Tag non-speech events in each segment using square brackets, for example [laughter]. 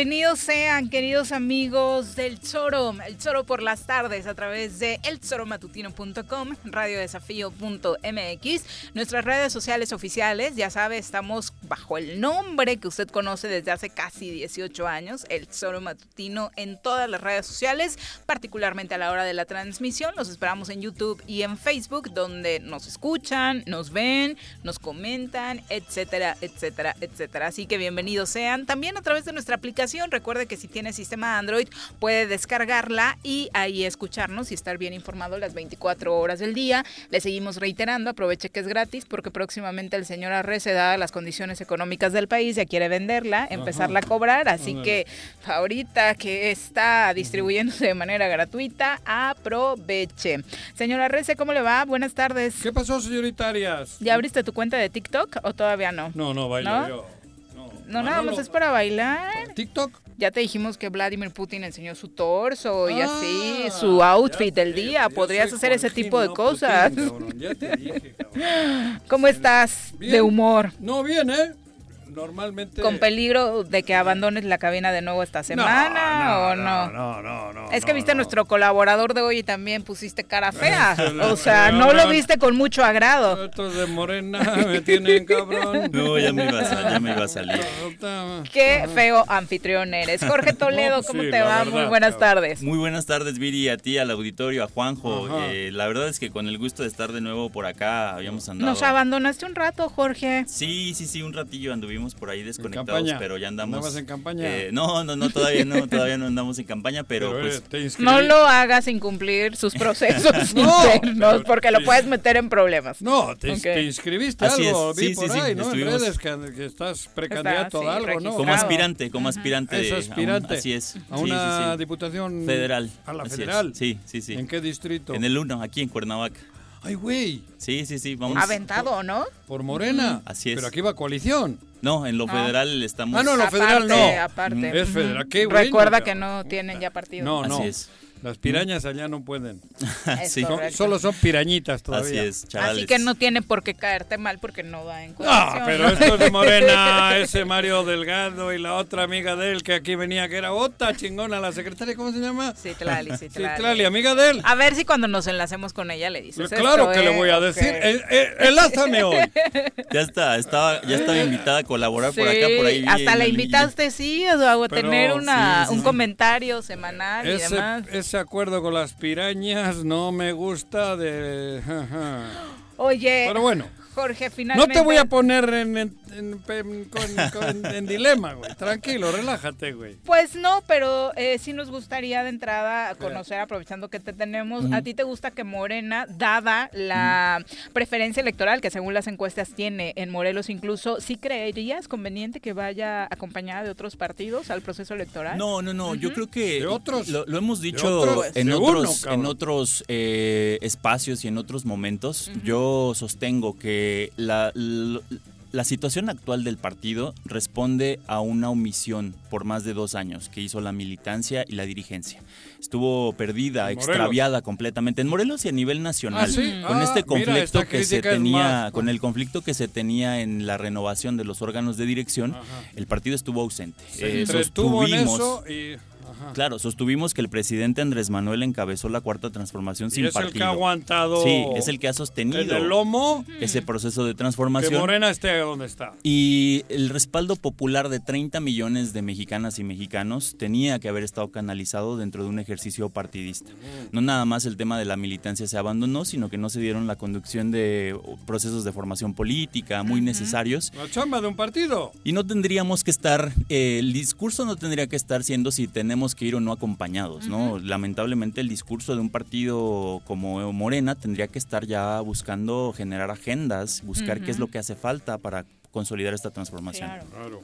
Bienvenidos sean, queridos amigos del Choro, el Choro por las tardes a través de elchoromatutino.com, radiodesafío.mx, nuestras redes sociales oficiales, ya sabe, estamos bajo el nombre que usted conoce desde hace casi 18 años, el Choro Matutino en todas las redes sociales, particularmente a la hora de la transmisión, los esperamos en YouTube y en Facebook, donde nos escuchan, nos ven, nos comentan, etcétera, etcétera, etcétera. Así que bienvenidos sean. También a través de nuestra aplicación, recuerde que si tiene sistema Android puede descargarla y ahí escucharnos y estar bien informado las 24 horas del día. Le seguimos reiterando, aproveche que es gratis porque próximamente el señor Arrece, dadas las condiciones económicas del país, ya quiere venderla, empezarla a cobrar. Así que ahorita que está distribuyéndose de manera gratuita, aproveche. Señor Arrece, ¿cómo le va? Buenas tardes. ¿Qué pasó, señorita Arias? ¿Ya abriste tu cuenta de TikTok o todavía no? No, no, bailo ¿No? yo. No, No, nada Manolo, más es para bailar. ¿TikTok? Ya te dijimos que Vladimir Putin enseñó su torso y Ah, así, su outfit del día. yo Podrías hacer ese tipo de cosas. Putin, cabrón, ya te dije, cabrón. [laughs] ¿Cómo estás Bien. de humor? No, bien, ¿eh? Normalmente... ¿Con peligro de que abandones la cabina de nuevo esta semana o no? No, no, no. Es que no, viste a nuestro colaborador de hoy y también pusiste cara fea. no, [laughs] O sea, no, no lo viste con mucho agrado. Estos de Morena me tienen cabrón. [laughs] No, ya me iba a, sal- ya me iba a salir. Qué feo anfitrión eres. Jorge [laughs] Toledo, ¿cómo sí, te va? verdad, Muy buenas cabrón. tardes. Muy buenas tardes, Viri, a ti, al auditorio, a Juanjo. Eh, la verdad es que con el gusto de estar de nuevo por acá habíamos andado. Nos abandonaste un rato, Jorge. Sí, sí, sí, un ratillo anduvimos por ahí desconectados, campaña? pero ya andamos. ¿Andabas en campaña? Eh, no, no, no, todavía no, todavía no andamos en campaña, pero, Pero, pues. eh, No lo hagas sin cumplir sus procesos [laughs] No, internos, pero- porque lo puedes meter en problemas. No, te, Ok. te inscribiste Así algo, es, vi sí, por sí, sí, ahí, ¿no? estuvimos- En redes que, que estás precandidato Está, a algo, ¿no? Como aspirante, como aspirante. A un- así es. A una sí, sí. diputación Federal. A la federal. Sí, sí, sí. ¿En qué distrito? En el 1, aquí en Cuernavaca. Ay, güey, Sí, sí, sí, vamos. Aventado, ¿no? por Morena. Así es. Pero aquí va coalición. No, en lo No. federal estamos. Ah, no, lo Aparte, federal no. aparte. Es Ujú. federal. Qué bueno, Recuerda que no tienen ya partido. No, no. Así es. Las pirañas allá no pueden. [laughs] Es sí. Son- solo son pirañitas todavía. Así es, chavales. Así que no tiene por qué caerte mal porque no va en No, pero esto es de [laughs] Morena, ese Mario Delgado y la otra amiga de él que aquí venía, que era otra chingona, la secretaria, ¿cómo se llama? Sí, Tlali, sí, Tlali. Citlali, amiga de él. A ver si cuando nos enlacemos con ella le dices claro esto, que ¿eh? le voy a Ok. decir. Eh, eh, enlázame [laughs] hoy. Ya está, estaba, ya estaba invitada a colaborar por Sí, acá, por ahí. hasta la invitaste, sí, o sea, a tener una, sí, sí, un sí. comentario semanal y Ese, demás. ese acuerdo con las pirañas no me gusta de... Oye, Pero bueno, Jorge, no finalmente... te voy a poner en, en- en, en- con- con- en dilema, güey. Tranquilo, relájate, güey. Pues no, pero eh, sí nos gustaría de entrada conocer, aprovechando que te tenemos, ¿a ti te gusta que Morena, dada la preferencia electoral que según las encuestas tiene en Morelos incluso, sí creerías conveniente que vaya acompañada de otros partidos al proceso electoral? No, no, no. Yo creo que De otros. lo, lo hemos dicho otros. en De otros, uno, en otros eh, espacios y en otros momentos. Yo sostengo que la, la, la situación actual del partido responde a una omisión por más de dos años que hizo la militancia y la dirigencia. Estuvo perdida, extraviada completamente en Morelos y a nivel nacional. Ah, ¿sí? Con Ah, este conflicto que se tenía, más- con el conflicto que se tenía en la renovación de los órganos de dirección, Ajá. el partido estuvo ausente. Se Eh, en eso y... ajá. Claro, sostuvimos que el presidente Andrés Manuel encabezó la cuarta transformación Y sin es el partido. que ha aguantado... Sí, es el que ha en sostenido el lomo ese proceso de que transformación. Morena esté donde está. Y el respaldo popular de 30 millones de mexicanas y mexicanos tenía que haber estado canalizado dentro de un ejercicio partidista. No nada más el tema de la militancia se abandonó, sino que no se dieron la conducción de procesos de formación política muy necesarios. La chamba de un partido. Y no tendríamos que estar, eh, el discurso no tendría que estar siendo si tenemos que ir o no acompañados, ¿no? Lamentablemente el discurso de un partido como Morena tendría que estar ya buscando generar agendas, buscar qué es lo que hace falta para consolidar esta transformación. Claro. Claro.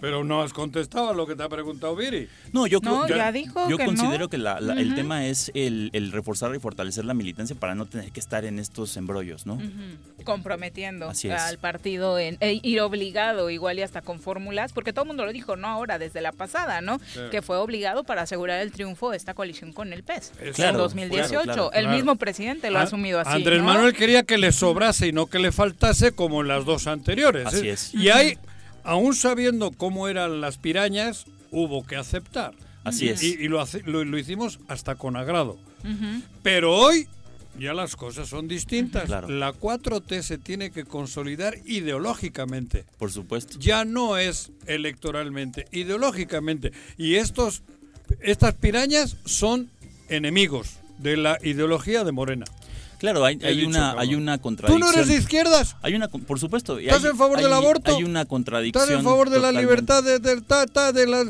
Pero no has contestado a lo que te ha preguntado Viri. No, yo No, creo- ya dijo yo que considero no. que la- la- el tema es el, el reforzar y fortalecer la militancia para no tener que estar en estos embrollos, ¿no? Comprometiendo al partido en e ir obligado igual y hasta con fórmulas, porque todo el mundo lo dijo, no ahora, desde la pasada, ¿no? Que fue obligado para asegurar el triunfo de esta coalición con el PES. Eso. en Claro, 2018. claro, claro, el claro. mismo presidente lo ha A- asumido así. Andrés ¿no? Manuel quería que le sobrase y no que le faltase como en las dos anteriores. Así ¿eh? es. Y ahí, aún sabiendo cómo eran las pirañas, hubo que aceptar. Así es. Y, y lo, hace- lo- lo hicimos hasta con agrado. Pero hoy ya las cosas son distintas. Claro. La 4T se tiene que consolidar ideológicamente. Por supuesto. Ya no es electoralmente, ideológicamente. Y estos, estas pirañas son enemigos de la ideología de Morena. Claro, hay, hay dicho, una, cabrón. hay una Tú contradicción. no eres de izquierdas. Hay una, con- por supuesto. ¿Estás hay- en favor del aborto? Hay una contradicción. ¿Estás en favor de la libertad, de, de- ta- ta- de la,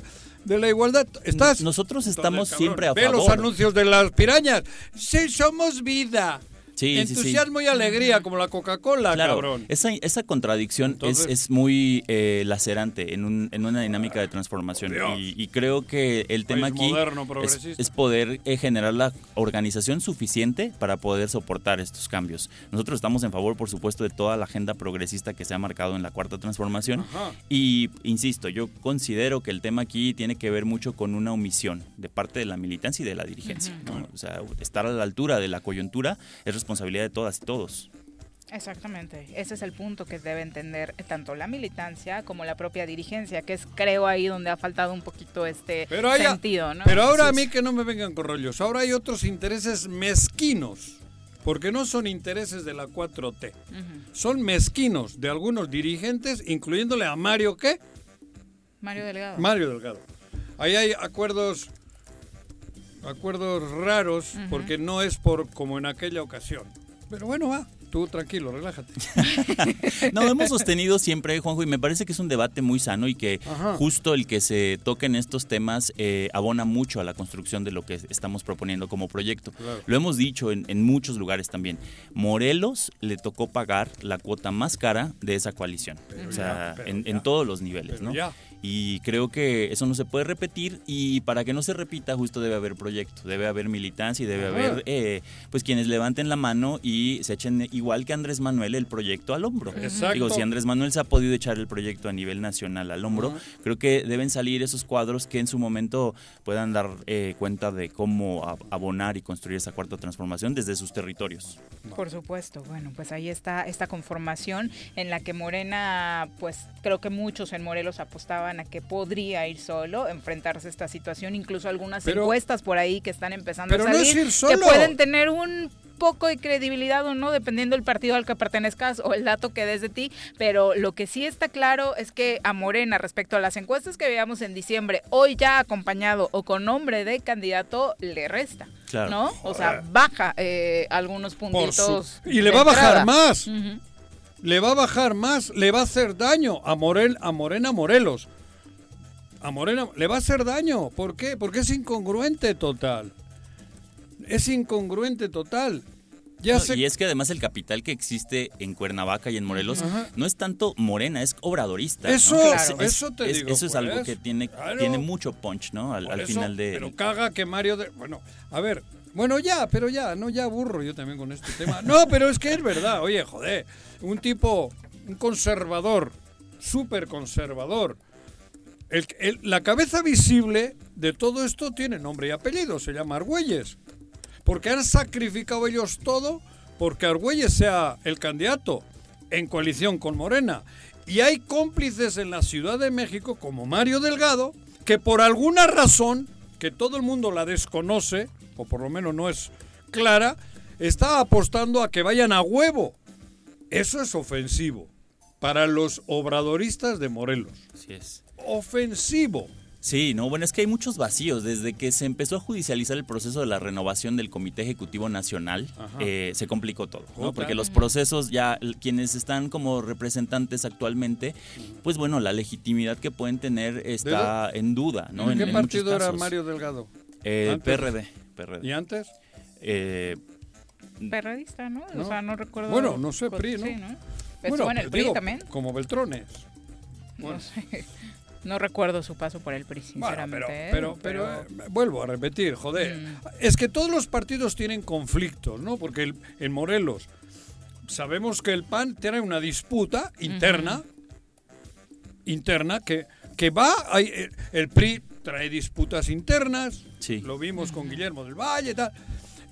de la igualdad? ¿Estás? Nosotros estamos siempre a Ve favor. los anuncios de las pirañas. Sí, somos vida. Sí, sí, sí. Entusiasmo y alegría, como la Coca-Cola, Claro, cabrón. esa, esa contradicción Entonces- es, es muy eh, lacerante en, un- en una dinámica de transformación. Y, y creo que el tema aquí moderno, es, es poder eh, generar la organización suficiente para poder soportar estos cambios. Nosotros estamos en favor, por supuesto, de toda la agenda progresista que se ha marcado en la cuarta transformación. Ajá. Y insisto, yo considero que el tema aquí tiene que ver mucho con una omisión de parte de la militancia y de la dirigencia. ¿no? O sea, estar a la altura de la coyuntura es responsabilidad de todas y todos. Exactamente, ese es el punto que debe entender tanto la militancia como la propia dirigencia, que es creo ahí donde ha faltado un poquito este Pero, sentido, ¿no? pero ahora a mí que no me vengan con rollos. Ahora hay otros intereses mezquinos. Porque no son intereses de la 4T. Ujú. Son mezquinos de algunos dirigentes, incluyéndole a Mario, ¿qué? Mario Delgado. Mario Delgado. Ahí hay acuerdos acuerdos raros porque no es por como en aquella ocasión. Pero bueno, va, tú tranquilo, relájate. [laughs] No, hemos sostenido siempre, Juanjo, y me parece que es un debate muy sano y que Ajá. justo el que se toquen estos temas eh, abona mucho a la construcción de lo que estamos proponiendo como proyecto. Claro. Lo hemos dicho en, en muchos lugares también. Morelos le tocó pagar la cuota más cara de esa coalición. o sea, ya, en, en todos los niveles, Pero ¿no? ya. Y creo que eso no se puede repetir y para que no se repita justo debe haber proyecto, debe haber militancia y debe Ajá. haber eh, pues quienes levanten la mano y se echen igual que Andrés Manuel el proyecto al hombro. Exacto. Digo, si Andrés Manuel se ha podido echar el proyecto a nivel nacional al hombro, creo que deben salir esos cuadros que en su momento puedan dar eh, cuenta de cómo abonar y construir esa cuarta transformación desde sus territorios. Por supuesto, bueno, pues ahí está esta conformación en la que Morena, pues creo que muchos en Morelos apostaban a que podría ir solo, enfrentarse a esta situación, incluso algunas Pero- encuestas por ahí que están empezando Pero a no es salir, ir solo. que pueden tener un poco de credibilidad o no, dependiendo del partido al que pertenezcas o el dato que des de ti, pero lo que sí está claro es que a Morena, respecto a las encuestas que veíamos en diciembre, hoy ya acompañado o con nombre de candidato, le resta. Claro. ¿No? O sea, baja eh, algunos puntitos. su- y le va a bajar entrada. más. Le va a bajar más, le va a hacer daño a, Morel, a Morena Morelos. A Morena le va a hacer daño. ¿Por qué? Porque es incongruente total. Es incongruente total. Ya No, sé Y es que además el capital que existe en Cuernavaca y en Morelos Ajá. no es tanto morena, es obradorista. ¿no? Eso, eso te es- digo. Eso es algo pues. que tiene, Claro. tiene mucho punch, ¿no? Al, eso, final de... Pero caga que Mario. de- bueno, a ver. Bueno, ya, pero ya, no, ya aburro yo también con este tema. No, pero es que es verdad. Oye, joder. Un tipo, un conservador, súper conservador. El, el- la cabeza visible de todo esto tiene nombre y apellido, se llama Argüelles. Porque han sacrificado ellos todo porque Argüelles sea el candidato en coalición con Morena. Y hay cómplices en la Ciudad de México, como Mario Delgado, que por alguna razón, que todo el mundo la desconoce, o por lo menos no es clara, está apostando a que vayan a huevo. Eso es ofensivo para los obradoristas de Morelos. Así es. Ofensivo. Sí, no, bueno, es que hay muchos vacíos. Desde que se empezó a judicializar el proceso de la renovación del Comité Ejecutivo Nacional, eh, se complicó todo, ¿no? Puta. Porque los procesos ya, quienes están como representantes actualmente, pues bueno, la legitimidad que pueden tener está en duda, ¿no? En- ¿Qué en partido era. Mario Delgado? Eh. PRD. PRD. ¿Y antes? Eh, Perredista, ¿no? No. O sea, no recuerdo. Bueno, no sé, PRI, ¿no? Sí, ¿no? En el PRI digo, también. Como Beltrones. No sé. No recuerdo su paso por el PRI, Bueno, sinceramente. pero, ¿eh? pero, pero, eh, vuelvo a repetir, joder. Mm. Es que todos los partidos tienen conflictos, ¿no? Porque el- en Morelos sabemos que el PAN tiene una disputa interna, interna, que, que va, hay- el, el PRI trae disputas internas, Sí. lo vimos con Guillermo del Valle y tal,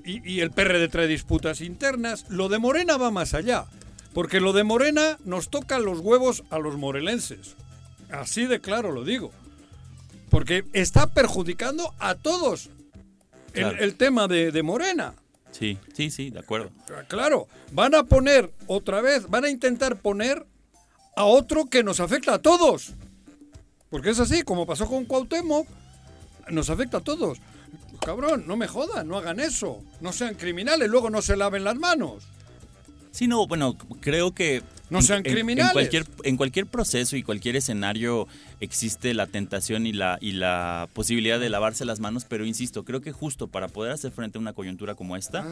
y, y el PRD trae disputas internas. Lo de Morena va más allá, porque lo de Morena nos toca los huevos a los morelenses. Así de claro lo digo. Porque está perjudicando a todos el, tema de, de Morena. sí, sí, sí, de acuerdo. Claro, van a poner otra vez, van a intentar poner a otro que nos afecta a todos. Porque es así, como pasó con Cuauhtémoc, nos afecta a todos. Cabrón, no me jodan, no hagan eso. No sean criminales, luego no se laven las manos. Sí, no, bueno, creo que... No sean en- criminales. En cualquier, en cualquier proceso y cualquier escenario existe la tentación y la, y la posibilidad de lavarse las manos, pero insisto, creo que justo para poder hacer frente a una coyuntura como esta,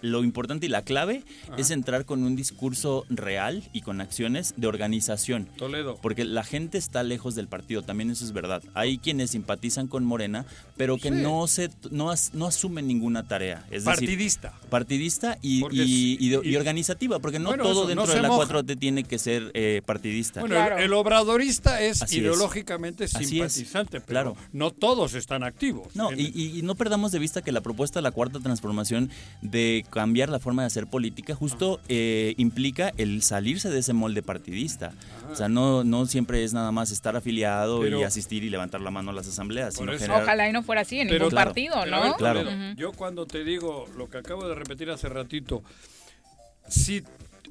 lo importante y la clave es entrar con un discurso real y con acciones de organización. Toledo. Porque la gente está lejos del partido, también eso es verdad. Hay quienes simpatizan con Morena, pero que Sí. no se no, as- no asumen ninguna tarea. Es decir, Partidista. partidista y, y- y organizativa, porque no Bueno, todo eso, dentro no de la moja. 4T tiene que ser eh, partidista. Bueno, Claro. el, el obradorista es Así ideológicamente es, simpatizante, pero claro. no todos están activos. No, y, y- y no perdamos de vista que la propuesta de la cuarta transformación de cambiar la forma de hacer política justo eh, implica el salirse de ese molde partidista. O sea, no, no siempre es nada más estar afiliado y asistir y levantar la mano a las asambleas, Por sino eso- generar- Ojalá y no fuera así en Pero- ningún Claro. partido, ¿no? Claro. Yo cuando te digo lo que acabo de repetir hace ratito, si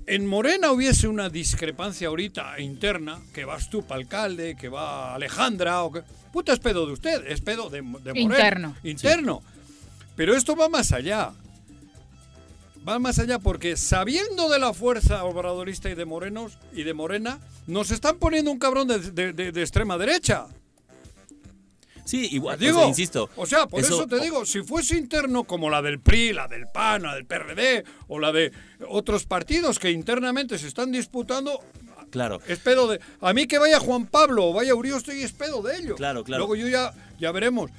en Morena hubiese una discrepancia ahorita interna, que vas tú para alcalde, que va Alejandra, o que, puta es pedo de usted, es pedo de, de Morena. Interno. Interno. Pero esto va más allá. Va más allá porque sabiendo de la fuerza obradorista y de Morenos y de Morena, nos están poniendo un cabrón de- de extrema derecha. Sí, igual, Digo, o sea, insisto. O sea, por eso, te digo, si fuese interno como la del PRI, la del PAN, la del PRD o la de otros partidos que internamente se están disputando, Claro. es pedo de. A mí que vaya Juan Pablo o vaya Urioste y es pedo de ellos. Claro, claro. Luego yo ya, ya veremos.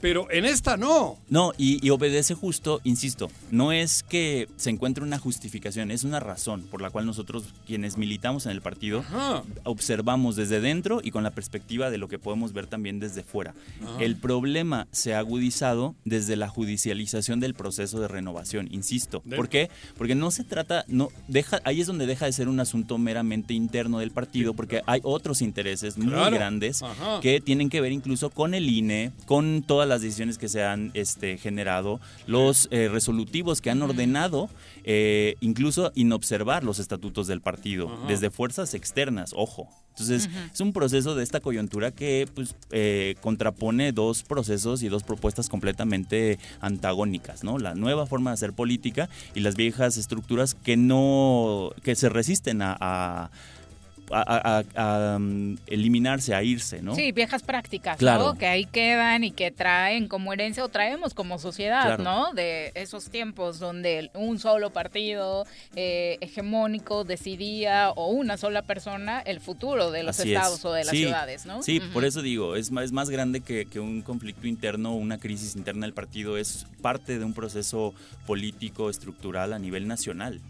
Pero en esta no. No, y, y obedece justo, insisto, no es que se encuentre una justificación, es una razón por la cual nosotros, quienes militamos en el partido, Ajá. observamos desde dentro y con la perspectiva de lo que podemos ver también desde fuera. El problema se ha agudizado desde la judicialización del proceso de renovación, insisto. De- ¿Por qué? Porque no se trata, no deja, ahí es donde deja de ser un asunto meramente interno del partido, porque hay otros intereses muy Claro. grandes Ajá. que tienen que ver incluso con el INE, con toda las decisiones que se han este, generado, los eh, resolutivos que han ordenado, eh, incluso inobservar los estatutos del partido, desde fuerzas externas, ojo. Entonces, es un proceso de esta coyuntura que pues, eh, contrapone dos procesos y dos propuestas completamente antagónicas, ¿no? La nueva forma de hacer política y las viejas estructuras que no, que se resisten a, a- a- a- a, mm, eliminarse, a irse, ¿no? Sí, viejas prácticas, Claro. ¿no? Que ahí quedan y que traen como herencia o traemos como sociedad, Claro. ¿no? De esos tiempos donde un solo partido eh, hegemónico decidía o una sola persona el futuro de los Así es. estados o de las Sí, ciudades, ¿no? Sí, por eso digo, es más, es más grande que, que un conflicto interno, una crisis interna del partido, es parte de un proceso político estructural a nivel nacional.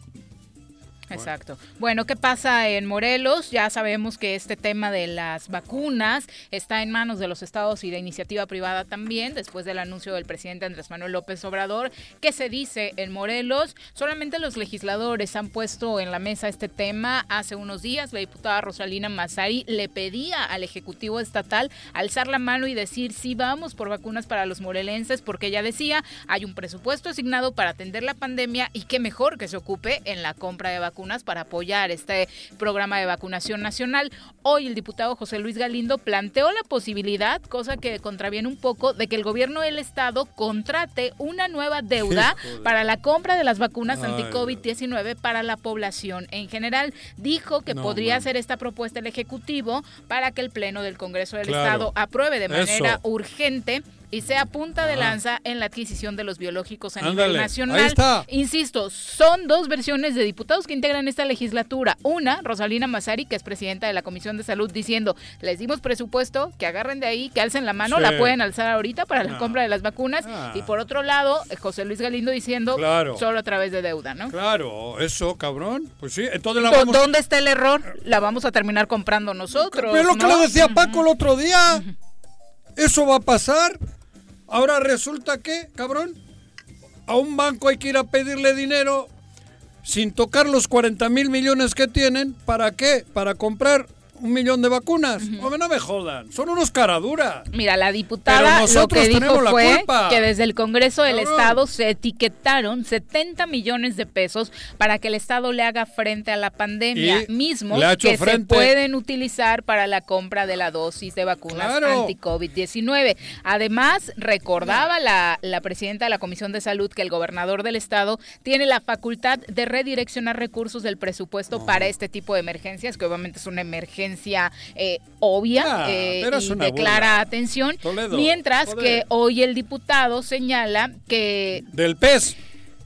Exacto. Bueno, ¿qué pasa en Morelos? Ya sabemos que este tema de las vacunas está en manos de los estados y de iniciativa privada también, después del anuncio del presidente Andrés Manuel López Obrador. ¿Qué se dice en Morelos? Solamente los legisladores han puesto en la mesa este tema. Hace unos días la diputada Rosalina Mazari le pedía al Ejecutivo Estatal alzar la mano y decir sí vamos por vacunas para los morelenses, porque ella decía hay un presupuesto asignado para atender la pandemia y qué mejor que se ocupe en la compra de vacunas para apoyar este programa de vacunación nacional. Hoy el diputado José Luis Galindo planteó la posibilidad, cosa que contraviene un poco, de que el gobierno del estado contrate una nueva deuda para la compra de las vacunas Ay, anti-COVID-19 para la población en general. Dijo que No, podría man. hacer esta propuesta el Ejecutivo para que el Pleno del Congreso del Claro. Estado apruebe de manera Eso. urgente y sea punta de lanza en la adquisición de los biológicos a Ándale, nivel ahí nacional. está. Insisto, son dos versiones de diputados que integran esta legislatura. Una, Rosalina Mazari, que es presidenta de la Comisión de Salud, diciendo, les dimos presupuesto, que agarren de ahí, que alcen la mano, Sí. la pueden alzar ahorita para la No. compra de las vacunas. Ah. Y por otro lado, José Luis Galindo diciendo, Claro. solo a través de deuda, ¿no? Claro, eso, cabrón. Pues sí, entonces la ¿Dó- vamos... ¿Dónde está el error? La vamos a terminar comprando nosotros. Pero es lo que le decía Paco el otro día. Eso va a pasar. Ahora resulta que, cabrón, a un banco hay que ir a pedirle dinero sin tocar los 40 mil millones que tienen. ¿Para qué? Para comprar un millón de vacunas. Hombre, no me jodan. Son unos caraduras. Mira, la diputada lo que dijo fue que desde el Congreso del Cabrón. Estado se etiquetaron 70 millones de pesos para que el Estado le haga frente a la pandemia, Y mismos ha que se pueden utilizar para la compra de la dosis de vacunas Claro. anti-COVID-19. Además, recordaba la, la presidenta de la Comisión de Salud que el gobernador del Estado tiene la facultad de redireccionar recursos del presupuesto para este tipo de emergencias, que obviamente es una emergencia eh, obvia Ah, eh, y burla. atención. Toledo, mientras que hoy el diputado señala que Del PES.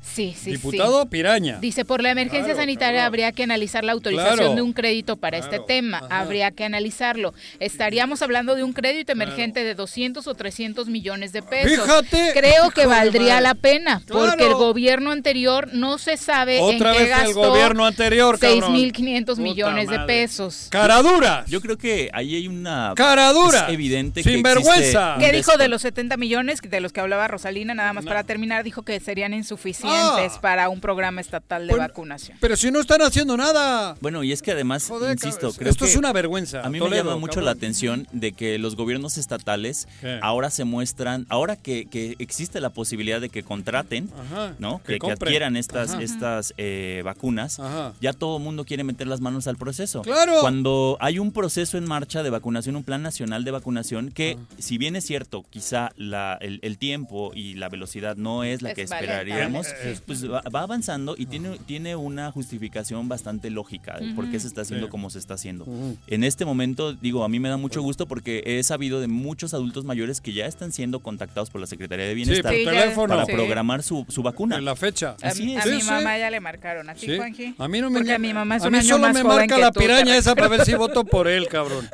Sí, sí, Diputado sí. Piraña. Dice, por la emergencia Claro, sanitaria claro. habría que analizar la autorización Claro. de un crédito para este tema. ajá. Habría que analizarlo. Estaríamos hablando de un crédito emergente de 200 o 300 millones de pesos. Fíjate, Creo que valdría la pena, porque el gobierno anterior no se sabe Otra en qué vez el gastó gobierno anterior, cabrón. 6.500 Puta millones de pesos. Caraduras. Yo creo que ahí hay una... Caraduras. Es evidente que Sinvergüenza. existe ¿Qué dijo de los 70 millones de los que hablaba Rosalina? Nada más No. para terminar, dijo que serían insuficientes Ah. para un programa estatal de Pues, vacunación. Pero si no están haciendo nada. Bueno, y es que además, Joder, insisto, cabrón, creo esto que es una vergüenza. A mí Toledo, me llama mucho cabrón. la atención de que los gobiernos estatales ¿Qué? ahora se muestran, ahora que, que existe la posibilidad de que contraten, Ajá, ¿no? que Que, adquieran estas, Ajá. estas eh, vacunas, Ajá. ya todo el mundo quiere meter las manos al proceso. Claro. Cuando hay un proceso en marcha de vacunación, un plan nacional de vacunación, que si bien es cierto, quizá la, el, el tiempo y la velocidad no es la Es que esperaríamos, pues va, va avanzando y tiene, tiene una justificación bastante lógica de por qué se está haciendo Sí. como se está haciendo. En este momento, digo, a mí me da mucho gusto porque he sabido de muchos adultos mayores que ya están siendo contactados por la Secretaría de Bienestar Sí, teléfono. para sí. programar su, su vacuna. En la fecha. A, Así a es. mi Sí, sí. mamá ya le marcaron, ¿así, Sí. Juanji? A mí no me Porque llama- a mi mamá es a un mí año solo más me joven marca la piraña esa para ver si [laughs] voto por él, cabrón.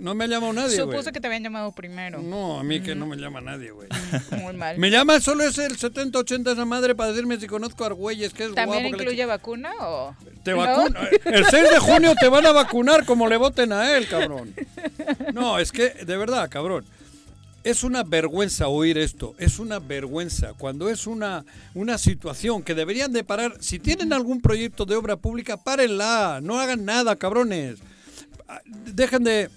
No me ha llamado nadie, güey. Supuse que te habían llamado primero. No, a mí que no me llama nadie, güey. Muy mal. Me llama solo ese el 70-80 esa madre para decirme si conozco a Argüelles, que es ¿También guapo. que le- incluye vacuna o...? Te ¿No? vacuna. El 6 de junio te van a vacunar como le voten a él, cabrón. No, es que, de verdad, cabrón. Es una vergüenza oír esto, es una vergüenza cuando es una, una situación que deberían de parar. Si tienen algún proyecto de obra pública, párenla, no hagan nada, cabrones. Dejen de...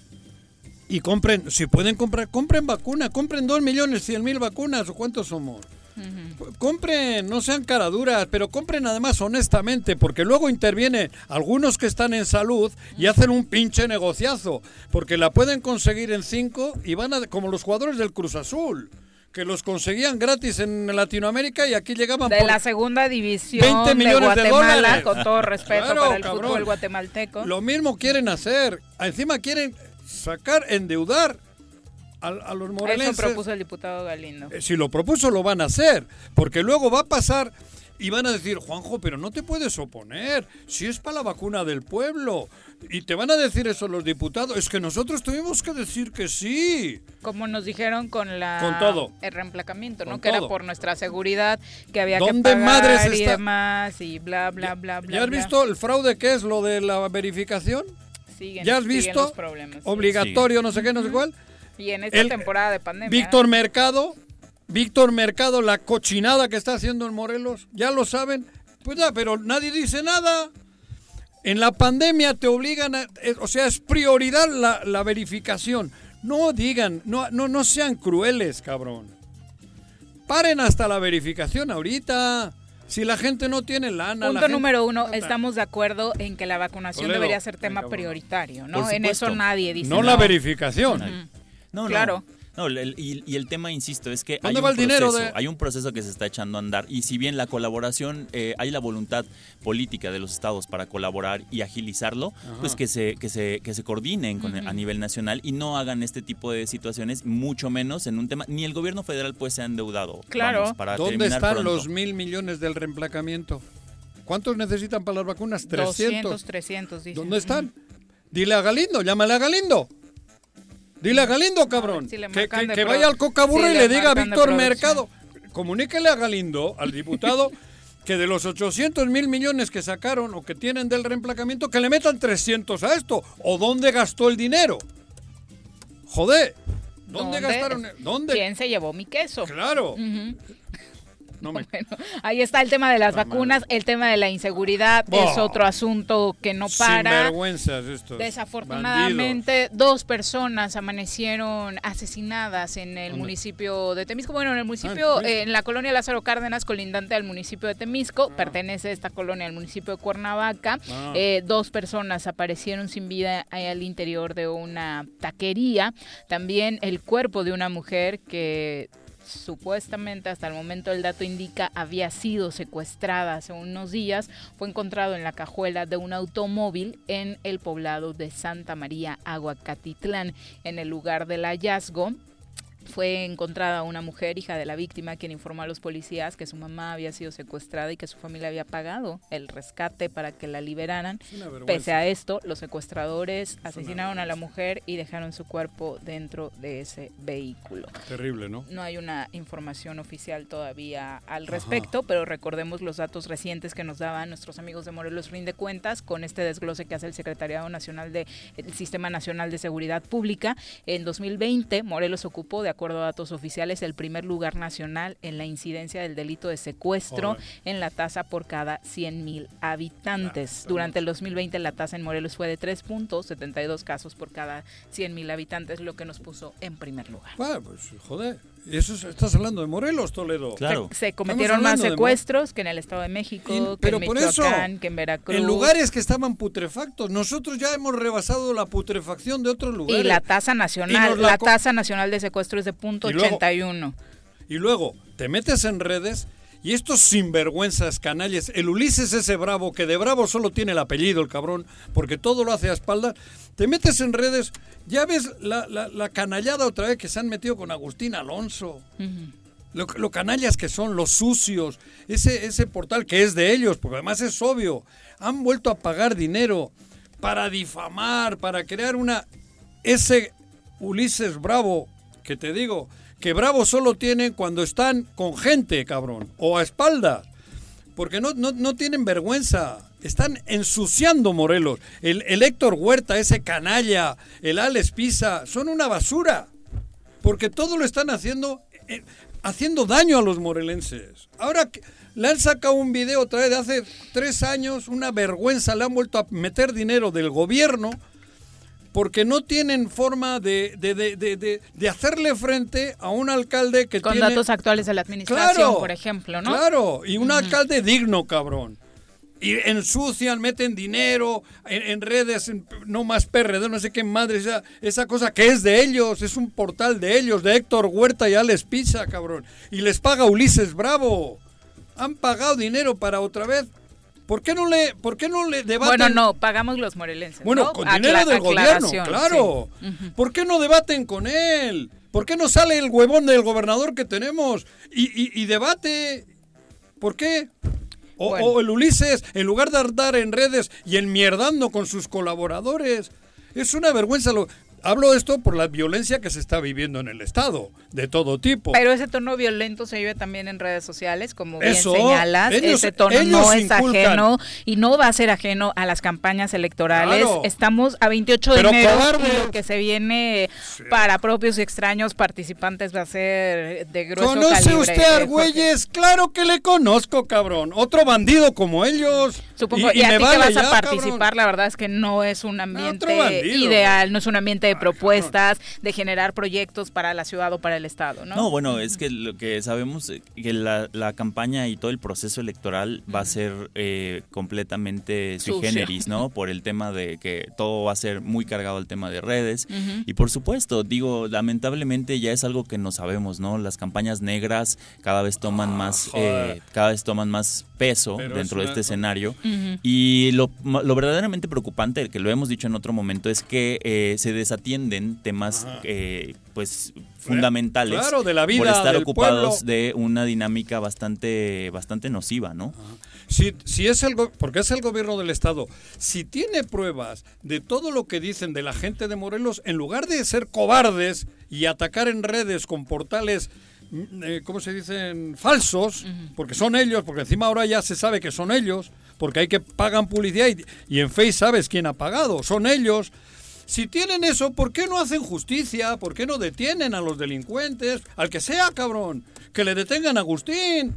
y compren, si pueden comprar, compren vacuna, compren 2 millones 100 mil vacunas, ¿o cuántos somos? Compren, no sean caraduras, pero compren además honestamente, porque luego intervienen algunos que están en salud y hacen un pinche negociazo, porque la pueden conseguir en 5 y van a, como los jugadores del Cruz Azul, que los conseguían gratis en Latinoamérica y aquí llegaban De por la segunda división 20 de millones de Guatemala, dólares. con todo respeto Claro, para el cabrón. fútbol guatemalteco. Lo mismo quieren hacer. Encima quieren sacar, endeudar a, a los Eso morelenses. propuso el diputado Galindo. Eh, Si lo propuso, lo van a hacer. Porque luego va a pasar y van a decir, Juanjo, pero no te puedes oponer. Si es para la vacuna del pueblo. Y te van a decir eso los diputados. Es que nosotros tuvimos que decir que sí. Como nos dijeron con la Con todo. el reemplacamiento, ¿no? Con que era todo. por nuestra seguridad, que había que ¿Dónde pagar madres y está? demás y bla bla bla bla. ¿Ya has bla. visto el fraude que es lo de la verificación? Siguen, ¿Ya has visto? los problemas. sí. Obligatorio, no sé qué, no sé cuál. Y en esta El- temporada de pandemia. Víctor Mercado, Víctor Mercado, la cochinada que está haciendo en Morelos, ya lo saben. Pues ya, pero nadie dice nada. En la pandemia te obligan a, eh, o sea, es prioridad la, la verificación. No digan, no, no, no sean crueles, cabrón. Paren hasta la verificación ahorita. Si la gente no tiene lana. la Punto gente- número uno, estamos de acuerdo en que la vacunación Toledo, debería ser tema prioritario, ¿no? En eso nadie dice No la verificación. No, no. Claro. No, el- y, y el tema, insisto, es que hay ¿Dónde un, proceso, de- hay un proceso que se está echando a andar y si bien la colaboración, eh, hay la voluntad política de los estados para colaborar y agilizarlo, pues que se, que se, que se coordinen con a nivel nacional y no hagan este tipo de situaciones, mucho menos en un tema, ni el gobierno federal pues se ha endeudado. Claro. vamos, para ¿Dónde terminar están pronto. los mil millones del reemplacamiento? ¿Cuántos necesitan para las vacunas? 200, 300. 300, dice. ¿Dónde están? Dile a Galindo, llámale a Galindo. Dile a Galindo, cabrón. si que vaya al Cocaburro si y le le diga a Víctor. Mercado. Comuníquele a Galindo, al diputado, [laughs] que de los 800 mil millones que sacaron o que tienen del reemplacamiento, que le metan 300 a esto. ¿O dónde gastó el dinero? Joder. ¿Dónde, gastaron? ¿Dónde? ¿Quién se llevó mi queso? Claro. [laughs] No me- Bueno, ahí está el tema de las vacunas, el tema de la inseguridad es Bah. otro asunto que no para. Sinvergüenzas estos. Desafortunadamente, dos personas amanecieron asesinadas en el ¿Dónde? municipio de Temisco. Bueno, en el Ah, municipio, eh, en la colonia Lázaro Cárdenas, colindante al municipio de Temisco. Pertenece esta colonia al municipio de Cuernavaca. Ah. Eh, dos personas aparecieron sin vida ahí al interior de una taquería. También el cuerpo de una mujer que supuestamente hasta el momento el dato indica había sido secuestrada hace unos días, fue encontrado en la cajuela de un automóvil en el poblado de Santa María, Aguacatitlán. En el lugar del hallazgo fue encontrada una mujer, hija de la víctima, quien informó a los policías que su mamá había sido secuestrada y que su familia había pagado el rescate para que la liberaran. Pese a esto, los secuestradores asesinaron a la mujer y dejaron su cuerpo dentro de ese vehículo. Terrible, ¿no? No hay una información oficial todavía al respecto, pero recordemos los datos recientes que nos daban nuestros amigos de Morelos Rinde Cuentas con este desglose que hace el Secretariado Nacional de el Sistema Nacional de Seguridad Pública. En 2020, Morelos ocupó, de acuerdo a datos oficiales, el primer lugar nacional en la incidencia del delito de secuestro Joder. en la tasa por cada 100 mil habitantes. Ah, Durante el 2020 la tasa en Morelos fue de 3.72 casos por cada 100 mil habitantes, lo que nos puso en primer lugar. Bueno, pues joder. Eso es- estás hablando de Morelos, Toledo. Claro. Se, se cometieron más secuestros que en el Estado de México, Y- que pero en por eso, Michoacán, que en Veracruz. En lugares que estaban putrefactos. Nosotros ya hemos rebasado la putrefacción de otros lugares. y la tasa nacional, la, tasa nacional de secuestro es de punto Y luego- 81. Y luego te metes en redes y estos sinvergüenzas canalles, el Ulises ese bravo, que de bravo solo tiene el apellido, el cabrón, porque todo lo hace a espaldas, te metes en redes, ya ves la, la- la canallada otra vez que se han metido con Agustín Alonso. Lo, lo canallas que son, los sucios, ese, ese portal que es de ellos, porque además es obvio, han vuelto a pagar dinero para difamar, para crear una... Ese Ulises Bravo, que te digo, que Bravo solo tienen cuando están con gente, cabrón, o a espaldas, porque no, no, no tienen vergüenza. Están ensuciando Morelos. El, el Héctor Huerta, ese canalla, el Alex Pisa, son una basura. Porque todo lo están haciendo, eh, haciendo daño a los morelenses. Ahora le han sacado un video otra vez de hace tres años, una vergüenza, le han vuelto a meter dinero del gobierno porque no tienen forma de, de, de, de, hacerle frente a un alcalde que Con tiene... datos actuales de la administración, Claro, por ejemplo, ¿no? Claro, y un alcalde digno, cabrón. Y ensucian, meten dinero en, en redes, en- no más PRD, no sé qué madre, esa, esa cosa que es de ellos, es un portal de ellos, de Héctor Huerta y Alex Pisa, cabrón. Y les paga Ulises Bravo. Han pagado dinero para otra vez. ¿Por qué no le, por qué no le debaten? Bueno, no, pagamos los morelenses. Bueno, ¿no? con dinero Acla- del gobierno, claro. sí. ¿Por qué no debaten con él? ¿Por qué no sale el huevón del gobernador que tenemos y, y- y debate? ¿Por qué? O, Bueno. o el Ulises, en lugar de andar en redes y enmierdando con sus colaboradores. Es una vergüenza. Lo, hablo esto por la violencia que se está viviendo en el Estado, de todo tipo. Pero ese tono violento se vive también en redes sociales, como bien Eso, señalas. ellos- ese tono no es inculcan. ajeno y no va a ser ajeno a las campañas electorales. Claro. Estamos a 28 de Pero enero cobardes. y lo que se viene para propios y extraños participantes va a ser de grueso ¿Conoce calibre, usted eh, a. Argüelles? Claro que le conozco, cabrón. Otro bandido como ellos. Supongo, y, y a me ti vale que vas ya, a cabrón. participar, la verdad es que no es un ambiente ideal, no es un ambiente de propuestas, de generar proyectos para la ciudad o para el Estado, ¿no? No, bueno, es que lo que sabemos eh, que la, la campaña y todo el proceso electoral va a ser eh, completamente sui generis, ¿no? [laughs] Por el tema de que todo va a ser muy cargado al tema de redes. Y por supuesto, digo, lamentablemente ya es algo que no sabemos, ¿no? Las campañas negras cada vez toman más, Ah, joder. eh, cada vez toman más peso Pero dentro es de este escenario. Y lo, lo verdaderamente preocupante, que lo hemos dicho en otro momento, es que eh, se desatienden temas eh, pues fundamentales Claro, de la vida por estar ocupados pueblo. de una dinámica bastante bastante nociva, ¿no? Si, si es el porque es el gobierno del estado, si tiene pruebas de todo lo que dicen de la gente de Morelos, en lugar de ser cobardes y atacar en redes con portales, mm, eh, ¿cómo se dicen? Falsos, porque son ellos, porque encima ahora ya se sabe que son ellos, porque hay que pagan publicidad y, y en Face sabes quién ha pagado, son ellos. Si tienen eso, ¿por qué no hacen justicia? ¿Por qué no detienen a los delincuentes? Al que sea, cabrón. Que le detengan a Agustín.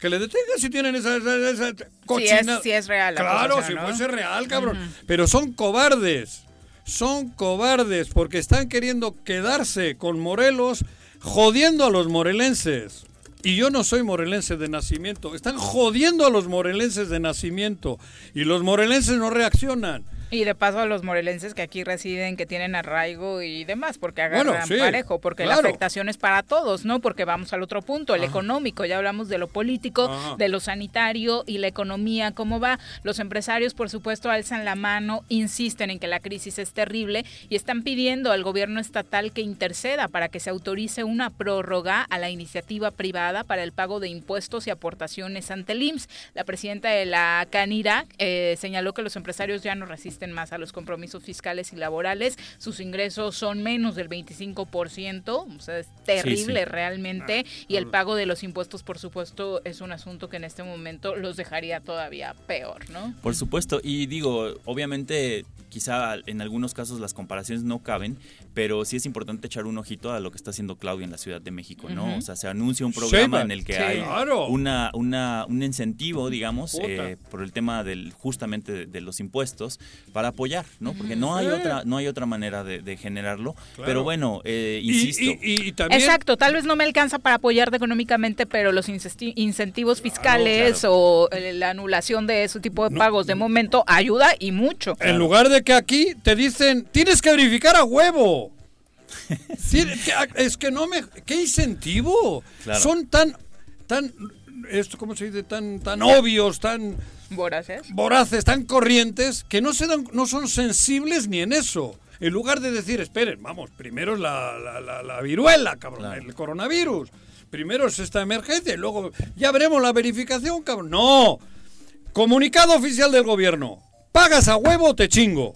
Que le detengan si tienen esa, esa, esa cochina. si es real la Claro, si ¿no? fuese real, cabrón. Pero son cobardes. Son cobardes porque están queriendo quedarse con Morelos, jodiendo a los morelenses. Y yo no soy morelense de nacimiento. Están jodiendo a los morelenses de nacimiento. Y los morelenses no reaccionan. Y de paso a los morelenses que aquí residen, que tienen arraigo y demás, porque agarran Bueno, sí, parejo, porque la afectación es para todos, ¿no? Porque vamos al otro punto, el económico, ya hablamos de lo político, Ajá. de lo sanitario y la economía, ¿cómo va? Los empresarios, por supuesto, alzan la mano, insisten en que la crisis es terrible y están pidiendo al gobierno estatal que interceda para que se autorice una prórroga a la iniciativa privada para el pago de impuestos y aportaciones ante el IMSS. La presidenta de la Canira eh, señaló que los empresarios ya no resisten más a los compromisos fiscales y laborales. Sus ingresos son menos del 25%, o sea, es terrible sí. realmente. Y el pago de los impuestos, por supuesto, es un asunto que en este momento los dejaría todavía peor, ¿no? Por supuesto, y digo, obviamente quizá en algunos casos las comparaciones no caben, pero sí es importante echar un ojito a lo que está haciendo Claudia en la Ciudad de México, ¿no? O sea, se anuncia un programa en el que Sí. hay Claro. una, una, un incentivo, digamos, eh, por el tema del justamente de, de los impuestos para apoyar, ¿no? Porque no hay Sí. otra no hay otra manera de, de generarlo, Claro. pero bueno, eh, insisto. Y, y- y también. Exacto, tal vez no me alcanza para apoyarte económicamente, pero los incentivos fiscales o eh, la anulación de ese tipo de pagos de momento ayuda y mucho. En lugar de que aquí te dicen, tienes que verificar a huevo. [laughs] Que- es que no me... ¿Qué incentivo? Claro. Son tan... tan esto, ¿Cómo se dice? Tan, tan obvios, tan Voraces. voraces, tan corrientes, que no, se dan, no son sensibles ni en eso. En lugar de decir, esperen, vamos, primero es la, la, la- la viruela, cabrón, Claro. el coronavirus. Primero es esta emergencia y luego ya veremos la verificación, cabrón. No. Comunicado oficial del gobierno. Pagas a huevo, te chingo.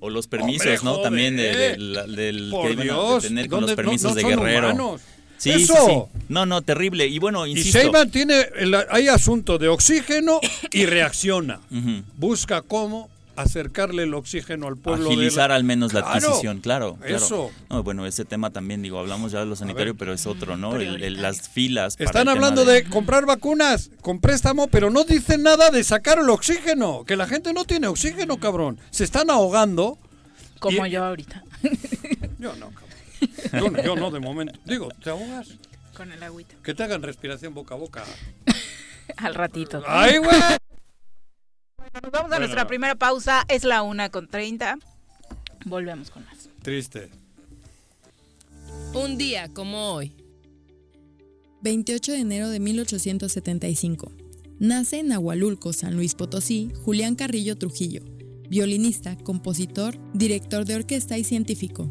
O los permisos, Hombre, ¿no? joder, También de, eh. de del que iban a tener con los ¿dónde- no- permisos no de son Guerrero. humanos? Sí, Eso. sí. No, no, terrible. Y bueno, Y insisto. Sheinbaum tiene, el- hay asunto de oxígeno y reacciona. Busca cómo acercarle el oxígeno al pueblo. agilizar la- al menos la adquisición, claro, claro. Eso. No, bueno, ese tema también, digo, hablamos ya de lo sanitario, ver. pero es otro, ¿no? El- el- las filas. Están hablando de... comprar vacunas con préstamo, pero no dicen nada de sacar el oxígeno. Que la gente no tiene oxígeno, cabrón. Se están ahogando Como Y- yo ahorita, Yo no, cabrón. [laughs] Yo no, yo no, de momento. Digo, ¿te ahogas? con el agüita. Que te hagan respiración boca a boca. [laughs] Al ratito. ¡Ay, güey! Nos vamos a Bueno. nuestra primera pausa. Es la una con 30. Volvemos con más. Triste. Un día como hoy. 28 de enero de 1875. Nace en Agualulco, San Luis Potosí, Julián Carrillo Trujillo, violinista, compositor, director de orquesta y científico.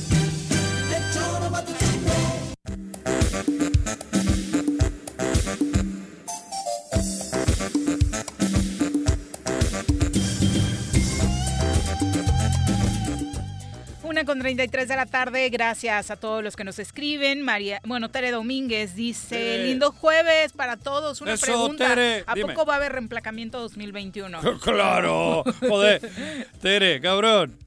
Una con 33 de la tarde, gracias a todos los que nos escriben. María, bueno, Tere Domínguez dice, Tere. lindo jueves para todos. Una Eso, pregunta, Tere, ¿a dime. poco va a haber reemplacamiento 2021? [laughs] Claro, joder. Tere, cabrón.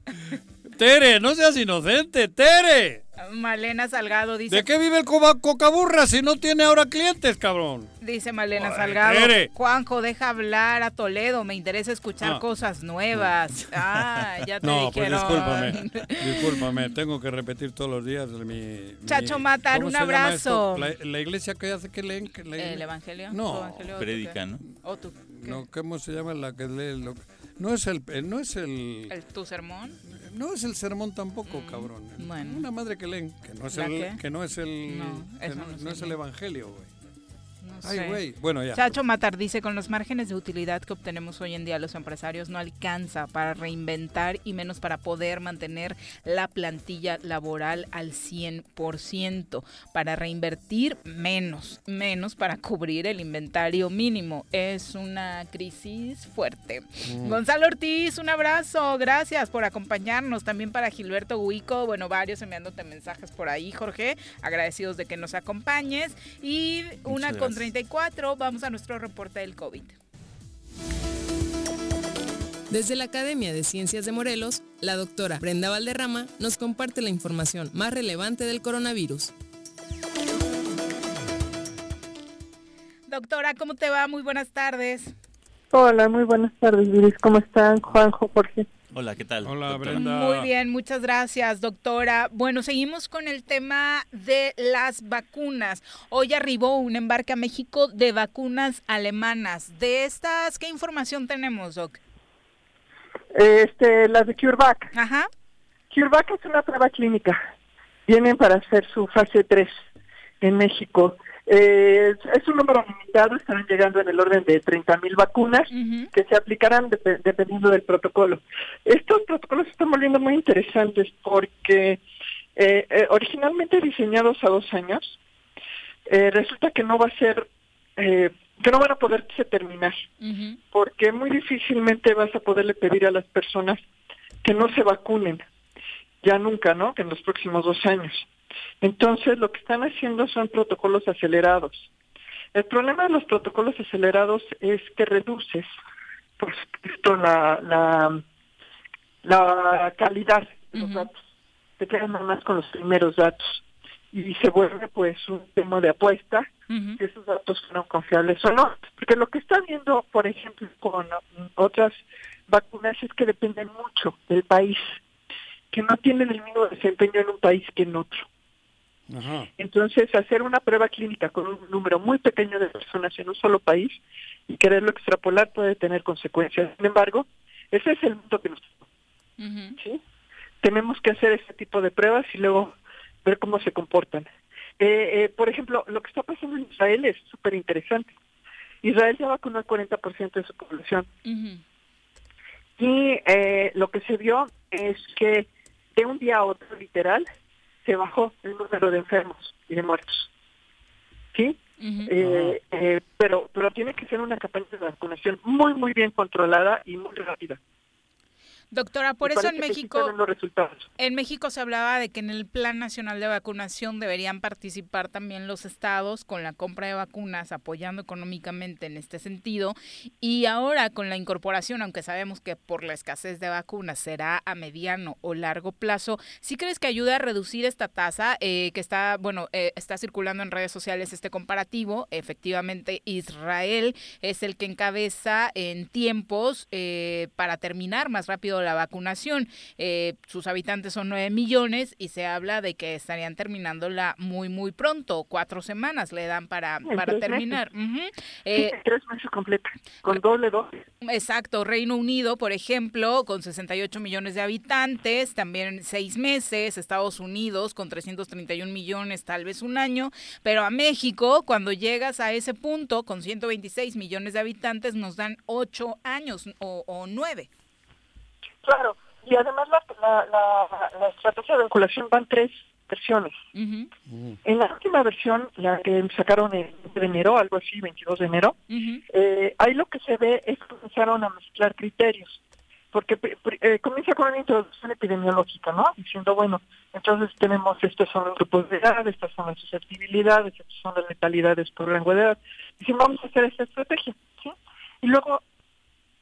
Tere, no seas inocente, Tere. Malena Salgado dice, ¿De qué vive el cocaburra si no tiene ahora clientes, cabrón? dice Malena Joder, Salgado, Tere. Juanjo, deja hablar a Toledo, me interesa escuchar Ah. cosas nuevas. [laughs] Ah, ya te No, pues dijeron. discúlpame. [laughs] Discúlpame, tengo que repetir todos los días mi. mi- Chacho Matar, ¿cómo un abrazo. La, la iglesia que hace que leen. que leen- ¿El evangelio? No. ¿Tu evangelio Predica? ¿no? ¿O tú qué? No, ¿cómo se llama la que lee? lo- no es el, eh, no es el, ¿El, ¿Tu sermón? No es el sermón tampoco, cabrón. Mm, bueno. Una madre que leen, que no es ¿La el, que no es el, No, que no, no es el evangelio, güey. Ay. Bueno, ya. Chacho Matar dice, con los márgenes de utilidad que obtenemos hoy en día los empresarios no alcanza para reinventar y menos para poder mantener la plantilla laboral al 100%. Para reinvertir menos, menos para cubrir el inventario mínimo. Es una crisis fuerte. Mm. Gonzalo Ortiz, un abrazo. Gracias por acompañarnos. También para Gilberto Huico, bueno, varios enviándote mensajes por ahí, Jorge. Agradecidos de que nos acompañes. Y una con gracias. 34, vamos a nuestro reporte del COVID. Desde la Academia de Ciencias de Morelos, la doctora Brenda Valderrama nos comparte la información más relevante del coronavirus. Doctora, ¿cómo te va? Muy buenas tardes. Hola, muy buenas tardes, Iris. ¿Cómo están, Juanjo, Jorge? Hola, ¿qué tal? Hola, doctora? Brenda. Muy bien, muchas gracias, doctora. Bueno, seguimos con el tema de las vacunas. Hoy arribó un embarque a México de vacunas alemanas. De estas, ¿qué información tenemos, Doc? Este, las de CureVac. Ajá. CureVac es una prueba clínica. Vienen para hacer su fase 3 en México. Eh, es, un número limitado, estarán llegando en el orden de 30 mil vacunas que se aplicarán dep- dependiendo del protocolo. Estos protocolos se están volviendo muy interesantes porque eh, eh, originalmente diseñados a dos años, eh, resulta que no va a ser, eh, que no van a poderse terminar, porque muy difícilmente vas a poderle pedir a las personas que no se vacunen, ya nunca, ¿no? Que en los próximos dos años. Entonces, lo que están haciendo son protocolos acelerados. El problema de los protocolos acelerados es que reduces, por supuesto, la, la, la calidad de los datos. Te quedas nada más con los primeros datos. Y se vuelve, pues, un tema de apuesta si esos datos fueron confiables o no. Porque lo que está viendo, por ejemplo, con otras vacunas es que dependen mucho del país, que no tienen el mismo desempeño en un país que en otro. Ajá. Entonces, hacer una prueba clínica con un número muy pequeño de personas en un solo país y quererlo extrapolar puede tener consecuencias. Sin embargo, ese es el mundo que nos ¿sí? Tenemos que hacer ese tipo de pruebas y luego ver cómo se comportan. Eh, eh, por ejemplo, lo que está pasando en Israel es súper interesante. Israel ya vacunó el 40% de su población. Y eh, lo que se vio es que de un día a otro, literal, se bajó el número de enfermos y de muertos. ¿Sí? Eh, eh, pero pero tiene que ser una campaña de vacunación muy, muy bien controlada y muy rápida. Doctora, por Y eso en México... En México se hablaba de que en el Plan Nacional de Vacunación deberían participar también los estados con la compra de vacunas, apoyando económicamente en este sentido. Y ahora con la incorporación, aunque sabemos que por la escasez de vacunas será a mediano o largo plazo, ¿sí crees que ayuda a reducir esta tasa eh, que está, bueno, eh, está circulando en redes sociales este comparativo? Efectivamente, Israel es el que encabeza en tiempos eh, para terminar más rápido la vacunación. Eh, sus habitantes son 9 millones y se habla de que estarían terminándola muy, muy pronto. Cuatro semanas le dan para, para terminar. Eh, en tres meses completos, con doble dosis. Exacto, Reino Unido, por ejemplo, con 68 millones de habitantes, también seis meses, Estados Unidos con 331 millones, tal vez un año, pero a México, cuando llegas a ese punto, con 126 millones de habitantes, nos dan ocho años o, o nueve. Claro, y además la, la, la, la estrategia de vinculación van tres versiones. En la última versión, la que sacaron el 20 de enero, algo así, 22 de enero, eh, ahí lo que se ve es que comenzaron a mezclar criterios, porque eh, comienza con una introducción epidemiológica, ¿no? Diciendo, bueno, entonces tenemos, estos son los grupos de edad, estas son las susceptibilidades, estas son las letalidades por rango de edad. Dicen, vamos a hacer esta estrategia, ¿sí? Y luego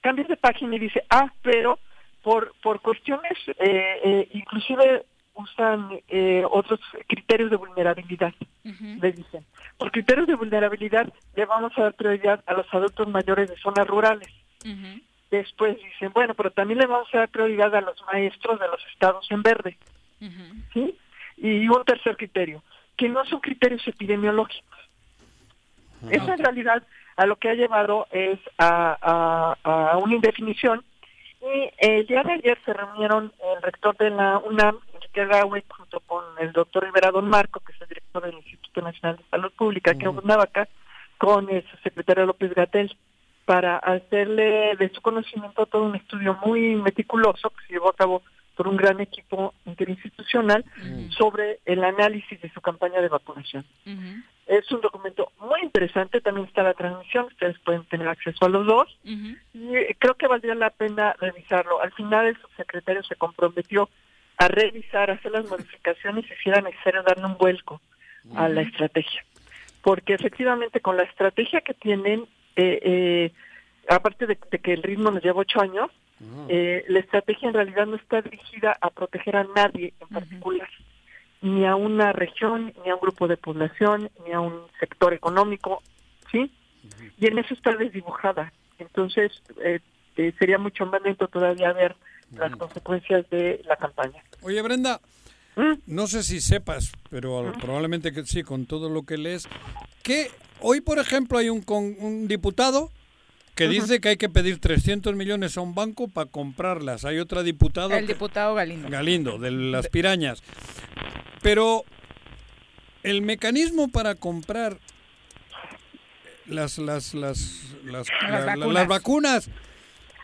cambias de página y dice, ah, pero por, por cuestiones, eh, eh, inclusive usan eh, otros criterios de vulnerabilidad, le dicen. Por criterios de vulnerabilidad le vamos a dar prioridad a los adultos mayores de zonas rurales. Después dicen, bueno, pero también le vamos a dar prioridad a los maestros de los estados en verde. ¿sí? Y un tercer criterio, que no son criterios epidemiológicos. Eso en realidad a lo que ha llevado es a, a, a una indefinición. Y el día de ayer se reunieron el rector de la UNAM, Enrique Gaue, junto con el doctor Rivera Don Marco, que es el director del Instituto Nacional de Salud Pública, que es Navaca, con el secretario López Gatel, para hacerle de su conocimiento todo un estudio muy meticuloso que se llevó a cabo por un gran equipo interinstitucional sobre el análisis de su campaña de vacunación. Es un documento muy interesante, también está la transmisión, ustedes pueden tener acceso a los dos, y eh, creo que valdría la pena revisarlo. Al final el subsecretario se comprometió a revisar, hacer las modificaciones y si era necesario darle un vuelco a la estrategia. Porque efectivamente con la estrategia que tienen, eh, eh, aparte de, de que el ritmo nos lleva ocho años, eh, la estrategia en realidad no está dirigida a proteger a nadie en particular, ni a una región, ni a un grupo de población, ni a un sector económico, ¿sí? y en eso está desdibujada. Entonces, eh, eh, sería mucho más lento todavía ver las consecuencias de la campaña. Oye, Brenda, no sé si sepas, pero probablemente que sí, con todo lo que lees, que hoy, por ejemplo, hay un, con- un diputado que dice que hay que pedir 300 millones a un banco para comprarlas. Hay otra diputada, El diputado Galindo. Galindo, de las pirañas. Pero el mecanismo para comprar las, las, las, las, la- la- vacunas. las vacunas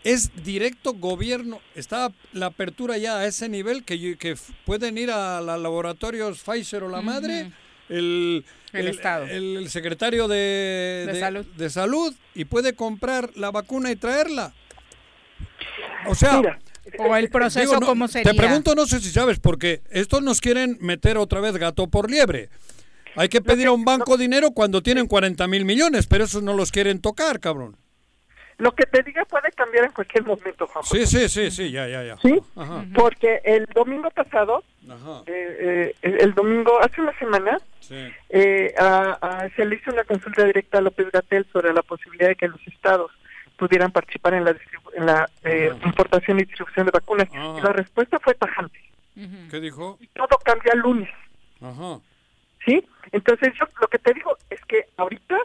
es directo gobierno. Está la apertura ya a ese nivel que, que pueden ir a los laboratorios Pfizer o la madre, el, El Estado. el- el secretario de, De salud. de salud y puede comprar la vacuna y traerla. O sea, O el proceso, Digo, no, ¿cómo sería? Te pregunto, no sé si sabes, porque estos nos quieren meter otra vez gato por liebre. Hay que pedir a un banco dinero cuando tienen 40 mil millones, pero esos no los quieren tocar, cabrón. Lo que te diga puede cambiar en cualquier momento, Juan. Sí, sí, sí, sí, ya, ya, ya. ¿Sí? Ajá. Porque el domingo pasado, Ajá. eh, eh, el domingo, hace una semana, Sí. eh, a- a- se le hizo una consulta directa a López Gatel sobre la posibilidad de que los estados pudieran participar en la, distribu- en la eh, importación y distribución de vacunas. Ah. Y la respuesta fue tajante. ¿Qué dijo? Todo cambia el lunes. Ajá. ¿Sí? Entonces, yo lo que te digo es que ahorita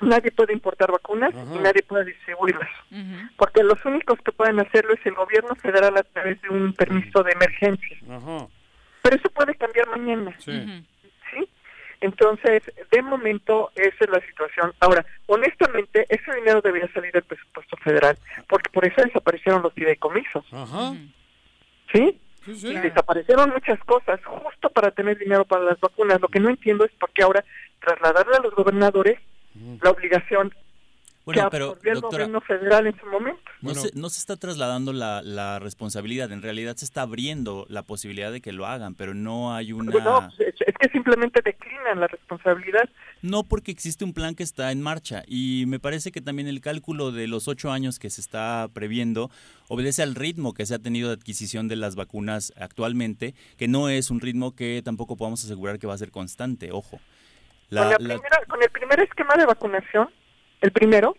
nadie puede importar vacunas y nadie puede distribuirlas. Porque los únicos que pueden hacerlo es el gobierno federal a través de un permiso de emergencia. Ajá. Pero eso puede cambiar mañana. Sí. ¿sí? Entonces, de momento, esa es la situación. Ahora, honestamente, ese dinero debería salir del presupuesto federal, porque por eso desaparecieron los fideicomisos. Ajá. ¿Sí? Sí, sí. Y desaparecieron muchas cosas justo para tener dinero para las vacunas. Lo que no entiendo es por qué ahora trasladarle a los gobernadores la obligación Bueno, que pero, absorbió el doctora, gobierno federal en su momento. No, se, no se está trasladando la, la responsabilidad, en realidad se está abriendo la posibilidad de que lo hagan, pero no hay una... No, es que simplemente declinan la responsabilidad. No, porque existe un plan que está en marcha y me parece que también el cálculo de los ocho años que se está previendo obedece al ritmo que se ha tenido de adquisición de las vacunas actualmente, que no es un ritmo que tampoco podamos asegurar que va a ser constante, ojo. La- con, la la- primera- con el primer esquema de vacunación, el primero,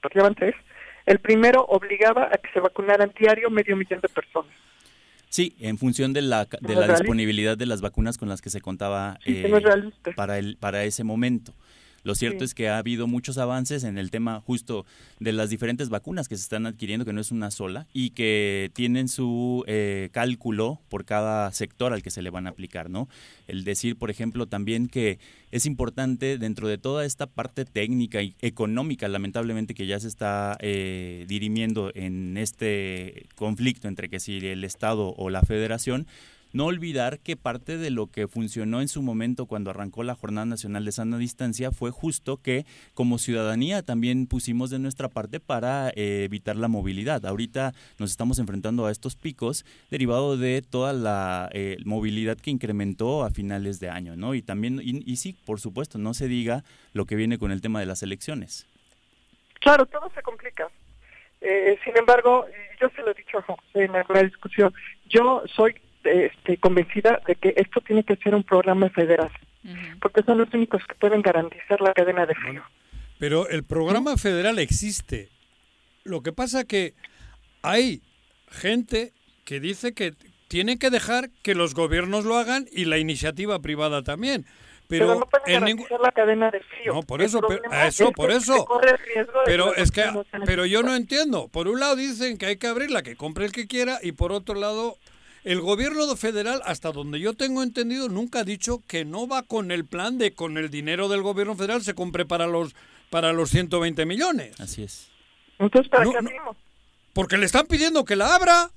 porque ya van tres, el primero obligaba a que se vacunaran diario medio millón de personas. Sí, en función de la, de No la disponibilidad de las vacunas con las que se contaba Sí, eh, no para, el, para ese momento. Lo cierto Sí. es que ha habido muchos avances en el tema justo de las diferentes vacunas que se están adquiriendo, que no es una sola, y que tienen su eh, cálculo por cada sector al que se le van a aplicar, ¿no? El decir, por ejemplo, también que es importante dentro de toda esta parte técnica y económica, lamentablemente, que ya se está eh, dirimiendo en este conflicto entre que si el Estado o la Federación, no olvidar que parte de lo que funcionó en su momento cuando arrancó la Jornada Nacional de Sana Distancia fue justo que como ciudadanía también pusimos de nuestra parte para eh, evitar la movilidad. Ahorita nos estamos enfrentando a estos picos derivado de toda la eh, movilidad que incrementó a finales de año, ¿no? Y también, y, y sí, por supuesto, no se diga lo que viene con el tema de las elecciones. Claro, todo se complica. Eh, sin embargo, yo se lo he dicho a en alguna discusión, yo soy este, convencida de que esto tiene que ser un programa federal, porque son los únicos que pueden garantizar la cadena de frío. Pero el programa federal existe. Lo que pasa que hay gente que dice que tiene que dejar que los gobiernos lo hagan y la iniciativa privada también. Pero, Pero, no pueden en ningún garantizar la cadena de frío. No, por eso, pero- eso, es por que eso. Pero es que, pero yo no entiendo. Por un lado dicen que hay que abrirla, que compre el que quiera, y por otro lado, el gobierno federal, hasta donde yo tengo entendido, nunca ha dicho que no va con el plan de con el dinero del gobierno federal se compre para los para los 120 millones. Así es. Entonces, ¿para No, qué no. Porque le están pidiendo que la abra.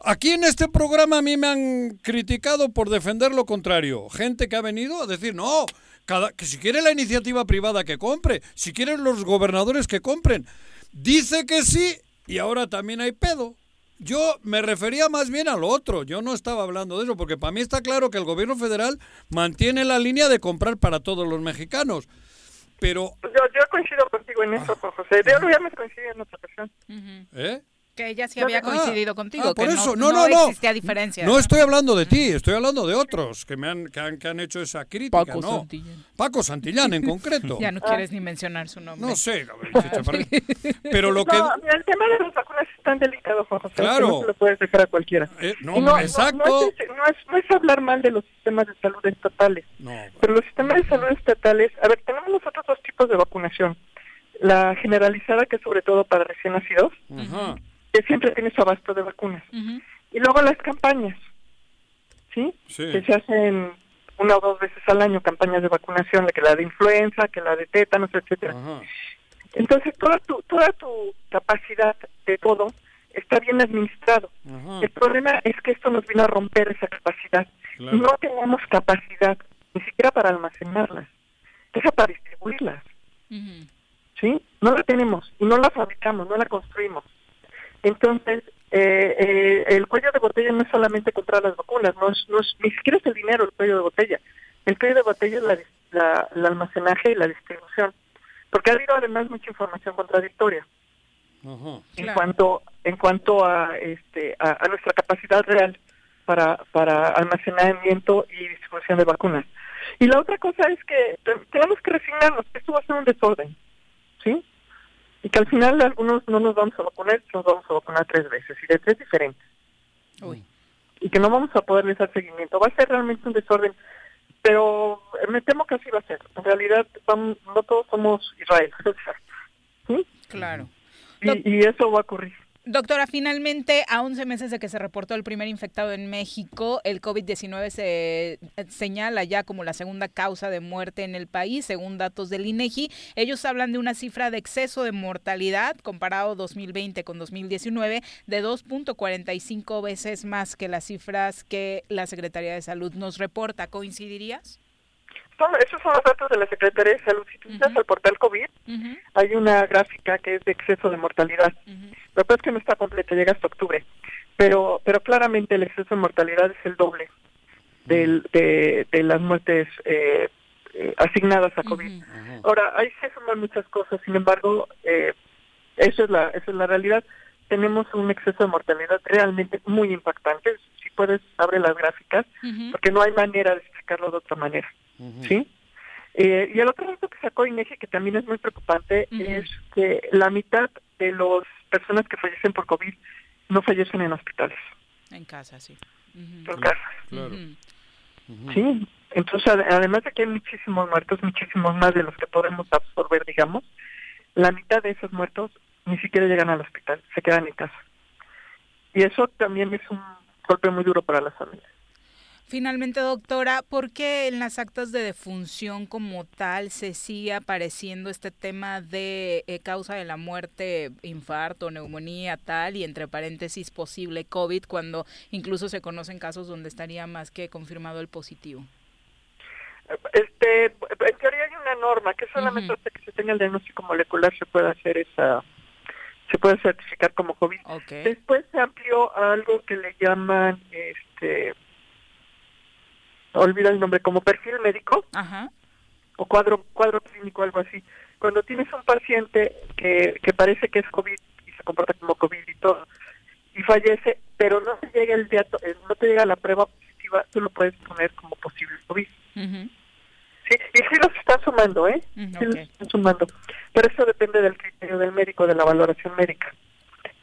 Aquí en este programa a mí me han criticado por defender lo contrario. Gente que ha venido a decir, no, cada, que si quiere la iniciativa privada que compre, si quieren los gobernadores que compren. Dice que sí y ahora también hay pedo. Yo me refería más bien a lo otro, yo no estaba hablando de eso, porque para mí está claro que el gobierno federal mantiene la línea de comprar para todos los mexicanos. Pero, Yo, yo coincido contigo en eso, Juan José. De ya me coincido en otra ocasión. ¿eh? Que ella sí había ah, coincidido contigo, Ah, por que eso, no, no, no, no. existía diferencia. No estoy hablando de ti, estoy hablando de otros que me han, que han, que han hecho esa crítica, Paco ¿no? Santillán. Paco Santillán en concreto. [laughs] Ya no quieres ni mencionar su nombre. No sé, [laughs] pero lo que... No, mira, el tema de las vacunas es tan delicado, Juan José, Claro. que no se lo puedes dejar a cualquiera. Eh, no, exacto. No, no es, no es- no es hablar mal de los sistemas de salud estatales, No, pero los sistemas de salud estatales, a ver, tenemos nosotros dos tipos de vacunación. La generalizada, que es sobre todo para recién nacidos, Ajá. Que siempre tiene su abasto de vacunas. Y luego las campañas, ¿sí? Sí. Que se hacen una o dos veces al año, campañas de vacunación, la que la de influenza, que la de tétanos, etcétera. Entonces, toda tu, toda tu capacidad de todo está bien administrado. El problema es que esto nos vino a romper esa capacidad. Claro. No tenemos capacidad ni siquiera para almacenarlas, deja para distribuirlas. ¿Sí? No la tenemos y no la fabricamos, no la construimos. Entonces, eh, eh, el cuello de botella no es solamente contra las vacunas, no es, no es- ni siquiera es el dinero el cuello de botella. El cuello de botella es la, el almacenaje y la distribución. Porque ha habido además mucha información contradictoria en cuanto en cuanto a este a, a nuestra capacidad real para para almacenamiento y distribución de vacunas y la otra cosa es que te- tenemos que resignarnos que esto va a ser un desorden sí y que al final algunos no nos vamos a vacunar nos vamos a vacunar tres veces y de tres diferentes. Y que no vamos a poderles dar seguimiento. Va a ser realmente un desorden pero me temo que así va a ser. En realidad vamos- no todos somos Israel. [laughs] Claro. y, y eso va a ocurrir Doctora, finalmente, a 11 meses de que se reportó el primer infectado en México, el COVID-19 se eh, señala ya como la segunda causa de muerte en el país, según datos del INEGI. Ellos hablan de una cifra de exceso de mortalidad comparado 2020 con 2019 de 2.45 veces más que las cifras que la Secretaría de Salud nos reporta. ¿Coincidirías? Son- esos son los datos de la Secretaría de Salud. Si tú entras al portal COVID, hay una gráfica que es de exceso de mortalidad. Lo que pasa es que no está completa, llega hasta octubre. Pero pero claramente el exceso de mortalidad es el doble del, de, de las muertes eh, eh, asignadas a COVID. Ahora, ahí se suman muchas cosas, sin embargo, eh, eso es la eso es la realidad. Tenemos un exceso de mortalidad realmente muy impactante. Si puedes, abre las gráficas, porque no hay manera de explicarlo de otra manera. ¿Sí? Eh, y el otro dato que sacó INEGI, que también es muy preocupante, es que la mitad de las personas que fallecen por COVID no fallecen en hospitales, En casa, sí. en casa. Claro. Sí, entonces ade- además de que hay muchísimos muertos, muchísimos más de los que podemos absorber, digamos, la mitad de esos muertos ni siquiera llegan al hospital, se quedan en casa. Y eso también es un golpe muy duro para las familias. Finalmente, doctora, ¿por qué en las actas de defunción como tal se sigue apareciendo este tema de eh, causa de la muerte, infarto, neumonía, tal, y entre paréntesis posible COVID, cuando incluso se conocen casos donde estaría más que confirmado el positivo? Este, en teoría hay una norma que solamente hasta que se tenga el diagnóstico molecular se puede hacer esa, se puede certificar como COVID. Después se amplió a algo que le llaman, este, olvida el nombre, como perfil médico Ajá. o cuadro cuadro clínico, algo así. Cuando tienes un paciente que, que parece que es COVID y se comporta como COVID y todo, y fallece, pero no te llega el eh, no te llega la prueba positiva, tú lo puedes poner como posible COVID. Sí, y sí los están sumando, ¿eh? Sí los están sumando. Pero eso depende del criterio del médico, de la valoración médica.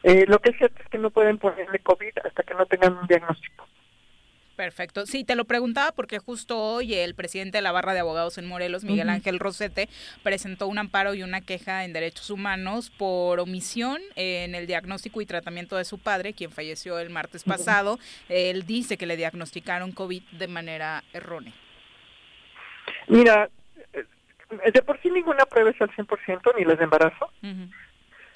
Eh, lo que es cierto es que no pueden ponerle COVID hasta que no tengan un diagnóstico. Perfecto. Sí, te lo preguntaba porque justo hoy el presidente de la barra de abogados en Morelos, Miguel. Ángel Rosete, presentó un amparo y una queja en derechos humanos por omisión en el diagnóstico y tratamiento de su padre, quien falleció el martes pasado. Él dice que le diagnosticaron COVID de manera errónea. Mira, eh, de por sí ninguna prueba es al 100%, ni las de embarazo.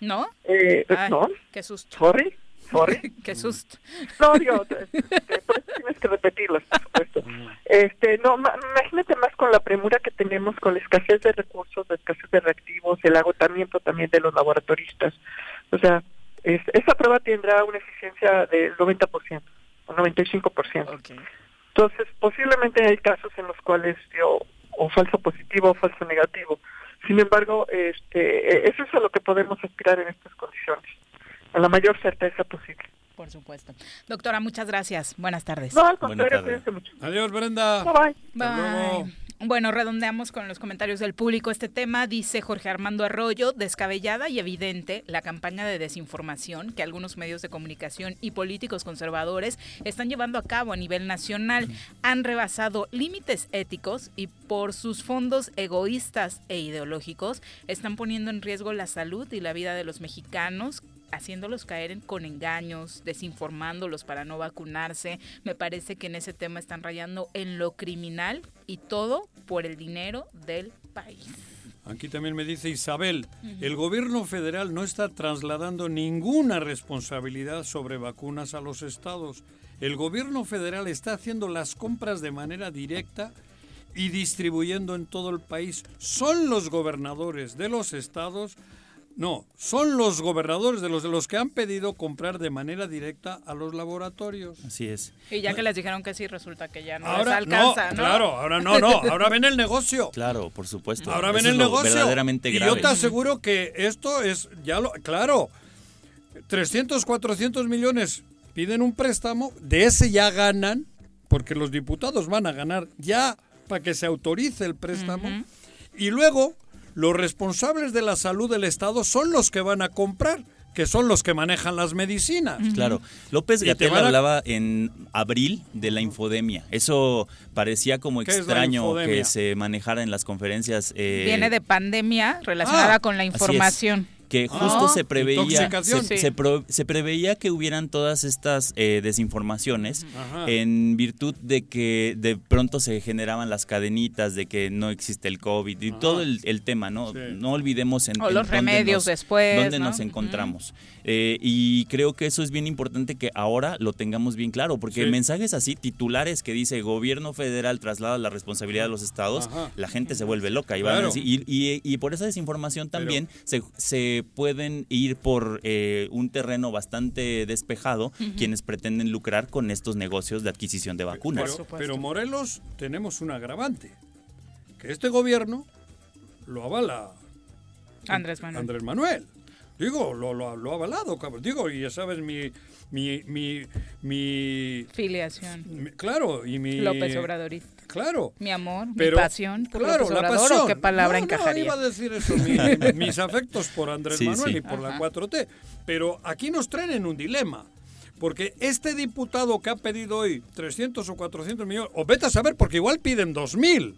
¿No? Eh, Ay, no, Qué susto. sorry, sorry. [laughs] Qué susto. No, digo, eso tienes que repetirlas, por supuesto. Este, no, ma- imagínate más con la premura que tenemos, con la escasez de recursos, la escasez de reactivos, el agotamiento también de los laboratoristas. O sea, es- esa prueba tendrá una eficiencia del 90% o 95%. Entonces, posiblemente hay casos en los cuales dio o falso positivo o falso negativo. Sin embargo, este, eh, eso es a lo que podemos aspirar en estas condiciones. Con la mayor certeza posible. Por supuesto. Doctora, muchas gracias. Buenas tardes. No, al contrario, cuídense mucho. Adiós, Brenda. Bye bye. Bye. Bueno, redondeamos con los comentarios del público este tema. Dice Jorge Armando Arroyo, descabellada y evidente la campaña de desinformación que algunos medios de comunicación y políticos conservadores están llevando a cabo a nivel nacional. Han rebasado límites éticos y por sus fondos egoístas e ideológicos están poniendo en riesgo la salud y la vida de los mexicanos haciéndolos caer en- con engaños, desinformándolos para no vacunarse. Me parece que en ese tema están rayando en lo criminal y todo por el dinero del país. Aquí también me dice Isabel, el gobierno federal no está trasladando ninguna responsabilidad sobre vacunas a los estados. El gobierno federal está haciendo las compras de manera directa y distribuyendo en todo el país. Son los gobernadores de los estados, no, son los gobernadores de los, de los que han pedido comprar de manera directa a los laboratorios. Así es. Y ya que les dijeron que sí, resulta que ya no Ahora les alcanza, no, ¿no? claro, ahora no, no, ahora ven el negocio. [laughs] Claro, por supuesto. Ahora ven Eso el negocio. verdaderamente y grave. yo te aseguro que esto es, ya lo, claro, 300, 400 millones piden un préstamo, de ese ya ganan, porque los diputados van a ganar ya para que se autorice el préstamo, y luego los responsables de la salud del Estado son los que van a comprar, que son los que manejan las medicinas. Claro. López Gatel a- hablaba en abril de la infodemia. Eso parecía como ¿Qué es la extraño que se manejara en las conferencias. eh, Viene de pandemia relacionada Ah, con la así es. información. Que Ah. justo se preveía se, Sí. se pro- se preveía que hubieran todas estas eh, desinformaciones Ajá. en virtud de que de pronto se generaban las cadenitas de que no existe el COVID y todo el, el tema, ¿no? No olvidemos en, O en los dónde remedios nos- después, dónde ¿no? nos encontramos. Eh, y creo que eso es bien importante que ahora lo tengamos bien claro, porque Sí. mensajes así, titulares que dice gobierno federal traslada la responsabilidad de los estados, Ajá. la gente se vuelve loca y, van a Claro. decir- y, y- y por esa desinformación también se, se pueden ir por eh, un terreno bastante despejado quienes pretenden lucrar con estos negocios de adquisición de vacunas. Pero, pero Morelos tenemos un agravante, que este gobierno lo avala Andrés Manuel. Andrés Manuel. Digo, lo, lo, lo ha avalado, cabrón. Digo, y ya sabes, mi... mi, mi, mi Filiación. mi- claro, y mi... López Obradorista. Claro. Mi amor, Pero, mi pasión por claro, López la Obrador, pasión. ¿o qué palabra No, encajaría? No, iba a decir eso, mi- [laughs] mis afectos por Andrés Sí, Manuel sí. y por la Ajá. 4T. Pero aquí nos traen en un dilema. Porque este diputado que ha pedido hoy 300 o 400 millones, o vete a saber, porque igual piden 2.000.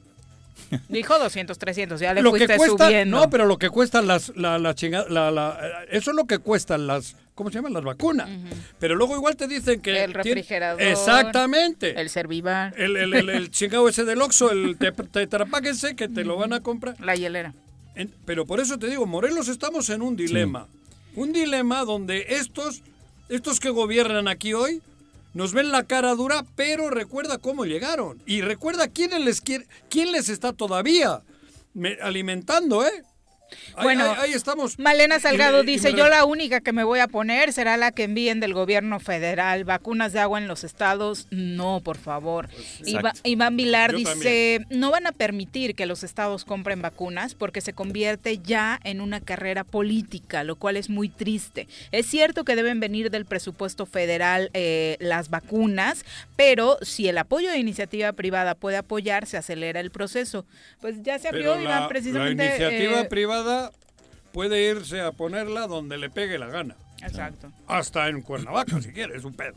Dijo 200, 300, ya le Lo que fuiste cuesta, subiendo. no, pero lo que cuestan las, la, la chinga- la- la- eso es lo que cuestan las, ¿cómo se llaman? Las vacunas. Pero luego igual te dicen que... El tiene- refrigerador. Exactamente. El Servivar. El, el, el, el chingado ese del Oxxo, el te- ese que te lo van a comprar. La hielera. En- pero por eso te digo, Morelos estamos en un dilema. Un dilema donde estos, estos que gobiernan aquí hoy nos ven la cara dura, pero recuerda cómo llegaron. Y recuerda quién les, quiere, quién les está todavía me- alimentando, ¿eh? Bueno, ahí, ahí estamos. Malena Salgado Y me- y dice, yo la única que me voy a poner será la que envíen del gobierno federal. Vacunas de agua en los estados, no, por favor. Iba- Exacto. Iván Vilar Yo dice, no van a permitir que los estados compren vacunas porque se convierte ya en una carrera política, lo cual es muy triste. Es cierto que deben venir del presupuesto federal eh, las vacunas, pero si el apoyo de iniciativa privada puede apoyar, se acelera el proceso. Pues ya se abrió, Iván, precisamente... la iniciativa eh, privada puede irse a ponerla donde le pegue la gana. Exacto. Hasta en Cuernavaca, si quieres, es un pedo.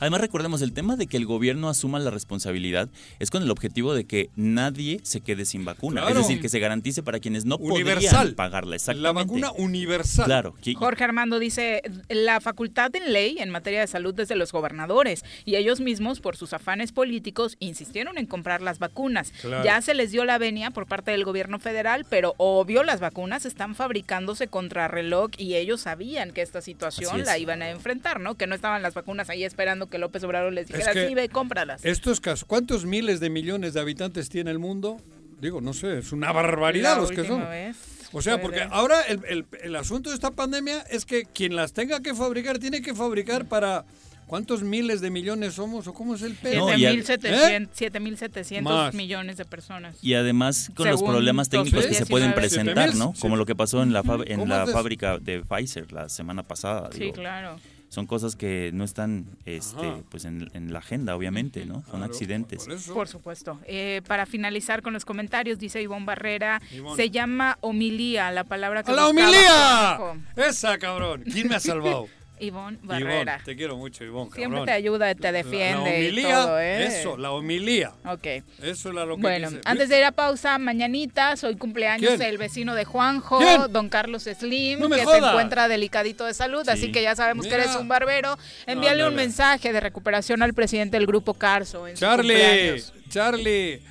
Además, recordemos, el tema de que el gobierno asuma la responsabilidad es con el objetivo de que nadie se quede sin vacuna. Claro. Es decir, que se garantice para quienes no Universal. podrían pagarla. La vacuna universal. Claro. Jorge Armando dice, la facultad en ley en materia de salud desde los gobernadores y ellos mismos por sus afanes políticos insistieron en comprar las vacunas. Claro. Ya se les dio la venia por parte del gobierno federal, pero obvio las vacunas están fabricándose contra reloj y ellos sabían que esta situación Así es. la iban a enfrentar, ¿no? Que no estaban las vacunas ahí esperando que López Obrador les dijera, que sí, ve, cómpralas. Esto es caso. ¿Cuántos miles de millones de habitantes tiene el mundo? Digo, no sé, es una barbaridad La los que son. vez O sea, porque ahora el, el- el asunto de esta pandemia es que quien las tenga que fabricar tiene que fabricar para ¿Cuántos miles de millones somos o cómo es el pedo? No, y a- 7.700 7.700 Más. millones de personas. Y además con los problemas técnicos que se 2019. pueden presentar, ¿no? 7,000. Como lo que pasó en la, en ¿Cómo la fábrica de Pfizer la semana pasada. Sí, digo. claro. Son cosas que no están este, Ajá. pues en, en la agenda, obviamente, ¿no? Son Claro, accidentes. por supuesto. Eh, para finalizar con los comentarios, dice Ivonne Barrera, Ivonne. se llama homilía, la palabra que ¡A la homilía! Esa, cabrón. ¿Quién me ha salvado? [laughs] Ivonne Ivonne, Barrera. te quiero mucho, Ivonne, Siempre cabrón. te ayuda, te defiende la y homilía, todo, ¿eh? Eso, la homilía. Ok. Eso era lo que Bueno, quise. antes de ir a pausa, mañanita, soy cumpleaños ¿Quién? del vecino de Juanjo, ¿Quién? don Carlos Slim, No que se encuentra delicadito de salud, así Sí. que ya sabemos que eres un barbero. Envíale un mensaje de recuperación al presidente del grupo Carso en Charlie. Charlie,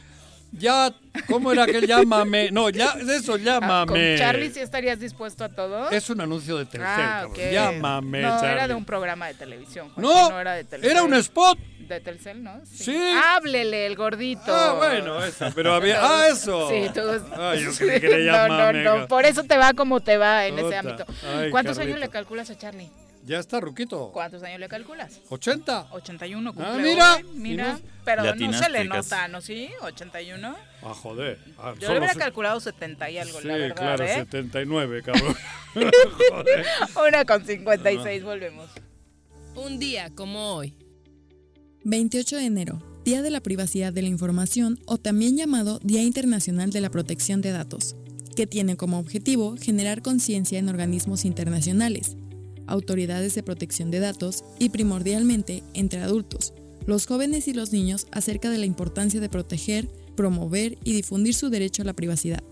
ya, ¿cómo era que llámame? No, ya, eso, Ah, llámame. ¿Con Charlie sí estarías dispuesto a todo? Es un anuncio de Telcel, Ah. Llámame, No, Charlie. era de un programa de televisión. Juanjo, No, era de Telcel. era un spot. De Telcel, ¿no? Sí. Háblele, el gordito. Ah, bueno, eso, pero había... Ah, eso. Sí, tú. Ah, yo creí que le no, no, llámame. no. Por eso te va como te va en ese ámbito. Ay, ¿Cuántos Carlito. años le calculas a Charlie? Ya está, Ruquito. ¿Cuántos años le calculas? 80. 81 cumple Ah, mira. hoy, mira. Pero no se le nota, ¿no? ¿Sí? 81. Ah, joder. Ah, Yo solo le hubiera se- calculado 70 y algo, Sí, la verdad, claro, ¿eh? 79, cabrón. [laughs] joder. Una con 56, volvemos. Un día como hoy. 28 de enero, Día de la Privacidad de la Información o también llamado Día Internacional de la Protección de Datos, que tiene como objetivo generar conciencia en organismos internacionales, autoridades de protección de datos y primordialmente entre adultos, los jóvenes y los niños acerca de la importancia de proteger, promover y difundir su derecho a la privacidad,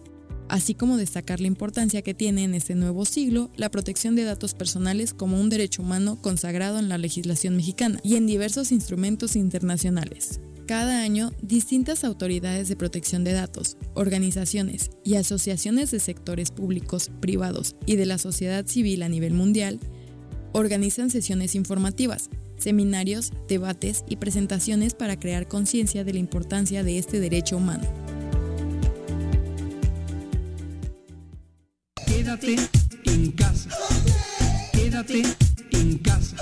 así como destacar la importancia que tiene en este nuevo siglo la protección de datos personales como un derecho humano consagrado en la legislación mexicana y en diversos instrumentos internacionales. Cada año, distintas autoridades de protección de datos, organizaciones y asociaciones de sectores públicos, privados y de la sociedad civil a nivel mundial organizan sesiones informativas, seminarios, debates y presentaciones para crear conciencia de la importancia de este derecho humano. Quédate en casa. Quédate en casa.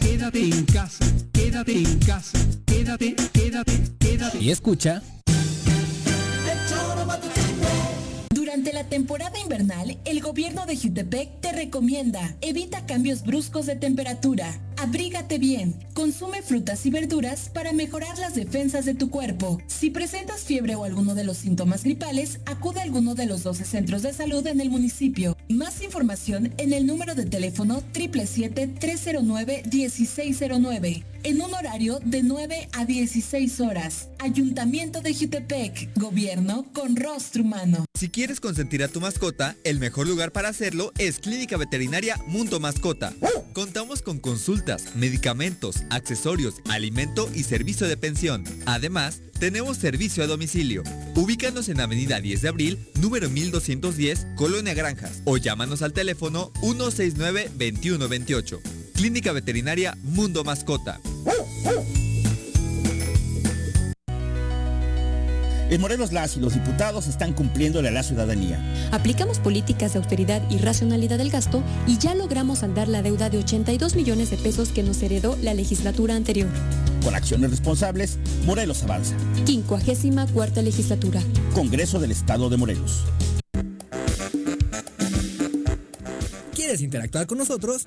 Quédate en casa. Quédate en casa. Quédate, quédate, quédate. Y escucha. Durante la temporada invernal, el gobierno de Jutepec te recomienda evita cambios bruscos de temperatura, abrígate bien, consume frutas y verduras para mejorar las defensas de tu cuerpo. Si presentas fiebre o alguno de los síntomas gripales, acude a alguno de los 12 centros de salud en el municipio. Más información en el número de teléfono 777-309-1609, en un horario de 9 a 16 horas. Ayuntamiento de Jutepec, gobierno con rostro humano. Si quieres consentir a tu mascota, el mejor lugar para hacerlo es Clínica Veterinaria Mundo Mascota. Contamos con consultas, medicamentos, accesorios, alimento y servicio de pensión. Además, tenemos servicio a domicilio. Ubícanos en Avenida 10 de Abril, número 1210, Colonia Granjas, o llámanos al teléfono 169-2128. Clínica Veterinaria Mundo Mascota. En Morelos las y los diputados están cumpliéndole a la ciudadanía. Aplicamos políticas de austeridad y racionalidad del gasto y ya logramos saldar la deuda de 82 millones de pesos que nos heredó la legislatura anterior. Con acciones responsables, Morelos avanza. 54 legislatura. Congreso del Estado de Morelos. ¿Quieres interactuar con nosotros?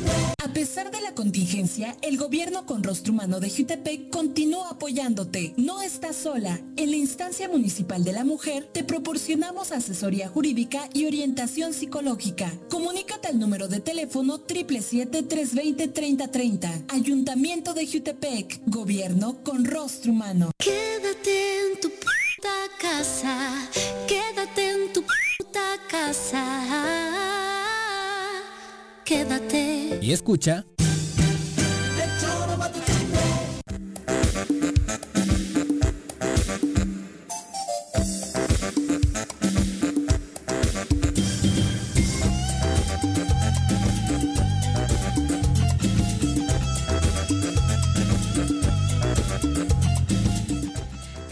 A pesar de la contingencia, el gobierno con rostro humano de Jutepec continúa apoyándote. No estás sola. En la instancia municipal de la mujer te proporcionamos asesoría jurídica y orientación psicológica. Comunícate al número de teléfono 777-320-3030. Ayuntamiento de Jutepec. Gobierno con rostro humano. Quédate en tu puta casa, quédate en tu puta casa. Quédate. Y escucha...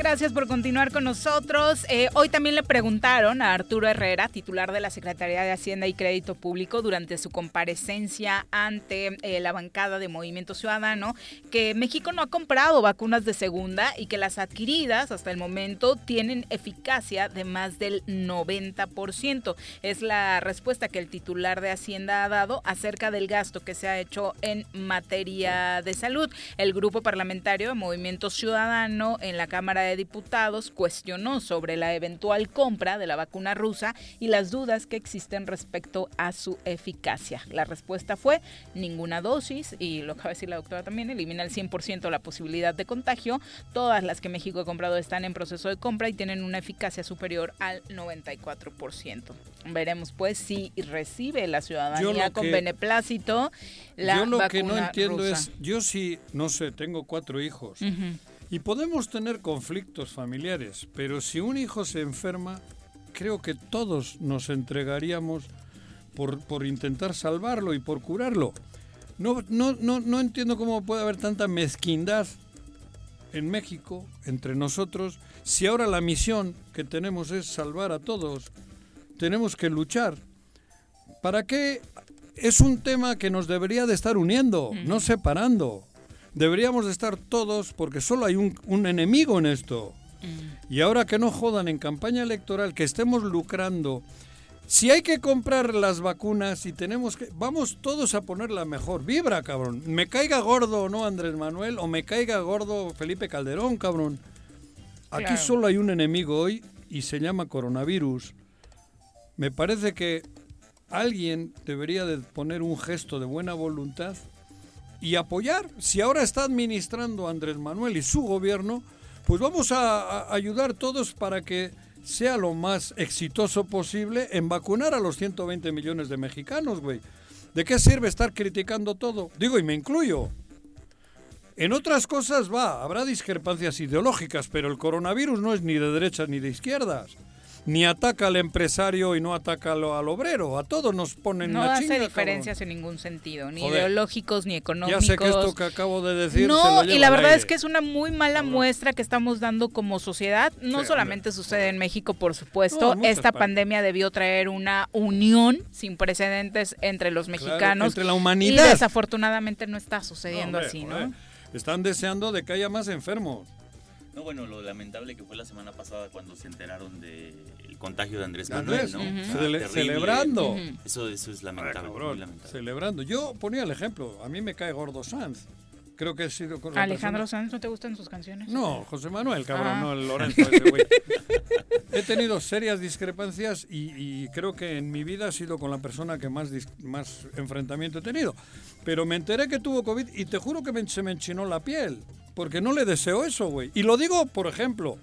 gracias por continuar con nosotros. Eh, hoy también le preguntaron a Arturo Herrera, titular de la Secretaría de Hacienda y Crédito Público, durante su comparecencia ante eh, la bancada de Movimiento Ciudadano, que México no ha comprado vacunas de segunda y que las adquiridas hasta el momento tienen eficacia de más del 90%. Es la respuesta que el titular de Hacienda ha dado acerca del gasto que se ha hecho en materia de salud. El grupo parlamentario de Movimiento Ciudadano en la Cámara de Diputados cuestionó sobre la eventual compra de la vacuna rusa y las dudas que existen respecto a su eficacia. La respuesta fue ninguna dosis y lo acaba de decir la doctora también, elimina el 100% la posibilidad de contagio. Todas las que México ha comprado están en proceso de compra y tienen una eficacia superior al 94%. Veremos pues si recibe la ciudadanía con que- beneplácito la Yo lo vacuna que no entiendo rusa. es, yo sí, no sé, tengo cuatro hijos. Y podemos tener conflictos familiares, pero si un hijo se enferma, creo que todos nos entregaríamos por, por intentar salvarlo y por curarlo. No, no, no, no entiendo cómo puede haber tanta mezquindad en México entre nosotros si ahora la misión que tenemos es salvar a todos. Tenemos que luchar. ¿Para qué? Es un tema que nos debería de estar uniendo, no separando. Deberíamos de estar todos porque solo hay un, un enemigo en esto. Y ahora que no jodan en campaña electoral, que estemos lucrando. Si hay que comprar las vacunas y tenemos que... Vamos todos a poner la mejor vibra, cabrón. Me caiga gordo o no Andrés Manuel o me caiga gordo Felipe Calderón, cabrón. Aquí Claro. solo hay un enemigo hoy y se llama coronavirus. Me parece que alguien debería de poner un gesto de buena voluntad y apoyar. Si ahora está administrando Andrés Manuel y su gobierno, pues vamos a, a ayudar todos para que sea lo más exitoso posible en vacunar a los 120 millones de mexicanos, güey. ¿De qué sirve estar criticando todo? Digo, y me incluyo. En otras cosas va, habrá discrepancias ideológicas, pero el coronavirus no es ni de derechas ni de izquierdas. Ni ataca al empresario y no ataca al, al obrero. A todos nos ponen No la hace chinga, cabrón. diferencias en ningún sentido, ni Joder. ideológicos ni económicos. Ya sé que esto que acabo de decir se no, lo y lleva la al verdad aire. es que es una muy mala muestra que estamos dando como sociedad. No Sí, solamente sucede en México, por supuesto. No, Esta partes. pandemia debió traer una unión sin precedentes entre los mexicanos. entre la Y humanidad. desafortunadamente no está sucediendo Hombre, así. ¿no? Están deseando de que haya más enfermos. No, bueno, lo lamentable que fue la semana pasada cuando se enteraron del contagio de Andrés De Manuel, Andrés, ¿no? ujú. O sea, Cele- terrible. celebrando. Eso, eso es lamentable, muy Cabrón, lamentable. celebrando. Yo ponía el ejemplo. A mí me cae gordo Sanz. Creo que he sido con Alejandro persona- Sanz, ¿no te gustan sus canciones? No, José Manuel, cabrón, Ah. no el Lorenzo [laughs] ese güey. He tenido serias discrepancias y, y creo que en mi vida ha sido con la persona que más, más enfrentamiento he tenido. Pero me enteré que tuvo COVID y te juro que me- se me enchinó la piel. Porque no le deseo eso, güey. Y lo digo, por ejemplo,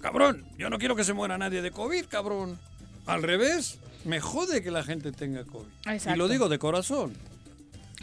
cabrón, yo no quiero que se muera nadie de COVID, cabrón. Al revés, me jode que la gente tenga COVID. Y lo digo de corazón.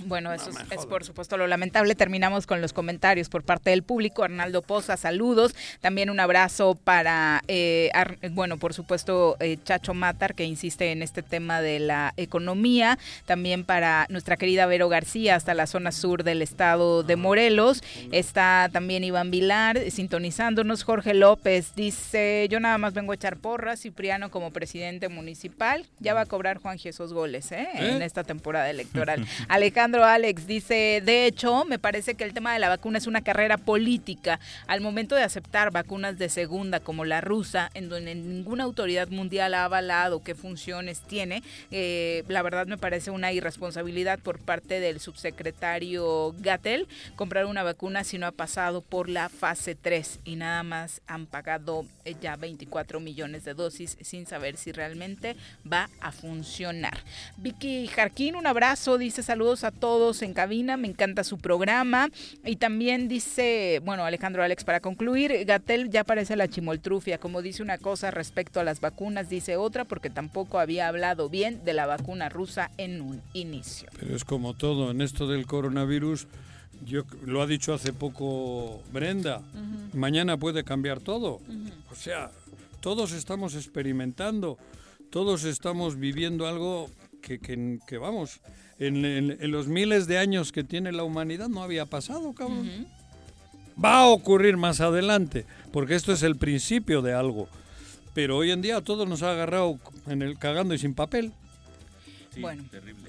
Bueno, eso es, es por supuesto lo lamentable. Terminamos con los comentarios por parte del público. Arnaldo Poza, saludos. También un abrazo para, eh, Ar- bueno, por supuesto, eh, Chacho Matar, que insiste en este tema de la economía. También para nuestra querida Vero García, hasta la zona sur del estado de Morelos. Está también Iván Vilar, eh, sintonizándonos. Jorge López dice, yo nada más vengo a echar porras. Cipriano como presidente municipal. Ya va a cobrar Juan Jesús goles, ¿eh? En ¿Eh? esta temporada electoral. [laughs] Alejandro Alex dice, de hecho, me parece que el tema de la vacuna es una carrera política. Al momento de aceptar vacunas de segunda como la rusa, en donde ninguna autoridad mundial ha avalado qué funciones tiene, eh, la verdad me parece una irresponsabilidad por parte del subsecretario Gatel comprar una vacuna si no ha pasado por la fase 3 y nada más han pagado eh, ya 24 millones de dosis sin saber si realmente va a funcionar. Vicky Jarquín, un abrazo, dice saludos a todos en cabina, me encanta su programa. Y también dice, bueno, Alejandro Alex, para concluir, Gatel ya parece la chimoltrufia, como dice una cosa respecto a las vacunas, dice otra, porque tampoco había hablado bien de la vacuna rusa en un inicio. Pero es como todo, en esto del coronavirus, yo lo ha dicho hace poco Brenda, mañana puede cambiar todo. O sea, todos estamos experimentando, todos estamos viviendo algo que, que- que, vamos, en, en- en los miles de años que tiene la humanidad no había pasado, cabrón. Va a ocurrir más adelante, porque esto es el principio de algo. Pero hoy en día todo nos ha agarrado en el cagando y sin papel. Bueno.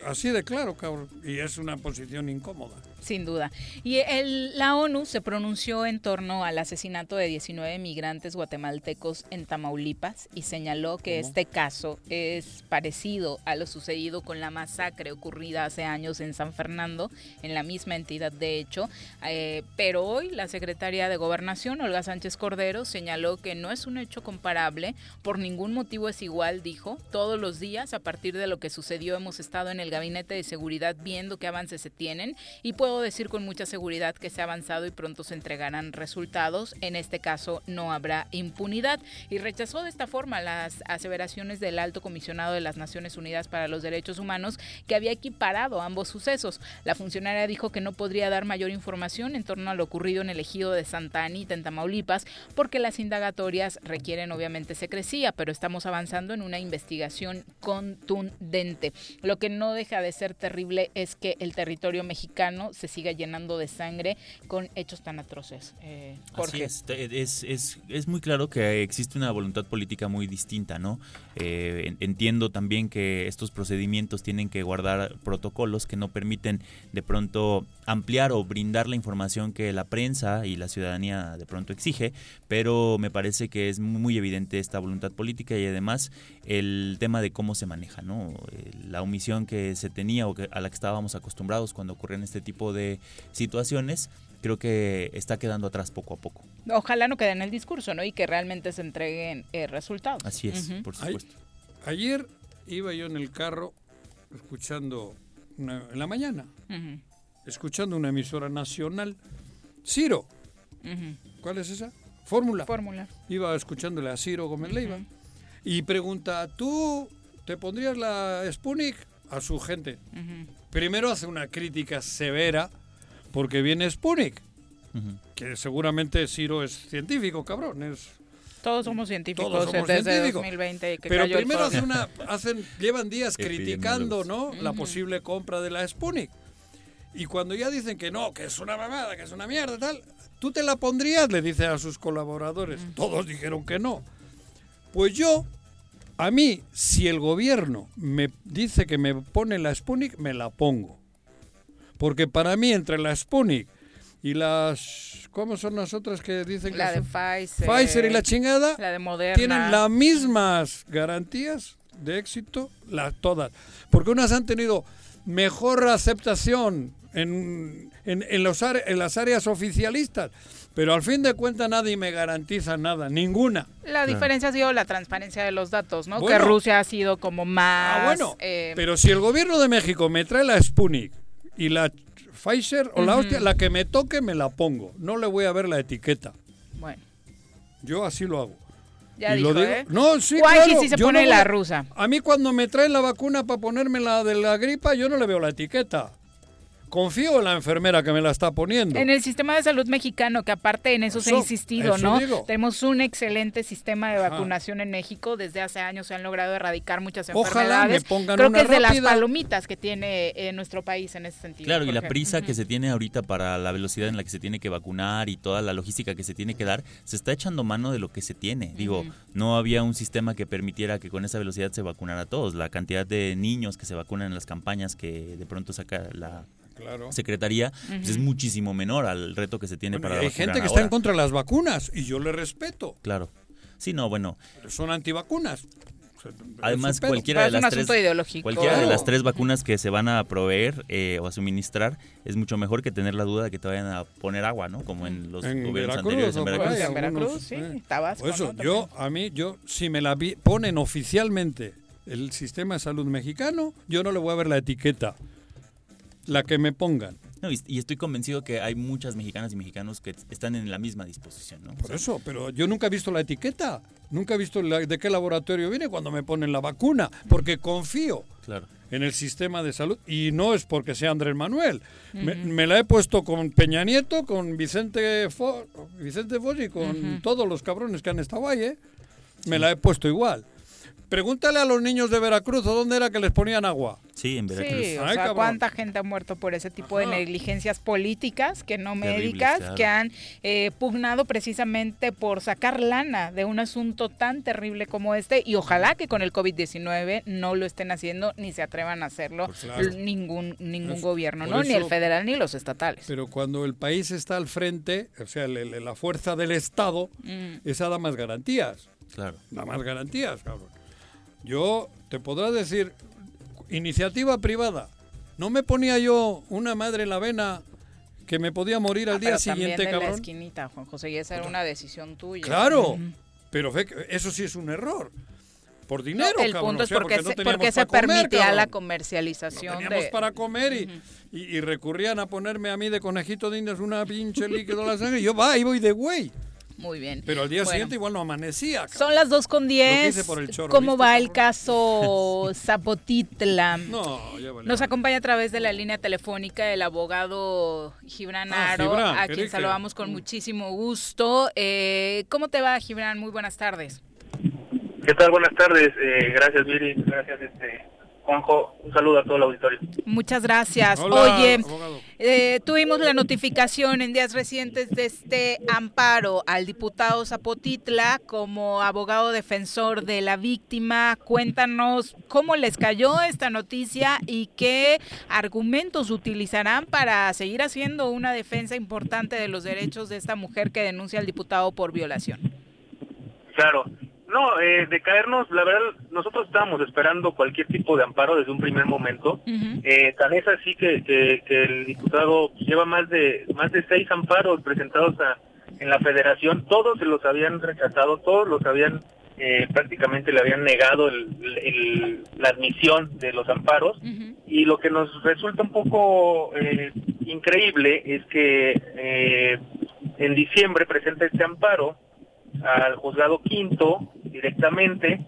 Así de claro, cabrón. Y es una posición incómoda. Sin duda. Y el- la ONU se pronunció en torno al asesinato de 19 migrantes guatemaltecos en Tamaulipas y señaló que ¿Cómo? este caso es parecido a lo sucedido con la masacre ocurrida hace años en San Fernando, en la misma entidad de hecho. Eh, pero hoy la secretaria de Gobernación, Olga Sánchez Cordero, señaló que no es un hecho comparable, por ningún motivo es igual, dijo. Todos los días, a partir de lo que sucedió, hemos estado en el gabinete de seguridad viendo qué avances se tienen y puedo decir con mucha seguridad que se ha avanzado y pronto se entregarán resultados. En este caso no habrá impunidad y rechazó de esta forma las aseveraciones del alto comisionado de las Naciones Unidas para los Derechos Humanos que había equiparado ambos sucesos. La funcionaria dijo que no podría dar mayor información en torno a lo ocurrido en el ejido de Santa Anita en Tamaulipas porque las indagatorias requieren obviamente secrecía, pero estamos avanzando en una investigación contundente. Lo que no deja de ser terrible es que el territorio mexicano se siga llenando de sangre con hechos tan atroces. Eh, Así Jorge. es, te- es, es, es muy claro que existe una voluntad política muy distinta, ¿no? Eh, en- entiendo también que estos procedimientos tienen que guardar protocolos que no permiten de pronto ampliar o brindar la información que la prensa y la ciudadanía de pronto exige, pero me parece que es muy evidente esta voluntad política y además el tema de cómo se maneja, ¿no? Eh, La omisión que se tenía o que, a la que estábamos acostumbrados cuando ocurren este tipo de situaciones, creo que está quedando atrás poco a poco. Ojalá no quede en el discurso, ¿no? Y que realmente se entreguen eh, resultados. Así es, por supuesto. ayer iba yo en el carro escuchando, una- en la mañana, escuchando una emisora nacional. Ciro. ¿cuál es esa? Fórmula. Fórmula. Iba escuchándole a Ciro Gómez Leiva y pregunta, ¿tú te pondrías la Sputnik a su gente? Primero hace una crítica severa porque viene Sputnik, que seguramente Ciro es científico, cabrón, es Todos somos científicos Todos somos desde científicos. 2020 que Pero cayó primero hace una, hacen, llevan días criticando ¿no? la posible compra de la Sputnik. Y cuando ya dicen que no, que es una mamada, que es una mierda, tal, ¿tú te la pondrías? Le dice a sus colaboradores. Todos dijeron que no. Pues yo, a mí, si el gobierno me dice que me pone la Sputnik, me la pongo. Porque para mí, entre la Sputnik y las... ¿Cómo son las otras que dicen que La de son? Pfizer. Pfizer y la chingada La de Moderna. tienen las mismas garantías de éxito, las todas. Porque unas han tenido mejor aceptación en, en, en los en las áreas oficialistas, pero al fin de cuentas nadie me garantiza nada, ninguna. La diferencia ha sido la transparencia de los datos, ¿no? Bueno. que Rusia ha sido como más... Ah, bueno, eh, pero si el gobierno de México me trae la Sputnik y la Pfizer o la hostia, la que me toque me la pongo. No le voy a ver la etiqueta. Bueno, Yo así lo hago. ya Y dijo, lo digo- ¿eh? No, sí, Guayqui claro, sí se yo pone no la a- rusa. A mí cuando me traen la vacuna para ponerme la de la gripa, yo no le veo la etiqueta. Confío en la enfermera que me la está poniendo. En el sistema de salud mexicano, que aparte en eso, se ha insistido, ¿no? digo. Tenemos un excelente sistema de Ajá. vacunación en México. Desde hace años se han logrado erradicar muchas Ojalá me enfermedades. pongan Creo una que es de las palomitas que tiene eh, nuestro país en ese sentido. Claro, y la prisa que se tiene ahorita para la velocidad en la que se tiene que vacunar y toda la logística que se tiene que dar, se está echando mano de lo que se tiene. Digo, no había un sistema que permitiera que con esa velocidad se vacunara a todos. La cantidad de niños que se vacunan en las campañas que de pronto saca la Claro. Secretaría pues es muchísimo menor al reto que se tiene Bueno, para y hay gente que está en contra de las vacunas y yo le respeto. Claro. Sí, no, bueno. Pero son antivacunas. Además, cualquiera de las tres, cualquiera de las tres vacunas que se van a proveer eh, o a suministrar es mucho mejor que tener la duda de que te vayan a poner agua, ¿no? Como en los En gobiernos Veracruz, anteriores en Veracruz. En sí, eh. Tabasco, Por eso, ¿no? yo, a mí, yo, si me la vi- ponen oficialmente el sistema de salud mexicano, yo no le voy a ver la etiqueta. La que me pongan. No, y, y estoy convencido que hay muchas mexicanas y mexicanos que están en la misma disposición, ¿no? Por eso, pero yo nunca he visto la etiqueta. Nunca he visto la- de qué laboratorio viene cuando me ponen la vacuna, porque confío Claro. en el sistema de salud y no es porque sea Andrés Manuel. Me, la he puesto con Peña Nieto, con Vicente Fo, Vicente Fox y con todos los cabrones que han estado ahí, ¿eh? Me la he puesto igual. Pregúntale a los niños de Veracruz, ¿o dónde era que les ponían agua? Sí, en Veracruz. Sí, o Ay, sea, cabrón. cuánta gente ha muerto por ese tipo de Ajá. negligencias políticas que no médicas, claro. que han eh, pugnado precisamente por sacar lana de un asunto tan terrible como este y ojalá que con el COVID-19 no lo estén haciendo ni se atrevan a hacerlo Pues claro. ningún ningún Es- gobierno, ¿no? Ni el eso- federal ni los estatales. Pero cuando el país está al frente, o sea, el- el- la fuerza del Estado, Mm. esa da más garantías. Claro. Da más garantías, cabrón. Yo te podrá decir, iniciativa privada. No me ponía yo una madre en la vena que me podía morir al Ah, día pero siguiente, también de la cabrón. esquinita, Juan José, y esa era una decisión tuya. Claro, Ujú. pero fe que eso sí es un error. Por No, dinero, el cabrón, punto o es sea, porque, no se, teníamos porque se comer, permitía la comercialización Teníamos de... para comer y, y, y recurrían a ponerme a mí de conejito de indias una pinche líquido a la sangre y yo va, ahí voy de güey. Muy bien. Pero al día Bueno. siguiente igual no amanecía. cabrón. Son las 2 con Lo que 10. hice por el choro, ¿Cómo ¿viste, va el caso [laughs] Zapotitla? No, ya vale. Nos acompaña a través de la línea telefónica el abogado Gibran Ah, Aro, Gibran, a quien saludamos con muchísimo gusto. Eh, ¿Cómo te va, Gibran? Muy buenas tardes. ¿Qué tal? Buenas tardes. Eh, gracias, Viri. Gracias, este, Juanjo. Un saludo a todo el auditorio. Muchas gracias. Hola, Oye, eh, tuvimos la notificación en días recientes de este amparo al diputado Zapotitla como abogado defensor de la víctima. Cuéntanos cómo les cayó esta noticia y qué argumentos utilizarán para seguir haciendo una defensa importante de los derechos de esta mujer que denuncia al diputado por violación. Claro. No, eh, de caernos, la verdad, nosotros estábamos esperando cualquier tipo de amparo desde un primer momento. Eh, tan es así que, que- que el diputado lleva más de más de seis amparos presentados a- en la federación. Todos se los habían rechazado, todos los habían eh, prácticamente le habían negado el- el- la admisión de los amparos. Y lo que nos resulta un poco eh, increíble es que eh, en diciembre presenta este amparo al juzgado quinto directamente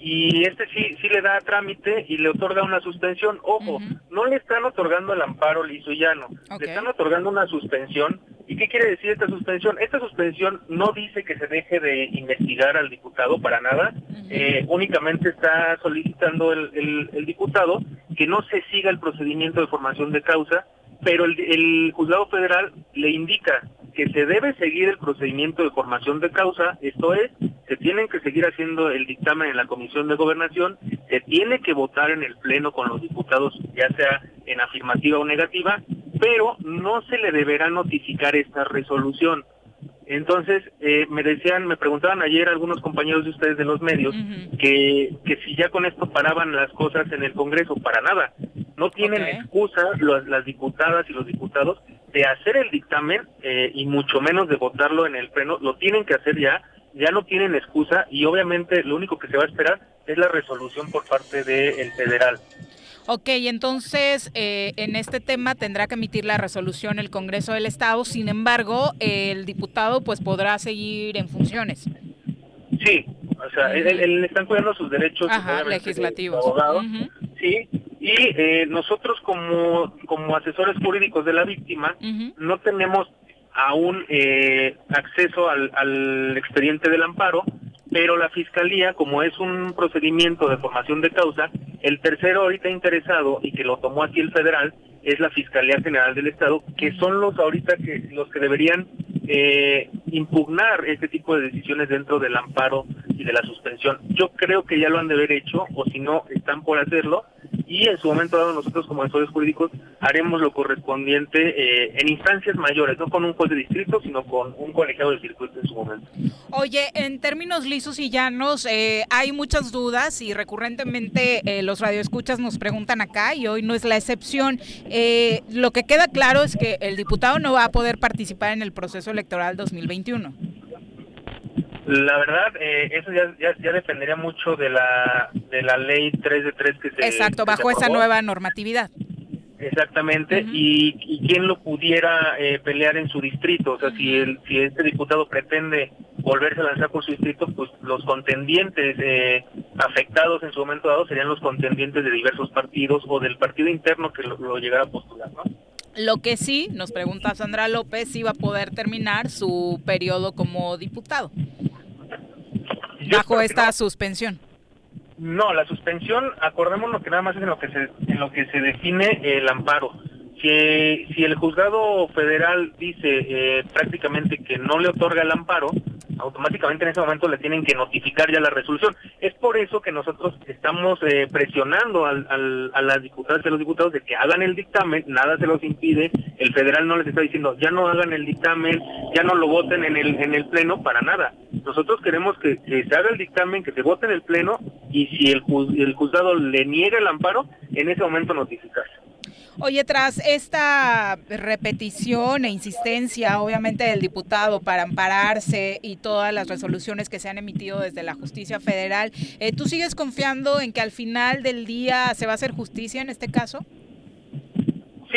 y este sí sí le da trámite y le otorga una suspensión. Ojo, no le están otorgando el amparo liso y llano, le están otorgando una suspensión. ¿Y qué quiere decir esta suspensión? Esta suspensión no dice que se deje de investigar al diputado para nada, eh, únicamente está solicitando el, el- el diputado que no se siga el procedimiento de formación de causa, pero el, juzgado federal le indica que se debe seguir el procedimiento de formación de causa, esto es, se tienen que seguir haciendo el dictamen en la Comisión de Gobernación, se tiene que votar en el Pleno con los diputados, ya sea en afirmativa o negativa, pero no se le deberá notificar esta resolución. Entonces, eh, me decían, me preguntaban ayer algunos compañeros de ustedes de los medios que, que si ya con esto paraban las cosas en el Congreso, para nada. No tienen excusa los- las diputadas y los diputados de hacer el dictamen eh, y mucho menos de votarlo en el pleno. Lo tienen que hacer ya, ya no tienen excusa y obviamente lo único que se va a esperar es la resolución por parte del federal. Ok, entonces eh, en este tema tendrá que emitir la resolución el Congreso del Estado, sin embargo, el diputado pues podrá seguir en funciones. Sí, o sea, él, él- le están cuidando sus derechos Ajá, legislativos. abogado. Sí, y eh, nosotros como, como asesores jurídicos de la víctima no tenemos aún eh, acceso al, al expediente del amparo, pero la fiscalía, como es un procedimiento de formación de causa, el tercero ahorita interesado y que lo tomó aquí el federal es la Fiscalía General del Estado, que son los ahorita que los que deberían eh, impugnar este tipo de decisiones dentro del amparo y de la suspensión. Yo creo que ya lo han de haber hecho, o si no, están por hacerlo, y en su momento dado nosotros como asesores jurídicos haremos lo correspondiente eh, en instancias mayores, no con un juez de distrito, sino con un colegiado del circuito en su momento. Oye, en términos lisos y llanos, eh, hay muchas dudas y recurrentemente eh, los radioescuchas nos preguntan acá y hoy no es la excepción. Eh, lo que queda claro es que el diputado no va a poder participar en el proceso electoral 2021. La verdad, eh, eso ya, ya, ya dependería mucho de la, de la ley 3 de 3 que se Exacto, se bajo esa nueva normatividad. Exactamente, y, y quién lo pudiera eh, pelear en su distrito. O sea, si, el, si este diputado pretende volverse a lanzar por su distrito, pues los contendientes eh, afectados en su momento dado serían los contendientes de diversos partidos o del partido interno que lo, lo llegara a postular, ¿no? Lo que sí, nos pregunta Sandra López, si va a poder terminar su periodo como diputado bajo esta no. suspensión. No, la suspensión, acordémonos que nada más es en lo que se, en lo que se define el amparo. Si, si el juzgado federal dice eh, prácticamente que no le otorga el amparo, automáticamente en ese momento le tienen que notificar ya la resolución. Es por eso que nosotros estamos eh, presionando al, al- a las diputadas y a los diputados de que hagan el dictamen, nada se los impide, el federal no les está diciendo ya no hagan el dictamen, ya no lo voten en el, en el pleno, para nada. Nosotros queremos que, se haga el dictamen, que se vote en el pleno y si el, el juzgado le niega el amparo, en ese momento notificarse. Oye, tras esta repetición e insistencia, obviamente, del diputado para ampararse y todas las resoluciones que se han emitido desde la justicia federal, eh, ¿tú sigues confiando en que al final del día se va a hacer justicia en este caso?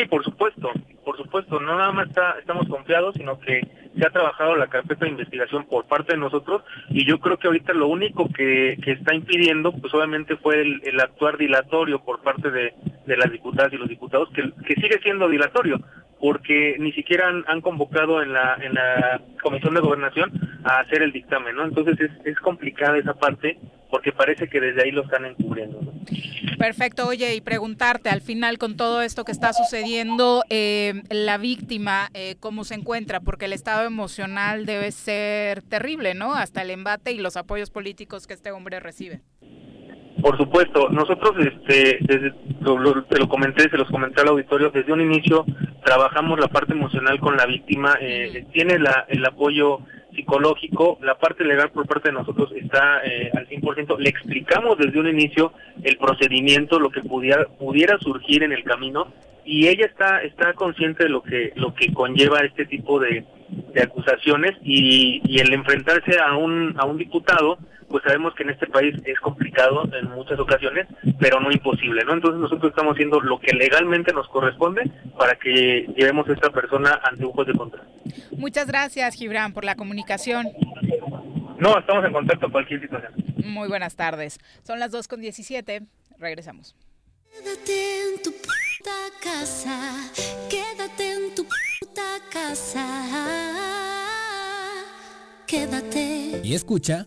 Sí, por supuesto, por supuesto. No nada más está- estamos confiados, sino que se ha trabajado la carpeta de investigación por parte de nosotros y yo creo que ahorita lo único que, que está impidiendo, pues obviamente fue el, el actuar dilatorio por parte de, de las diputadas y los diputados, que, que sigue siendo dilatorio, porque ni siquiera han, convocado en la, en la Comisión de Gobernación a hacer el dictamen, ¿no? Entonces es, es complicada esa parte porque parece que desde ahí lo están encubriendo. ¿no? Perfecto, oye, y preguntarte al final con todo esto que está sucediendo, eh, la víctima, eh, ¿cómo se encuentra? Porque el estado emocional debe ser terrible, ¿no? Hasta el embate y los apoyos políticos que este hombre recibe. Por supuesto, nosotros, este, desde, lo, lo- te lo comenté, se los comenté al auditorio, desde un inicio trabajamos la parte emocional con la víctima, eh, tiene la, el apoyo psicológico, la parte legal por parte de nosotros está eh, al 100%, le explicamos desde un inicio el procedimiento, lo que pudiera, pudiera surgir en el camino y ella está, está consciente de lo que, lo que conlleva este tipo de, de acusaciones y, el enfrentarse a un, a un diputado, pues sabemos que en este país es complicado en muchas ocasiones, pero no imposible, ¿no? Entonces nosotros estamos haciendo lo que legalmente nos corresponde para que llevemos a esta persona ante un juez de control. Muchas gracias, Gibran, por la comunicación. No, estamos en contacto con cualquier situación. Muy buenas tardes. Son las 2 con 17. Regresamos. Quédate en tu puta casa, quédate en tu puta casa, quédate. Y escucha.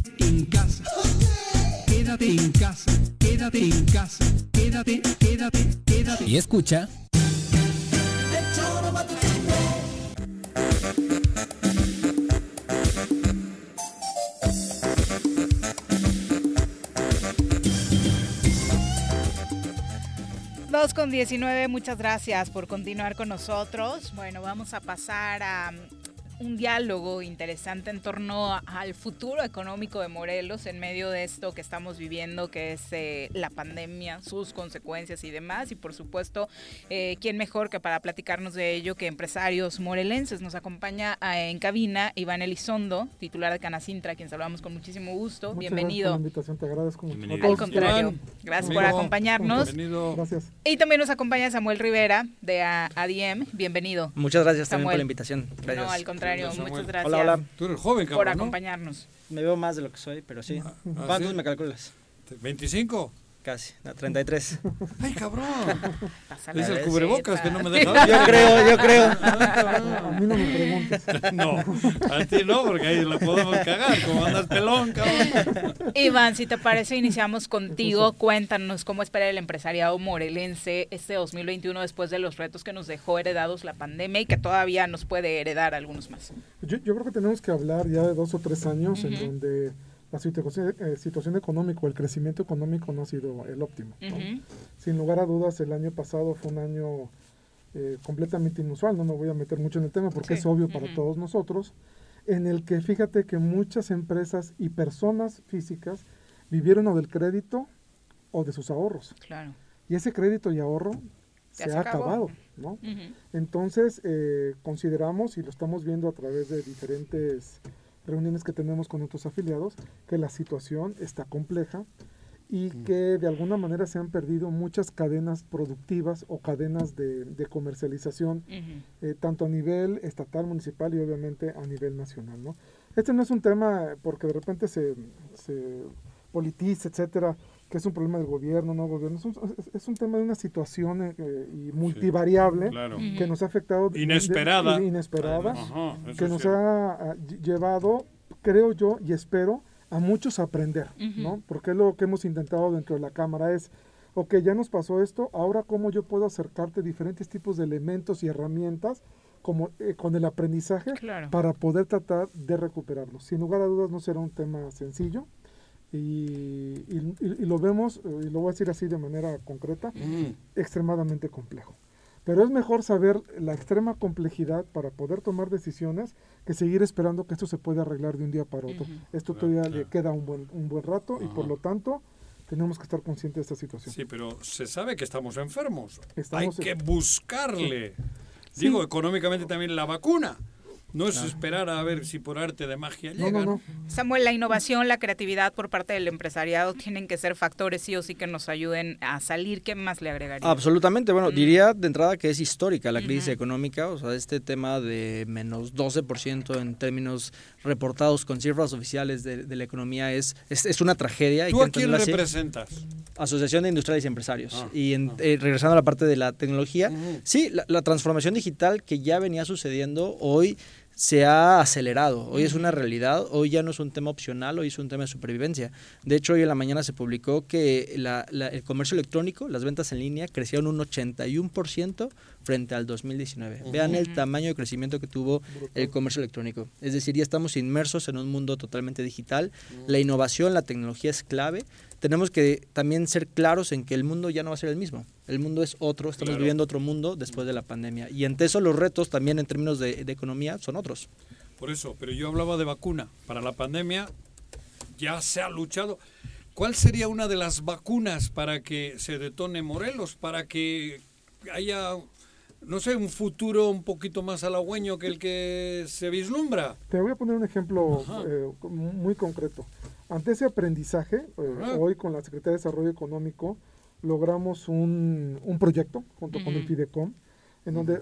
en casa. Quédate en casa. Quédate en casa. Quédate, quédate, quédate. Y escucha. 2 con 19, muchas gracias por continuar con nosotros. Bueno, vamos a pasar a un diálogo interesante en torno a- al futuro económico de Morelos en medio de esto que estamos viviendo, que es eh, la pandemia, sus consecuencias y demás. Y por supuesto, eh, ¿quién mejor que para platicarnos de ello que empresarios morelenses? Nos acompaña eh, en cabina Iván Elizondo, titular de Canacintra, a quien saludamos con muchísimo gusto. Muchas Bienvenido. Gracias por la invitación, te agradezco mucho. Al contrario, gracias por acompañarnos. Bienvenido. Gracias. Y también nos acompaña Samuel Rivera de ADM. Bienvenido. Muchas gracias también por la invitación. Gracias. No, al contrario, Hola, Samuel. muchas gracias Hola, hola. Tú eres joven, por cabrón, ¿no? acompañarnos. Me veo más de lo que soy, pero sí. ah, ¿Cuántos ¿sí? me calculas? ¿25? Casi, no, 33. [laughs] ¡Ay, cabrón! Es el la cubrebocas que no me deja Yo creo, yo creo. [laughs] A mí no me preguntes. [laughs] No, a ti no, porque ahí la podemos cagar. Como andas pelón, cabrón. Iván, si te parece, iniciamos contigo. Cuéntanos cómo espera el empresariado morelense este 2021 después de los retos que nos dejó heredados la pandemia y que todavía nos puede heredar algunos más. Yo, yo creo que tenemos que hablar ya de dos o tres años en donde la situación, eh, situación económica o el crecimiento económico no ha sido el óptimo. Sin lugar a dudas, el año pasado fue un año eh, completamente inusual, no me voy a meter mucho en el tema porque Sí. es obvio para todos nosotros, en el que fíjate que muchas empresas y personas físicas vivieron o del crédito o de sus ahorros. Claro. Y ese crédito y ahorro se se ha acabó. acabado, ¿no? Entonces, eh, consideramos, y lo estamos viendo a través de diferentes reuniones que tenemos con nuestros afiliados, que la situación está compleja y que de alguna manera se han perdido muchas cadenas productivas o cadenas de, de comercialización, Ujú. eh, tanto a nivel estatal, municipal y obviamente a nivel nacional. ¿no? Este no es un tema porque de repente se, se politiza, etcétera, que es un problema del gobierno, no gobierno, es un, es- es un tema de una situación eh, y multivariable claro. que nos ha afectado de- de- Inesperada. de- inesperada, Ajá, eso que nos cierto. ha ah, lle- llevado, creo yo y espero, a muchos a aprender, Ujú. ¿no? Porque es lo que hemos intentado dentro de la cámara es, ok, ya nos pasó esto, ahora cómo yo puedo acercarte diferentes tipos de elementos y herramientas como eh, con el aprendizaje Claro. para poder tratar de recuperarlo. Sin lugar a dudas no será un tema sencillo y, y- y- lo vemos, y lo voy a decir así de manera concreta, Mm. extremadamente complejo. Pero es mejor saber la extrema complejidad para poder tomar decisiones que seguir esperando que esto se pueda arreglar de un día para otro. Ujú. Esto Claro, todavía le claro. queda un buen, un buen rato y por lo tanto tenemos que estar conscientes de esta situación. Sí, pero se sabe que estamos enfermos. Estamos Hay que en- buscarle. Sí. Digo, económicamente también la vacuna. No es esperar a ver si por arte de magia No, llega. no, no. Samuel, la innovación, la creatividad por parte del empresariado tienen que ser factores sí o sí que nos ayuden a salir. ¿Qué más le agregaría? Absolutamente, bueno, Mm. diría de entrada que es histórica la crisis económica, o sea, este tema de menos 12% en términos reportados con cifras oficiales de, de la economía es, es, es una tragedia. ¿Tú a quién representas? Asociación de Industriales y Empresarios. Ah, y en- ah. eh, regresando a la parte de la tecnología, sí, la, la transformación digital que ya venía sucediendo hoy se ha acelerado. Hoy es una realidad, hoy ya no es un tema opcional, hoy es un tema de supervivencia. De hecho, hoy en la mañana se publicó que la- la- el comercio electrónico, las ventas en línea, crecieron un 81% frente al 2019. Vean el tamaño de crecimiento que tuvo el comercio electrónico. Es decir, ya estamos inmersos en un mundo totalmente digital. La innovación, la tecnología es clave. Tenemos que también ser claros en que el mundo ya no va a ser el mismo. El mundo es otro, estamos Claro. viviendo otro mundo después de la pandemia. Y ante eso los retos también en términos de, de economía son otros. Por eso, pero yo hablaba de vacuna. Para la pandemia ya se ha luchado. ¿Cuál sería una de las vacunas para que se detone Morelos? Para que haya, no sé, un futuro un poquito más halagüeño que el que se vislumbra. Te voy a poner un ejemplo eh, muy concreto. Ante ese aprendizaje, eh, hoy con la Secretaría de Desarrollo Económico logramos un, un proyecto junto con el. Fidecom, en donde,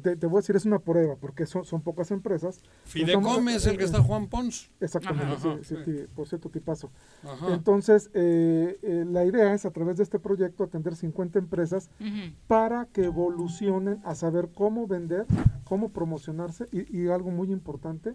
te, te voy a decir, es una prueba, porque son, son pocas empresas. Fidecom Estamos- es el que eh, está Juan Pons. Exactamente, Ajá, sí, sí, sí. por cierto, tipazo. Ajá. Entonces, eh, eh, la idea es a través de este proyecto atender 50 empresas para que evolucionen a saber cómo vender, cómo promocionarse y, y algo muy importante,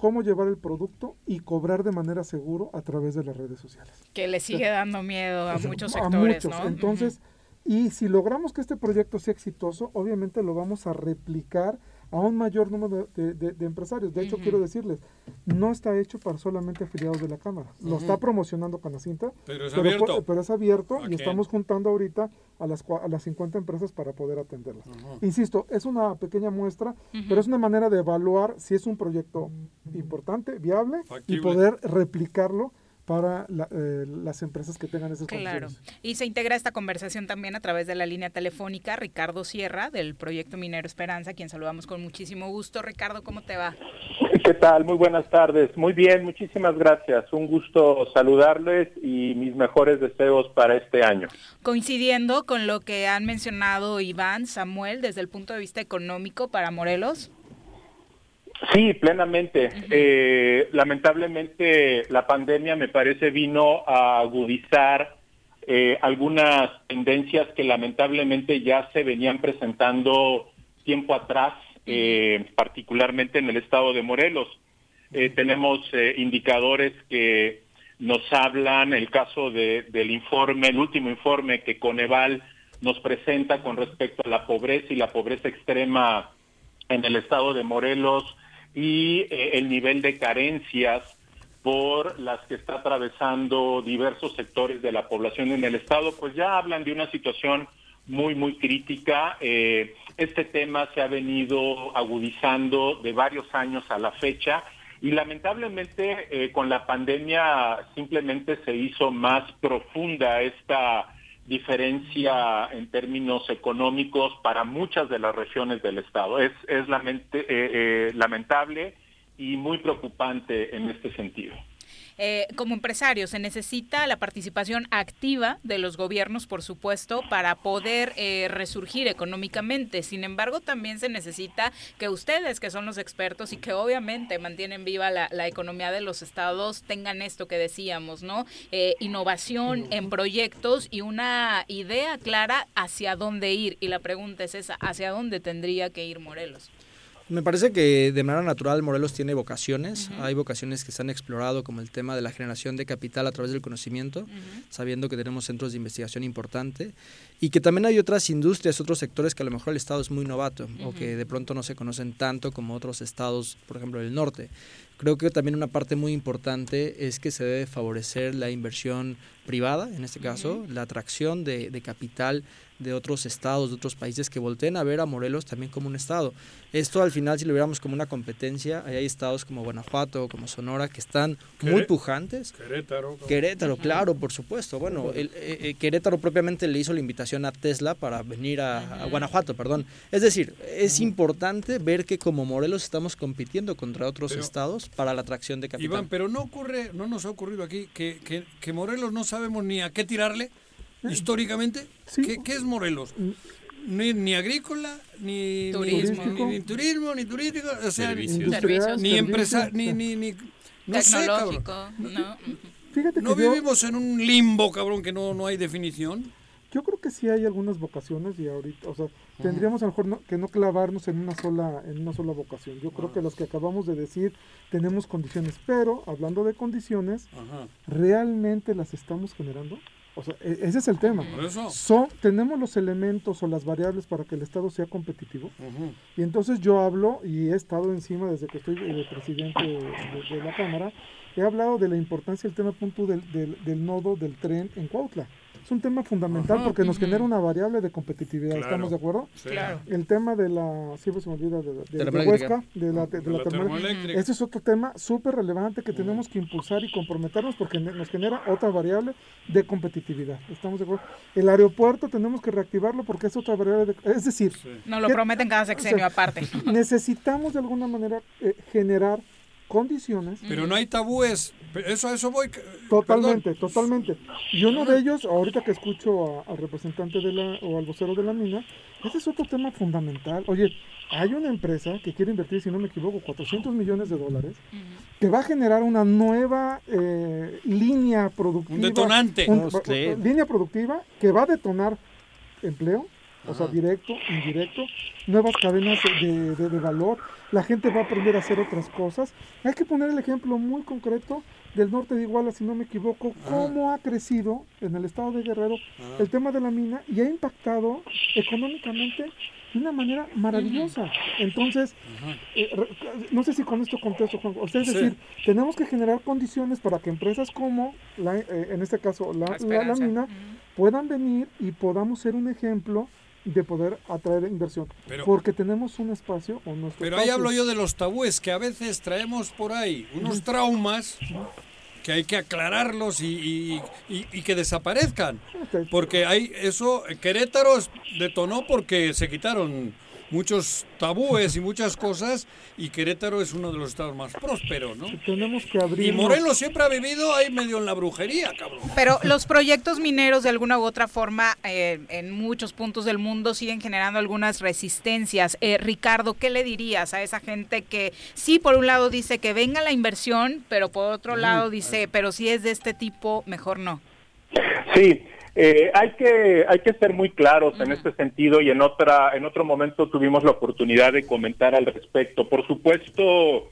cómo llevar el producto y cobrar de manera seguro a través de las redes sociales. Que le sigue dando miedo a muchos a sectores, muchos. ¿no? Entonces, y si logramos que este proyecto sea exitoso, obviamente lo vamos a replicar a un mayor número de, de- de empresarios. De hecho, quiero decirles, no está hecho para solamente afiliados de la Cámara. Lo está promocionando Canacinta, Pero es pu- abierto. pero es abierto ¿A y estamos juntando ahorita a las, cua- a las 50 empresas para poder atenderlas. Insisto, es una pequeña muestra, pero es una manera de evaluar si es un proyecto importante, viable Factible. y poder replicarlo para la- eh, las empresas que tengan esas Claro. condiciones. Y se integra esta conversación también a través de la línea telefónica Ricardo Sierra del proyecto Minero Esperanza, a quien saludamos con muchísimo gusto. Ricardo, ¿cómo te va? ¿Qué tal? Muy buenas tardes. Muy bien, muchísimas gracias. Un gusto saludarles y mis mejores deseos para este año. Coincidiendo con lo que han mencionado Iván, Samuel, desde el punto de vista económico para Morelos. Sí, plenamente. Eh, lamentablemente la pandemia me parece vino a agudizar eh, algunas tendencias que lamentablemente ya se venían presentando tiempo atrás, eh, particularmente en el estado de Morelos. Eh, tenemos eh, indicadores que nos hablan, el caso de- del informe, el último informe que Coneval nos presenta con respecto a la pobreza y la pobreza extrema en el estado de Morelos y eh, el nivel de carencias por las que está atravesando diversos sectores de la población en el estado, pues ya hablan de una situación muy, muy crítica. Eh, este tema se ha venido agudizando de varios años a la fecha y lamentablemente eh, con la pandemia simplemente se hizo más profunda esta diferencia en términos económicos para muchas de las regiones del estado. Es, es lamente- eh, eh, lamentable y muy preocupante en este sentido. Eh, como empresario, se necesita la participación activa de los gobiernos, por supuesto, para poder eh, resurgir económicamente. Sin embargo, también se necesita que ustedes, que son los expertos y que obviamente mantienen viva la, la economía de los estados, tengan esto que decíamos, ¿no? Eh, innovación en proyectos y una idea clara hacia dónde ir. Y la pregunta es esa, ¿hacia dónde tendría que ir Morelos? Me parece que de manera natural Morelos tiene vocaciones. Hay vocaciones que se han explorado, como el tema de la generación de capital a través del conocimiento, sabiendo que tenemos centros de investigación importante y que también hay otras industrias, otros sectores que a lo mejor el Estado es muy novato o que de pronto no se conocen tanto como otros estados, por ejemplo, del norte. Creo que también una parte muy importante es que se debe favorecer la inversión privada, en este caso, la atracción de, de capital de otros estados, de otros países que volteen a ver a Morelos también como un estado. Esto al final, si lo viéramos como una competencia, ahí hay estados como Guanajuato, como Sonora, que están muy pujantes. Querétaro. Querétaro, claro, por supuesto. Bueno, el, eh, eh, Querétaro propiamente le hizo la invitación a Tesla para venir a, a Guanajuato, perdón. Es decir, es importante ver que como Morelos estamos compitiendo contra otros Pero- estados para la atracción de capital. Iván, pero no ocurre, no nos ha ocurrido aquí que, que, que Morelos no sabemos ni a qué tirarle históricamente. ¿Qué, qué es Morelos? Ni, ni agrícola, ni Turismo. ni, ni turismo, ni turístico, o sea, ni- Servicios. Servicios. ni empresa, ni, ni, ni no sé, Tecnológico, cabrón. ¿no? Fíjate No que yo- vivimos en un limbo, cabrón, que no, no hay definición. Yo creo que sí hay algunas vocaciones y ahorita, o sea, tendríamos a lo mejor no- que no clavarnos en una sola en una sola vocación. Yo creo que las que acabamos de decir tenemos condiciones, pero hablando de condiciones, Ajá. ¿realmente las estamos generando? O sea, e- ese es el tema. Son, tenemos los elementos o las variables para que el Estado sea competitivo. Y entonces yo hablo, y he estado encima desde que estoy de presidente de, de la Cámara, he hablado de la importancia del tema punto del, del, del nodo del tren en Cuautla. Es un tema fundamental Ajá. porque nos genera una variable de competitividad. Claro. ¿Estamos de acuerdo? Sí. Claro. El tema de la, siempre se me olvida, de, de- de. Huesca, de la, de, de De la la termoeléctrica. termoeléctrica. Ese es otro tema súper relevante que tenemos que impulsar y comprometernos porque nos genera otra variable de competitividad. ¿Estamos de acuerdo? El aeropuerto tenemos que reactivarlo porque es otra variable de... Es decir... Nos lo ¿qué- prometen cada o sea, sexenio aparte. necesitamos de alguna manera eh, generar condiciones Pero no hay tabúes. Eso a eso voy. Totalmente, totalmente. Y uno de ellos, ahorita que escucho a- al representante de la, o al vocero de la mina, ese es otro tema fundamental. Oye, hay una empresa que quiere invertir, si no me equivoco, 400 millones de dólares, que va a generar una nueva eh, línea productiva. Un detonante. un- Oh, línea productiva que va a detonar empleo, o sea, directo, indirecto, nuevas cadenas de, de- de valor, la gente va a aprender a hacer otras cosas. Hay que poner el ejemplo muy concreto del norte de Iguala, si no me equivoco, cómo ha crecido en el estado de Guerrero el tema de la mina y ha impactado económicamente de una manera maravillosa. Entonces, eh, no sé si con esto contesto, Juan. O sea, es Sí. decir, tenemos que generar condiciones para que empresas como, la, eh, en este caso, la, la- la Esperanza. mina, puedan venir y podamos ser un ejemplo de poder atraer inversión. Pero- porque tenemos un espacio o nuestro Pero ahí hablo yo de los tabúes que a veces traemos por ahí, unos traumas que hay que aclararlos y, y- y- y que desaparezcan. Porque hay eso, Querétaro detonó porque se quitaron muchos tabúes y muchas cosas y Querétaro es uno de los estados más prósperos, ¿no? Tenemos que abrir. Y Morelos siempre ha vivido ahí medio en la brujería, cabrón. Pero los proyectos mineros de alguna u otra forma eh, en muchos puntos del mundo siguen generando algunas resistencias. Eh, Ricardo, ¿qué le dirías a esa gente que sí, por un lado dice que venga la inversión, pero por otro lado dice, pero si es de este tipo, mejor no? Sí, eh, hay que hay que ser muy claros en este sentido y en otra en otro momento tuvimos la oportunidad de comentar al respecto. Por supuesto,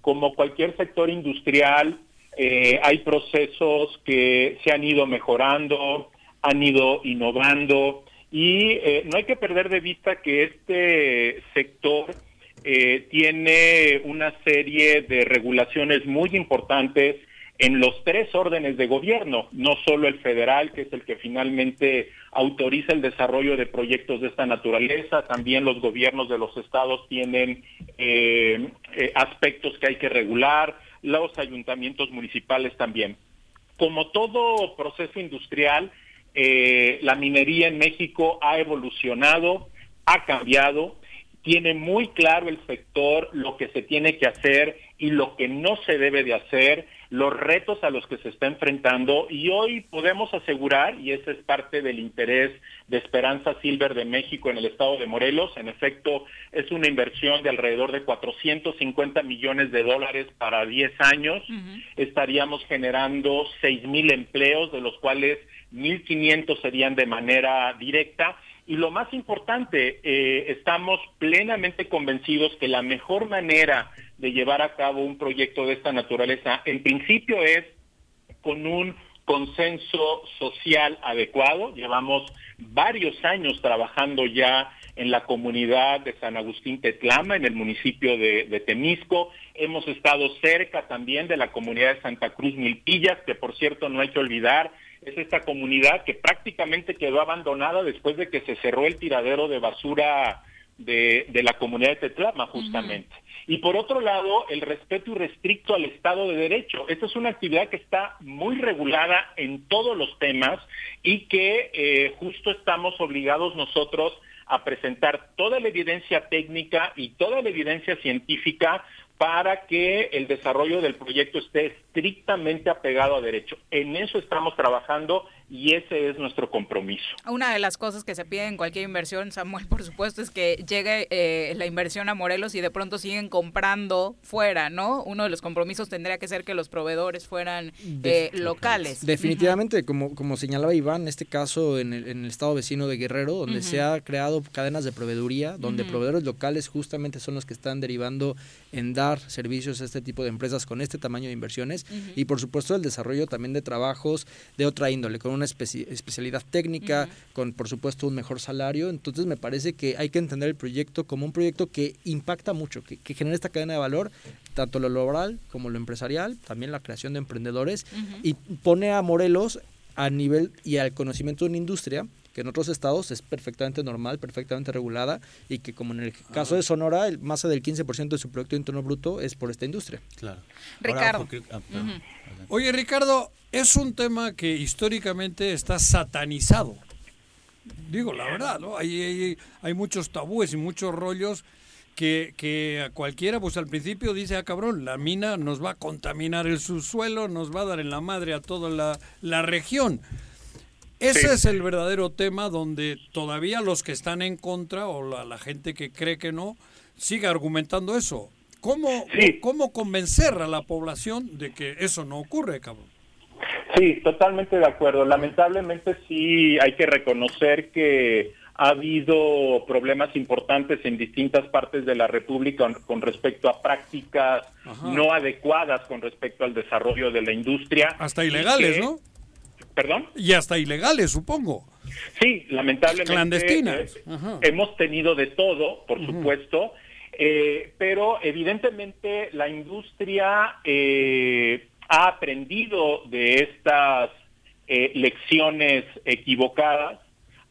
como cualquier sector industrial, eh, hay procesos que se han ido mejorando, han ido innovando y eh, no hay que perder de vista que este sector eh, tiene una serie de regulaciones muy importantes en los tres órdenes de gobierno, no solo el federal, que es el que finalmente autoriza el desarrollo de proyectos de esta naturaleza, también los gobiernos de los estados tienen eh, eh, aspectos que hay que regular, los ayuntamientos municipales también. Como todo proceso industrial, eh, la minería en México ha evolucionado, ha cambiado, tiene muy claro el sector lo que se tiene que hacer y lo que no se debe de hacer, los retos a los que se está enfrentando y hoy podemos asegurar, y ese es parte del interés de Esperanza Silver de México en el estado de Morelos, en efecto es una inversión de alrededor de 450 millones de dólares para 10 años, estaríamos generando 6 mil empleos, de los cuales 1.500 serían de manera directa. Y lo más importante, eh, estamos plenamente convencidos que la mejor manera de llevar a cabo un proyecto de esta naturaleza, en principio, es con un consenso social adecuado. Llevamos varios años trabajando ya en la comunidad de San Agustín Tetlama, en el municipio de, de Temisco. Hemos estado cerca también de la comunidad de Santa Cruz Milpillas, que por cierto no hay que olvidar, es esta comunidad que prácticamente quedó abandonada después de que se cerró el tiradero de basura de, de la comunidad de Tetlama, justamente. Y por otro lado, el respeto irrestricto al Estado de Derecho. Esta es una actividad que está muy regulada en todos los temas y que eh, justo estamos obligados nosotros a presentar toda la evidencia técnica y toda la evidencia científica para que el desarrollo del proyecto esté estrictamente apegado a derecho. En eso estamos trabajando y ese es nuestro compromiso. Una de las cosas que se pide en cualquier inversión, Samuel, por supuesto, es que llegue eh, la inversión a Morelos y de pronto siguen comprando fuera, ¿no? Uno de los compromisos tendría que ser que los proveedores fueran eh, locales. Definitivamente, como, como señalaba Iván, en este caso en el, en el estado vecino de Guerrero, donde se ha creado cadenas de proveeduría, donde proveedores locales justamente son los que están derivando en dar servicios a este tipo de empresas con este tamaño de inversiones y por supuesto el desarrollo también de trabajos de otra índole, con una especi- especialidad técnica, con por supuesto un mejor salario. Entonces me parece que hay que entender el proyecto como un proyecto que impacta mucho, que, que genera esta cadena de valor, tanto lo laboral como lo empresarial, también la creación de emprendedores y pone a Morelos a nivel y al conocimiento de una industria que en otros estados es perfectamente normal, perfectamente regulada y que como en el caso de Sonora, el, más del 15% de su Producto Interno Bruto es por esta industria. Claro. Ricardo. Oye, Ricardo, es un tema que históricamente está satanizado. Digo, la verdad, ¿no? Hay, hay, hay muchos tabúes y muchos rollos que, que a cualquiera, pues al principio dice, ah, cabrón, la mina nos va a contaminar el subsuelo, nos va a dar en la madre a toda la, la región. Ese Sí. es el verdadero tema donde todavía los que están en contra o la, la gente que cree que no, sigue argumentando eso. ¿Cómo, ¿Cómo convencer a la población de que eso no ocurre, cabrón? Sí, totalmente de acuerdo. Lamentablemente sí hay que reconocer que ha habido problemas importantes en distintas partes de la República con, respecto a prácticas Ajá. no adecuadas con respecto al desarrollo de la industria. Hasta ilegales, que- ¿no? ¿Perdón? Y hasta ilegales, supongo. Sí, lamentablemente. Clandestinas. eh, hemos tenido de todo, por supuesto, eh, pero evidentemente la industria eh, ha aprendido de estas eh, lecciones equivocadas,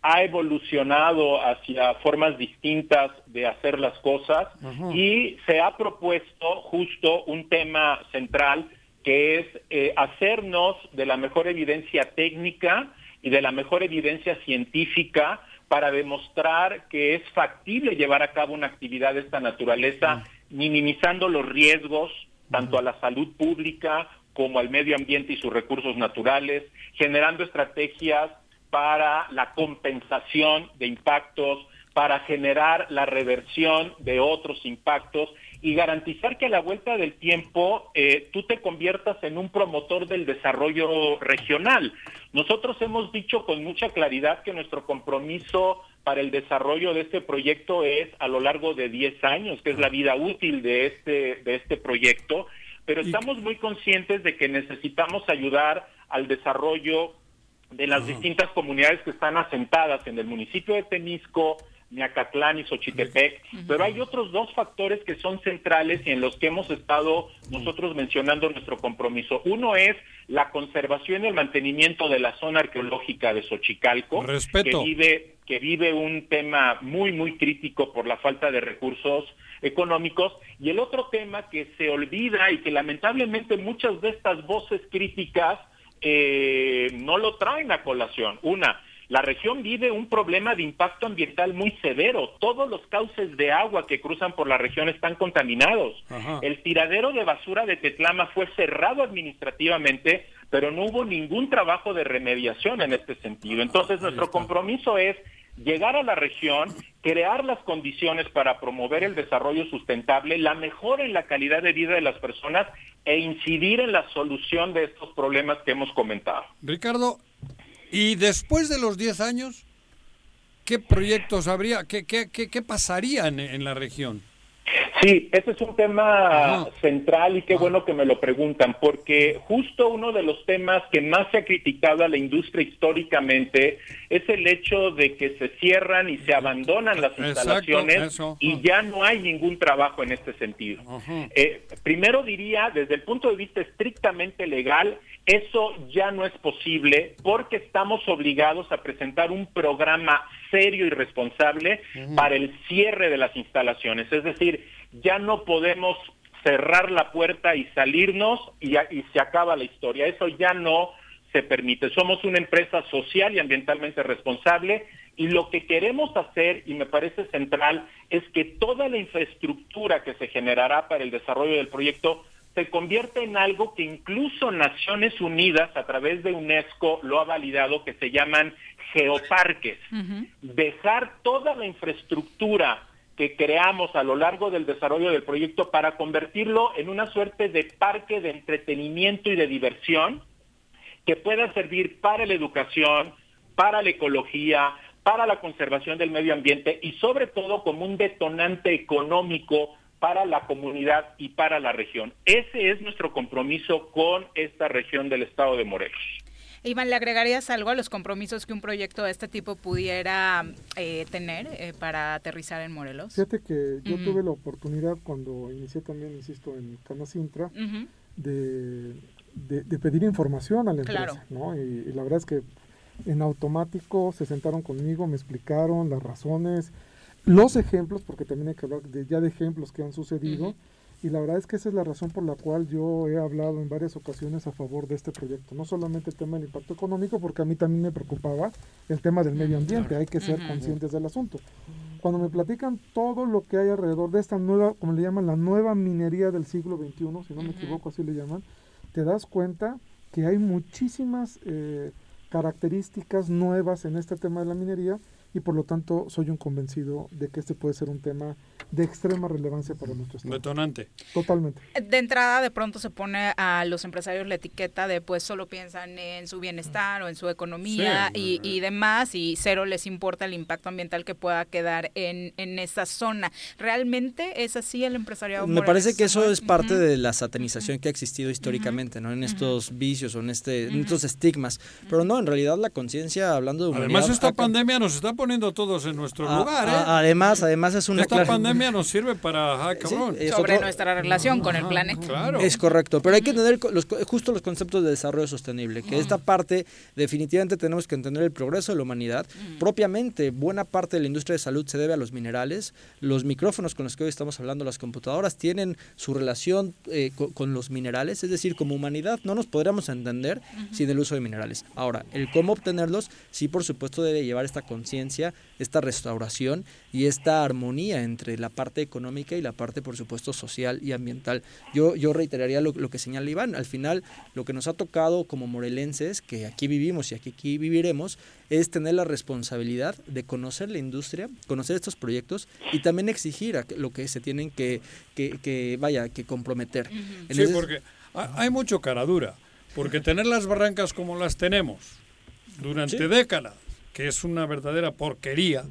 ha evolucionado hacia formas distintas de hacer las cosas y se ha propuesto justo un tema central que es eh, hacernos de la mejor evidencia técnica y de la mejor evidencia científica para demostrar que es factible llevar a cabo una actividad de esta naturaleza, minimizando los riesgos tanto a la salud pública como al medio ambiente y sus recursos naturales, generando estrategias para la compensación de impactos, para generar la reversión de otros impactos y garantizar que a la vuelta del tiempo eh, tú te conviertas en un promotor del desarrollo regional. Nosotros hemos dicho con mucha claridad que nuestro compromiso para el desarrollo de este proyecto es a lo largo de 10 años, que es la vida útil de este, de este proyecto, pero estamos muy conscientes de que necesitamos ayudar al desarrollo de las distintas comunidades que están asentadas en el municipio de Temisco, Miacatlán y Xochitepec, pero hay otros dos factores que son centrales y en los que hemos estado nosotros mencionando nuestro compromiso. Uno es la conservación y el mantenimiento de la zona arqueológica de Xochicalco, Respeto. que vive que vive un tema muy muy crítico por la falta de recursos económicos y el otro tema que se olvida y que lamentablemente muchas de estas voces críticas eh, no lo traen a colación. Una, la región vive un problema de impacto ambiental muy severo. Todos los cauces de agua que cruzan por la región están contaminados. Ajá. El tiradero de basura de Tetlama fue cerrado administrativamente, pero no hubo ningún trabajo de remediación en este sentido. Entonces, nuestro compromiso es llegar a la región, crear las condiciones para promover el desarrollo sustentable, la mejora en la calidad de vida de las personas e incidir en la solución de estos problemas que hemos comentado. Ricardo, y después de los 10 años, ¿qué proyectos habría? ¿Qué, qué, qué, qué pasaría en, en la región? Sí, ese es un tema central y qué bueno que me lo preguntan, porque justo uno de los temas que más se ha criticado a la industria históricamente es el hecho de que se cierran y se abandonan las instalaciones y ya no hay ningún trabajo en este sentido. Eh, primero diría, desde el punto de vista estrictamente legal, eso ya no es posible porque estamos obligados a presentar un programa serio y responsable para el cierre de las instalaciones. Es decir, ya no podemos cerrar la puerta y salirnos y, se acaba la historia. Eso ya no se permite. Somos una empresa social y ambientalmente responsable y lo que queremos hacer, y me parece central, es que toda la infraestructura que se generará para el desarrollo del proyecto se convierta en algo que incluso Naciones Unidas a través de UNESCO lo ha validado, que se llaman geoparques dejar toda la infraestructura que creamos a lo largo del desarrollo del proyecto para convertirlo en una suerte de parque de entretenimiento y de diversión que pueda servir para la educación, para la ecología, para la conservación del medio ambiente y sobre todo como un detonante económico para la comunidad y para la región. Ese es nuestro compromiso con esta región del estado de Morelos. Iván, ¿le agregarías algo a los compromisos que un proyecto de este tipo pudiera eh, tener eh, para aterrizar en Morelos? Fíjate que yo Ujú. tuve la oportunidad cuando inicié también, insisto, en Canacintra, Ujú. de, de- de pedir información a la empresa, Claro. ¿no? Y, y la verdad es que en automático se sentaron conmigo, me explicaron las razones, los ejemplos, porque también hay que hablar de, ya de ejemplos que han sucedido, y la verdad es que esa es la razón por la cual yo he hablado en varias ocasiones a favor de este proyecto, no solamente el tema del impacto económico, porque a mí también me preocupaba el tema del medio ambiente, hay que ser conscientes del asunto. Cuando me platican todo lo que hay alrededor de esta nueva, como le llaman, la nueva minería del siglo XXI, si no me equivoco así le llaman, te das cuenta que hay muchísimas eh, características nuevas en este tema de la minería y por lo tanto soy un convencido de que este puede ser un tema de extrema relevancia para nuestro estado. Detonante. Totalmente. De entrada, de pronto se pone a los empresarios la etiqueta de pues solo piensan en su bienestar o en su economía Sí. y, y demás y cero les importa el impacto ambiental que pueda quedar en, en esa zona. ¿Realmente es así el empresariado? Me parece que eso es parte de la satanización que ha existido históricamente, ¿no? En estos vicios o en, este, en estos estigmas. Pero no, en realidad la conciencia, hablando de humanidad... Además, esta pandemia nos está poniendo todos en nuestro a- lugar, ¿eh? a- Además, además es una Esta clara- pandemia nos sirve para... Ah, cabrón. Sobre otro- nuestra relación con el planeta. Claro. Es correcto, pero hay que entender los, justo los conceptos de desarrollo sostenible, que esta parte definitivamente tenemos que entender el progreso de la humanidad. Propiamente, buena parte de la industria de salud se debe a los minerales. Los micrófonos con los que hoy estamos hablando, las computadoras, tienen su relación eh, co- con los minerales, es decir, como humanidad no nos podríamos entender sin el uso de minerales. Ahora, el cómo obtenerlos, sí, por supuesto, debe llevar esta conciencia, esta restauración y esta armonía entre la parte económica y la parte, por supuesto, social y ambiental. Yo, yo reiteraría lo, lo que señala Iván. Al final, lo que nos ha tocado como morelenses, que aquí vivimos y aquí, aquí viviremos, es tener la responsabilidad de conocer la industria, conocer estos proyectos y también exigir a lo que se tienen que, que, que, vaya, que comprometer. En Sí, ese- porque ha- hay mucho cara dura. Porque tener las barrancas como las tenemos durante Sí. décadas, que es una verdadera porquería,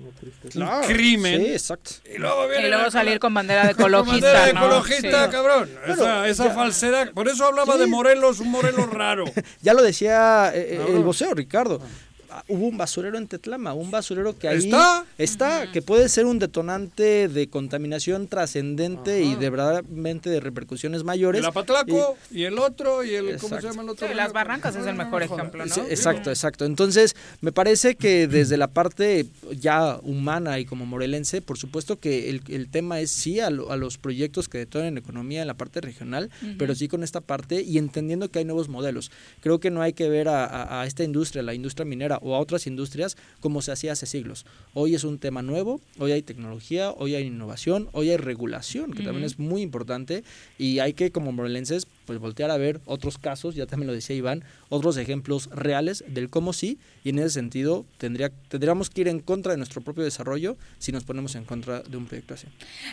Claro, un crimen. sí, exacto. Y luego, viene Y luego la- salir con bandera de [laughs] con ecologista, bandera de ¿no? ecologista, Sí. cabrón. Esa esa ya- falsedad. Por eso hablaba Sí. de Morelos, un Morelos raro. [laughs] Ya lo decía eh, eh, el voceo, Ricardo. Hubo un basurero en Tetlama, un basurero que ahí ¿Está? está, que puede ser un detonante de contaminación trascendente y de verdaderamente de repercusiones mayores. El Apatlaco y, el otro y el ¿cómo se llama el otro? Sí, las barrancas es el mejor ejemplo, ¿no? Sí, exacto, exacto. Entonces, me parece que desde la parte ya humana y como morelense, por supuesto que el, el tema es sí a, lo- a los proyectos que detonen economía en la parte regional, pero sí con esta parte y entendiendo que hay nuevos modelos. Creo que no hay que ver a, a- a esta industria, la industria minera o a otras industrias como se hacía hace siglos. Hoy es un tema nuevo, hoy hay tecnología, hoy hay innovación, hoy hay regulación, que también es muy importante y hay que como morelenses pues voltear a ver otros casos, ya también lo decía Iván, otros ejemplos reales del cómo sí y en ese sentido tendría, tendríamos que ir en contra de nuestro propio desarrollo si nos ponemos en contra de un proyecto así.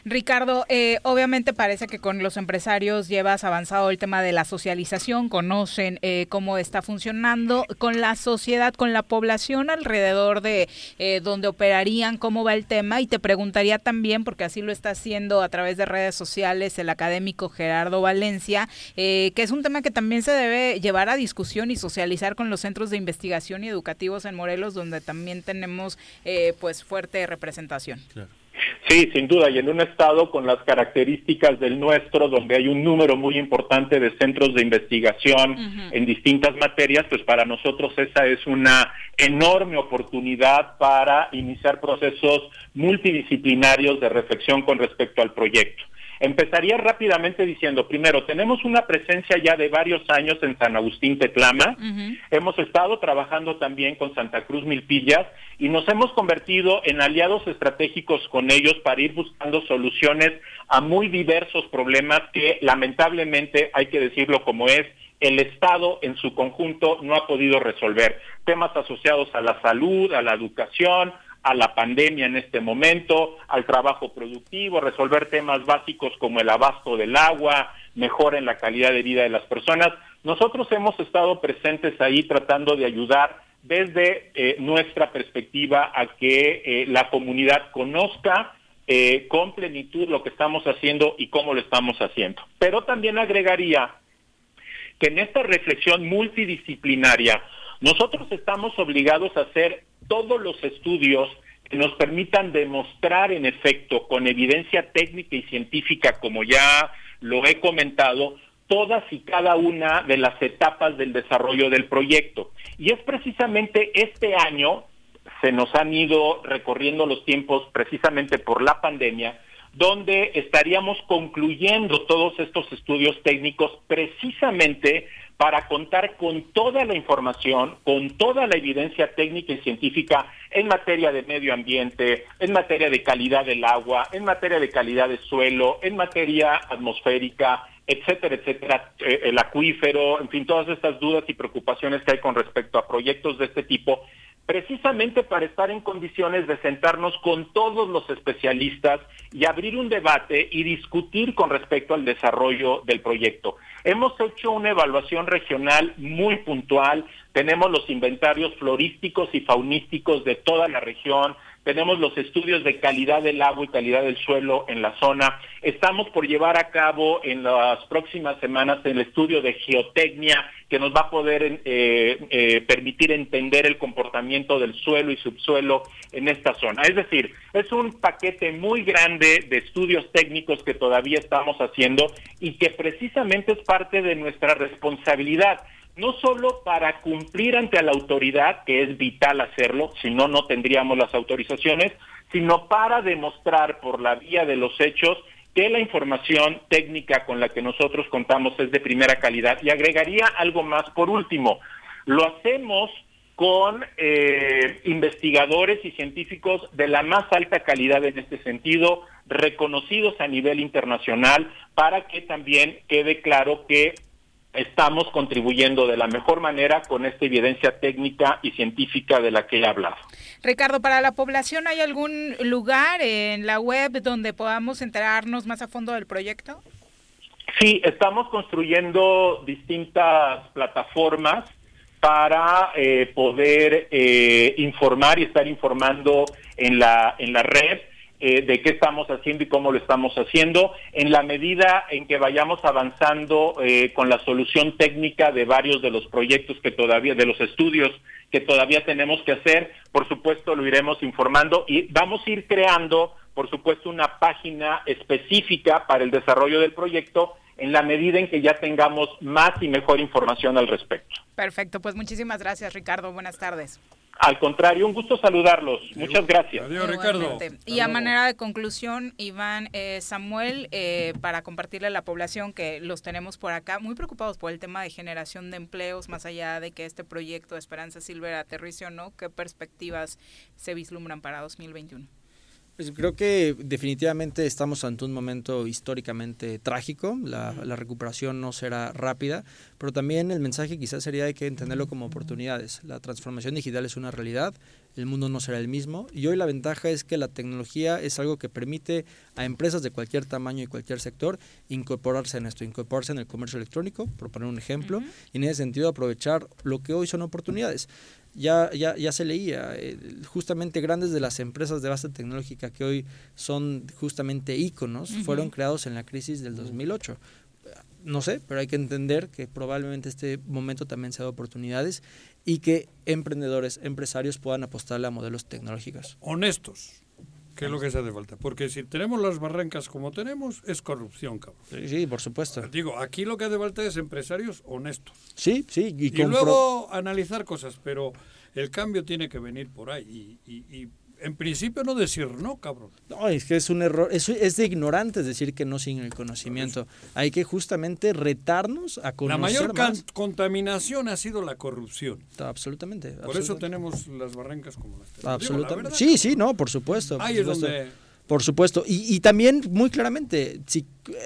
Ricardo, eh, obviamente parece que con los empresarios llevas avanzado el tema de la socialización, conocen eh, cómo está funcionando, con la sociedad, con la población alrededor de eh, donde operarían, cómo va el tema, y te preguntaría también, porque así lo está haciendo a través de redes sociales el académico Gerardo Valencia, eh, que es un tema que también se debe llevar a discusión y socializar con los centros de investigación y educativos en Morelos, donde también tenemos eh, pues fuerte representación. Sí, sin duda, y en un estado con las características del nuestro, donde hay un número muy importante de centros de investigación en distintas materias, pues para nosotros esa es una enorme oportunidad para iniciar procesos multidisciplinarios de reflexión con respecto al proyecto. Empezaría rápidamente diciendo, primero, tenemos una presencia ya de varios años en San Agustín Tetlama, hemos estado trabajando también con Santa Cruz Milpillas y nos hemos convertido en aliados estratégicos con ellos para ir buscando soluciones a muy diversos problemas que lamentablemente, hay que decirlo como es, el Estado en su conjunto no ha podido resolver. Temas asociados a la salud, a la educación, a la pandemia en este momento, al trabajo productivo, resolver temas básicos como el abasto del agua, mejora en la calidad de vida de las personas. Nosotros hemos estado presentes ahí tratando de ayudar desde eh, nuestra perspectiva a que eh, la comunidad conozca eh, con plenitud lo que estamos haciendo y cómo lo estamos haciendo. Pero también agregaría que en esta reflexión multidisciplinaria nosotros estamos obligados a hacer todos los estudios que nos permitan demostrar en efecto con evidencia técnica y científica, como ya lo he comentado, todas y cada una de las etapas del desarrollo del proyecto. Y es precisamente este año, se nos han ido recorriendo los tiempos precisamente por la pandemia, donde estaríamos concluyendo todos estos estudios técnicos precisamente para contar con toda la información, con toda la evidencia técnica y científica en materia de medio ambiente, en materia de calidad del agua, en materia de calidad de suelo, en materia atmosférica, etcétera, etcétera, eh, el acuífero, en fin, todas estas dudas y preocupaciones que hay con respecto a proyectos de este tipo, precisamente para estar en condiciones de sentarnos con todos los especialistas y abrir un debate y discutir con respecto al desarrollo del proyecto. Hemos hecho una evaluación regional muy puntual, tenemos los inventarios florísticos y faunísticos de toda la región, tenemos los estudios de calidad del agua y calidad del suelo en la zona. Estamos por llevar a cabo en las próximas semanas el estudio de geotecnia que nos va a poder eh, eh, permitir entender el comportamiento del suelo y subsuelo en esta zona. Es decir, es un paquete muy grande de estudios técnicos que todavía estamos haciendo y que precisamente es parte de nuestra responsabilidad no solo para cumplir ante la autoridad, que es vital hacerlo, si no, no tendríamos las autorizaciones, sino para demostrar por la vía de los hechos que la información técnica con la que nosotros contamos es de primera calidad. Y agregaría algo más por último, lo hacemos con eh, investigadores y científicos de la más alta calidad en este sentido, reconocidos a nivel internacional, para que también quede claro que estamos contribuyendo de la mejor manera con esta evidencia técnica y científica de la que he hablado. Ricardo, para la población, ¿hay algún lugar en la web donde podamos enterarnos más a fondo del proyecto? Sí, estamos construyendo distintas plataformas para eh, poder eh, informar y estar informando en la, en la red. Eh, de qué estamos haciendo y cómo lo estamos haciendo, en la medida en que vayamos avanzando eh, con la solución técnica de varios de los proyectos que todavía, de los estudios que todavía tenemos que hacer, por supuesto lo iremos informando y vamos a ir creando, por supuesto, una página específica para el desarrollo del proyecto en la medida en que ya tengamos más y mejor información al respecto. Perfecto, pues muchísimas gracias Ricardo, buenas tardes. Al contrario, un gusto saludarlos. Muchas gracias. Adiós, Ricardo. Y a manera de conclusión, Iván eh, Samuel, eh, para compartirle a la población que los tenemos por acá, muy preocupados por el tema de generación de empleos, más allá de que este proyecto de Esperanza Silver aterrice o no, ¿qué perspectivas se vislumbran para 2021? Pues creo que definitivamente estamos ante un momento históricamente trágico, la, la, recuperación no será rápida, pero también el mensaje quizás sería hay que entenderlo como oportunidades. La transformación digital es una realidad, el mundo no será el mismo y hoy la ventaja es que la tecnología es algo que permite a empresas de cualquier tamaño y cualquier sector incorporarse en esto, incorporarse en el comercio electrónico, por poner un ejemplo, y en ese sentido aprovechar lo que hoy son oportunidades ya, ya, ya se leía, eh, justamente grandes de las empresas de base tecnológica que hoy son justamente íconos, uh -huh. fueron creados en la crisis del 2008. No sé, pero hay que entender que probablemente este momento también sea de oportunidades y que emprendedores, empresarios puedan apostarle a modelos tecnológicos. Honestos, que es lo que se hace falta. Porque si tenemos las barrancas como tenemos, es corrupción, cabrón. Sí, sí por supuesto. Digo, aquí lo que hace falta es empresarios honestos. Sí, sí. Y, y luego analizar cosas, pero el cambio tiene que venir por ahí. Y, y, y, en principio no decir no, cabrón. No, es que es un error, es, es de ignorantes decir que no sin el conocimiento. Hay que justamente retarnos a conocer La mayor más. contaminación ha sido la corrupción. Absolutamente. Por absolutamente. eso tenemos las barrancas como las tenemos. Absolutamente. sí, sí, no, por supuesto. Ahí por es supuesto. donde Por supuesto. Y, y, también, muy claramente, si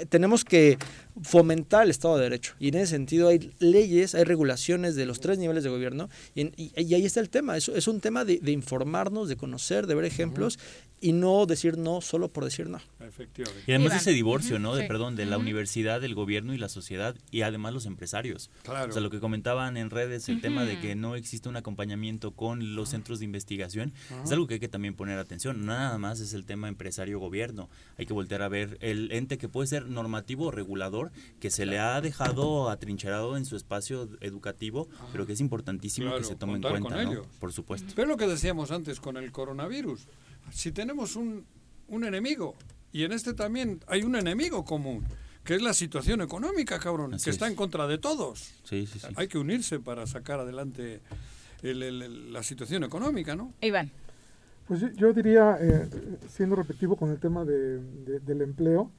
tenemos que fomentar el Estado de Derecho. Y en ese sentido hay leyes, hay regulaciones de los tres niveles de gobierno. Y, y, y ahí está el tema. Es, es un tema de, de, informarnos, de conocer, de ver ejemplos uh -huh. y no decir no solo por decir no. Efectivamente. Y además ese divorcio, ¿no? De, perdón, de la universidad, el gobierno y la sociedad y además los empresarios. Claro. O sea, lo que comentaban en redes, el tema de que no existe un acompañamiento con los centros de investigación, es algo que hay que también poner atención. Nada más es el tema empresario-gobierno. Hay que voltear a ver el ente que puede ser normativo o regulador que se le ha dejado atrincherado en su espacio educativo, pero que es importantísimo claro, que se tome en cuenta, ¿no? Por supuesto. Pero lo que decíamos antes con el coronavirus, si tenemos un, un enemigo, y en este también hay un enemigo común, que es la situación económica, cabrón, Así que es. está en contra de todos. Sí, sí, sí. Hay que unirse para sacar adelante el, el, el, la situación económica, ¿no? Iván. Pues yo diría, eh, siendo repetitivo con el tema de, de, del empleo,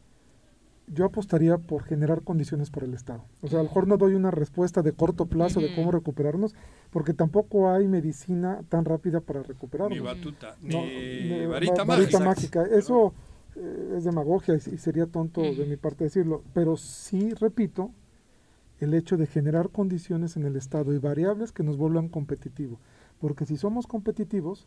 yo apostaría por generar condiciones para el Estado. O sea, a lo mejor no doy una respuesta de corto plazo de cómo recuperarnos, porque tampoco hay medicina tan rápida para recuperarnos. Ni batuta, no, ni varita, varita mágica. Eso eh, es demagogia y, y, sería tonto de mi parte decirlo. Pero sí, repito, el hecho de generar condiciones en el Estado y variables que nos vuelvan competitivos. porque si somos competitivos,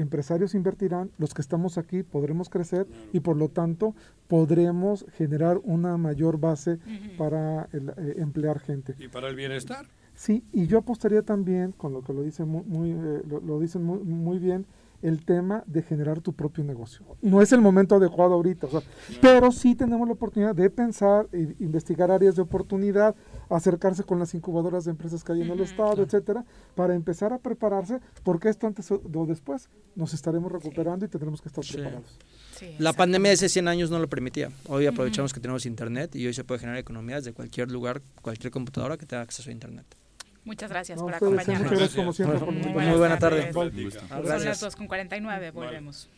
empresarios invertirán, los que estamos aquí podremos crecer y por lo tanto podremos generar una mayor base para el, eh, emplear gente. ¿Y para el bienestar? Sí, y yo apostaría también, con lo que lo dicen muy, muy, eh, lo, lo dicen muy, muy bien, el tema de generar tu propio negocio. No es el momento adecuado ahorita, o sea, pero sí tenemos la oportunidad de pensar, e investigar áreas de oportunidad, acercarse con las incubadoras de empresas que hay en el estado, etcétera, para empezar a prepararse, porque esto antes o después nos estaremos recuperando y tendremos que estar preparados. La pandemia de hace 100 años no lo permitía. Hoy aprovechamos que tenemos internet y hoy se puede generar economía desde cualquier lugar, cualquier computadora que tenga acceso a internet. Muchas gracias No, por acompañarnos. gracias, como siempre, Muy invitación. buena tarde. Son Gracias. las 2 con 49, volvemos.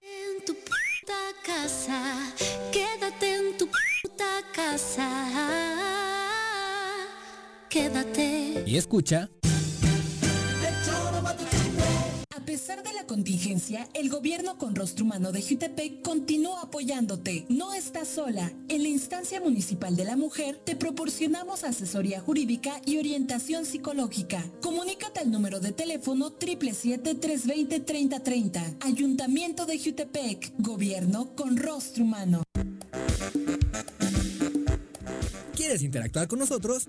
En tu puta casa, quédate en tu puta casa. Quédate. Y escucha. A pesar de la contingencia, el gobierno con rostro humano de Jutepec continúa apoyándote. No estás sola. En la instancia municipal de la mujer te proporcionamos asesoría jurídica y orientación psicológica. Comunícate al número de teléfono 777-320-3030. Ayuntamiento de Jutepec. Gobierno con rostro humano. ¿Quieres interactuar con nosotros?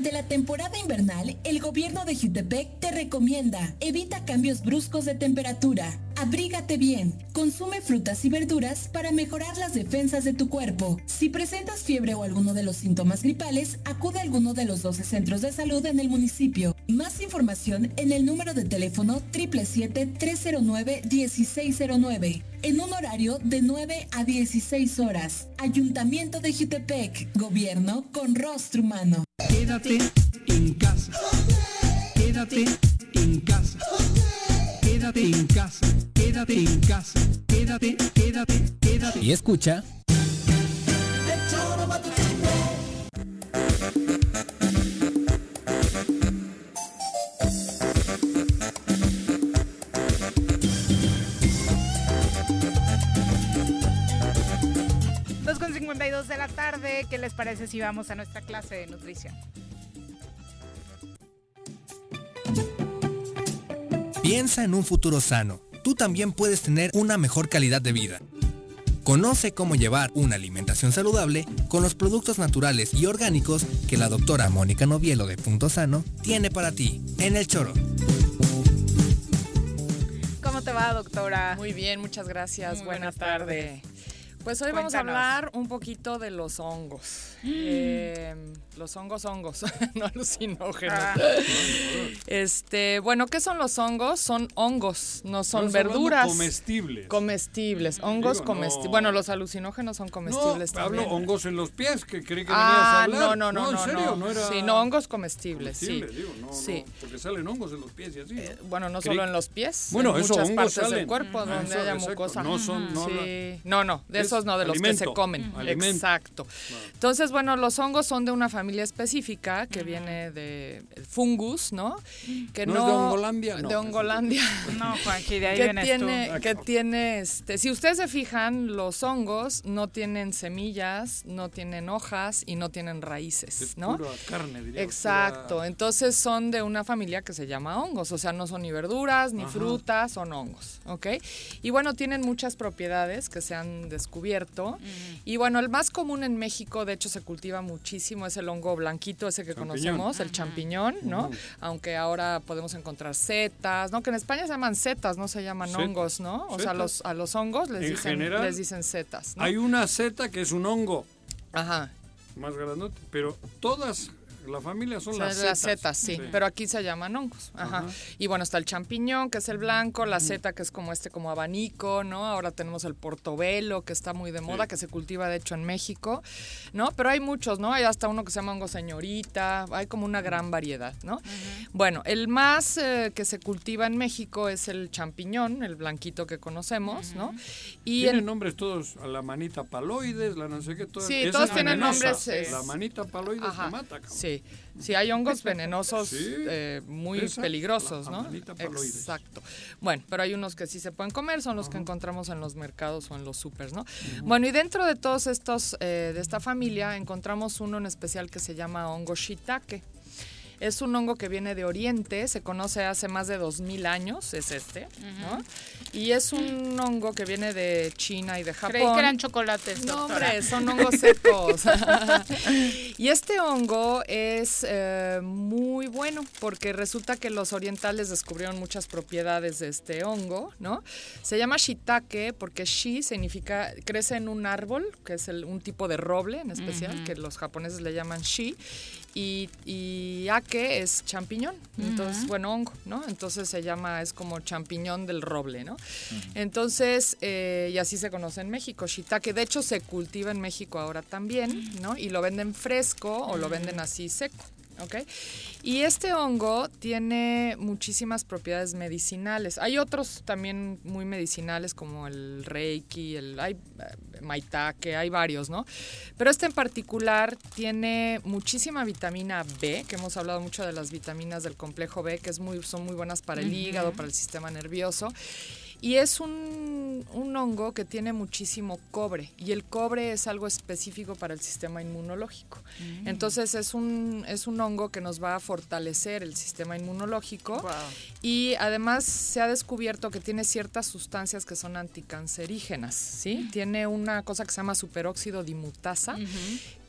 Durante la temporada invernal, el gobierno de Jutepec te recomienda evita cambios bruscos de temperatura, abrígate bien, consume frutas y verduras para mejorar las defensas de tu cuerpo. Si presentas fiebre o alguno de los síntomas gripales, acude a alguno de los 12 centros de salud en el municipio. Más información en el número de teléfono 777-309-1609 en un horario de 9 a 16 horas. Ayuntamiento de Jutepec, gobierno con rostro humano. Quédate en casa. Quédate en casa. Quédate en casa. Quédate en casa. Quédate, quédate, quédate. Y escucha. Dos con 52 de la tarde, ¿qué les parece si vamos a nuestra clase de nutrición? Piensa en un futuro sano. Tú también puedes tener una mejor calidad de vida. Conoce cómo llevar una alimentación saludable con los productos naturales y orgánicos que la doctora Mónica Novielo de Punto Sano tiene para ti en el choro. ¿Cómo te va, doctora? Muy bien, muchas gracias. Muy Buenas buenas tardes. tardes. Pues hoy vamos a hablar un poquito de los hongos. Eh, los hongos hongos, [laughs] no alucinógenos. Ah. Este, bueno, ¿qué son los hongos? Son hongos, no son verduras. comestibles. Comestibles, hongos Digo, comestibles. no. Bueno, los alucinógenos son comestibles no, hablo también. hongos en los pies, que creí que Ah, venías a hablar. no, no, no, en no, serio, no. era Sí, no, hongos comestibles, comestible, sí. digo, Sí. porque salen hongos en los pies y así. ¿no? Bueno, no Creí- solo en los pies, Bueno, en muchas hongos partes del salen. cuerpo Ah, donde eso, haya mucosa. No son, no, Sí. no, no, de Es- eso hongos no, de los que se comen. Alimento. Exacto. Entonces, bueno, los hongos son de una familia específica que viene de fungus, ¿no? Que ¿No no, es de Hongolandia? No. De Hongolandia. No, Juanqui, de ahí que vienes tiene, tú. que tiene, este, si ustedes se fijan, los hongos no tienen semillas, no tienen hojas y no tienen raíces, Es ¿no? pura carne, diría. Exacto, pura- entonces son de una familia que se llama hongos, o sea, no son ni verduras ni Ajá. frutas, son hongos, ¿ok? Y bueno, tienen muchas propiedades que se han descubierto. Y bueno, el más común en México, de hecho, se cultiva muchísimo, es el hongo blanquito, ese que Champiñón. conocemos, el champiñón, ¿no? Aunque ahora podemos encontrar setas, ¿no? Que en España se llaman setas, no se llaman hongos, ¿no? O sea, Setas. los, a los hongos les, En dicen, general, les dicen setas, ¿no? Hay una seta que es un hongo. Ajá. Más grandote, pero todas, la familia son Son las las setas. setas, sí, pero aquí se llaman hongos. Ajá. Ajá. Y bueno, está el champiñón, que es el blanco, la seta, que es como este, como abanico, ¿no? Ahora tenemos el portobelo, que está muy de moda, que se cultiva de hecho en México, ¿no? Pero hay muchos, ¿no? Hay hasta uno que se llama hongo señorita, hay como una gran variedad, ¿no? Bueno, el más eh, que se cultiva en México es el champiñón, el blanquito que conocemos, ¿no? Y Tienen en- nombres todos, a la manita paloides, la no sé qué, todas. Sí, todos tienen nombres, es- La manita paloides Ajá. mata, cabrón. Sí, sí, hay hongos venenosos Sí, eh, muy esa, peligrosos, la ¿no? Exacto. Bueno, pero hay unos que sí se pueden comer, son los que encontramos en los mercados o en los supers, ¿no? Bueno, y dentro de todos estos, eh, de esta familia, encontramos uno en especial que se llama hongo shiitake. Es un hongo que viene de Oriente, se conoce hace más de 2000 años, es este, ¿no? Y es un hongo que viene de China y de Japón. Creí que eran chocolates, No, hombre, son hongos secos. [laughs] y este hongo es eh, muy bueno porque resulta que los orientales descubrieron muchas propiedades de este hongo, ¿no? Se llama shiitake porque shi significa crece en un árbol, que es el- un tipo de roble en especial, que los japoneses le llaman shi. Y, y ake es champiñón, entonces, bueno, hongo, ¿no? Entonces se llama, es como champiñón del roble, ¿no? Entonces, eh, y así se conoce en México, shiitake. De hecho, se cultiva en México ahora también, ¿no? Y lo venden fresco o lo venden así seco, ¿ok? Y este hongo tiene muchísimas propiedades medicinales. Hay otros también muy medicinales como el reiki, el hay, eh, maitake, hay varios, ¿no? Pero este en particular tiene muchísima vitamina B, que hemos hablado mucho de las vitaminas del complejo B, que es muy, son muy buenas para el hígado, para el sistema nervioso. Y es un, un hongo que tiene muchísimo cobre y el cobre es algo específico para el sistema inmunológico. Mm. Entonces es un, es un hongo que nos va a fortalecer el sistema inmunológico y además se ha descubierto que tiene ciertas sustancias que son anticancerígenas, ¿sí? Tiene una cosa que se llama superóxido dimutasa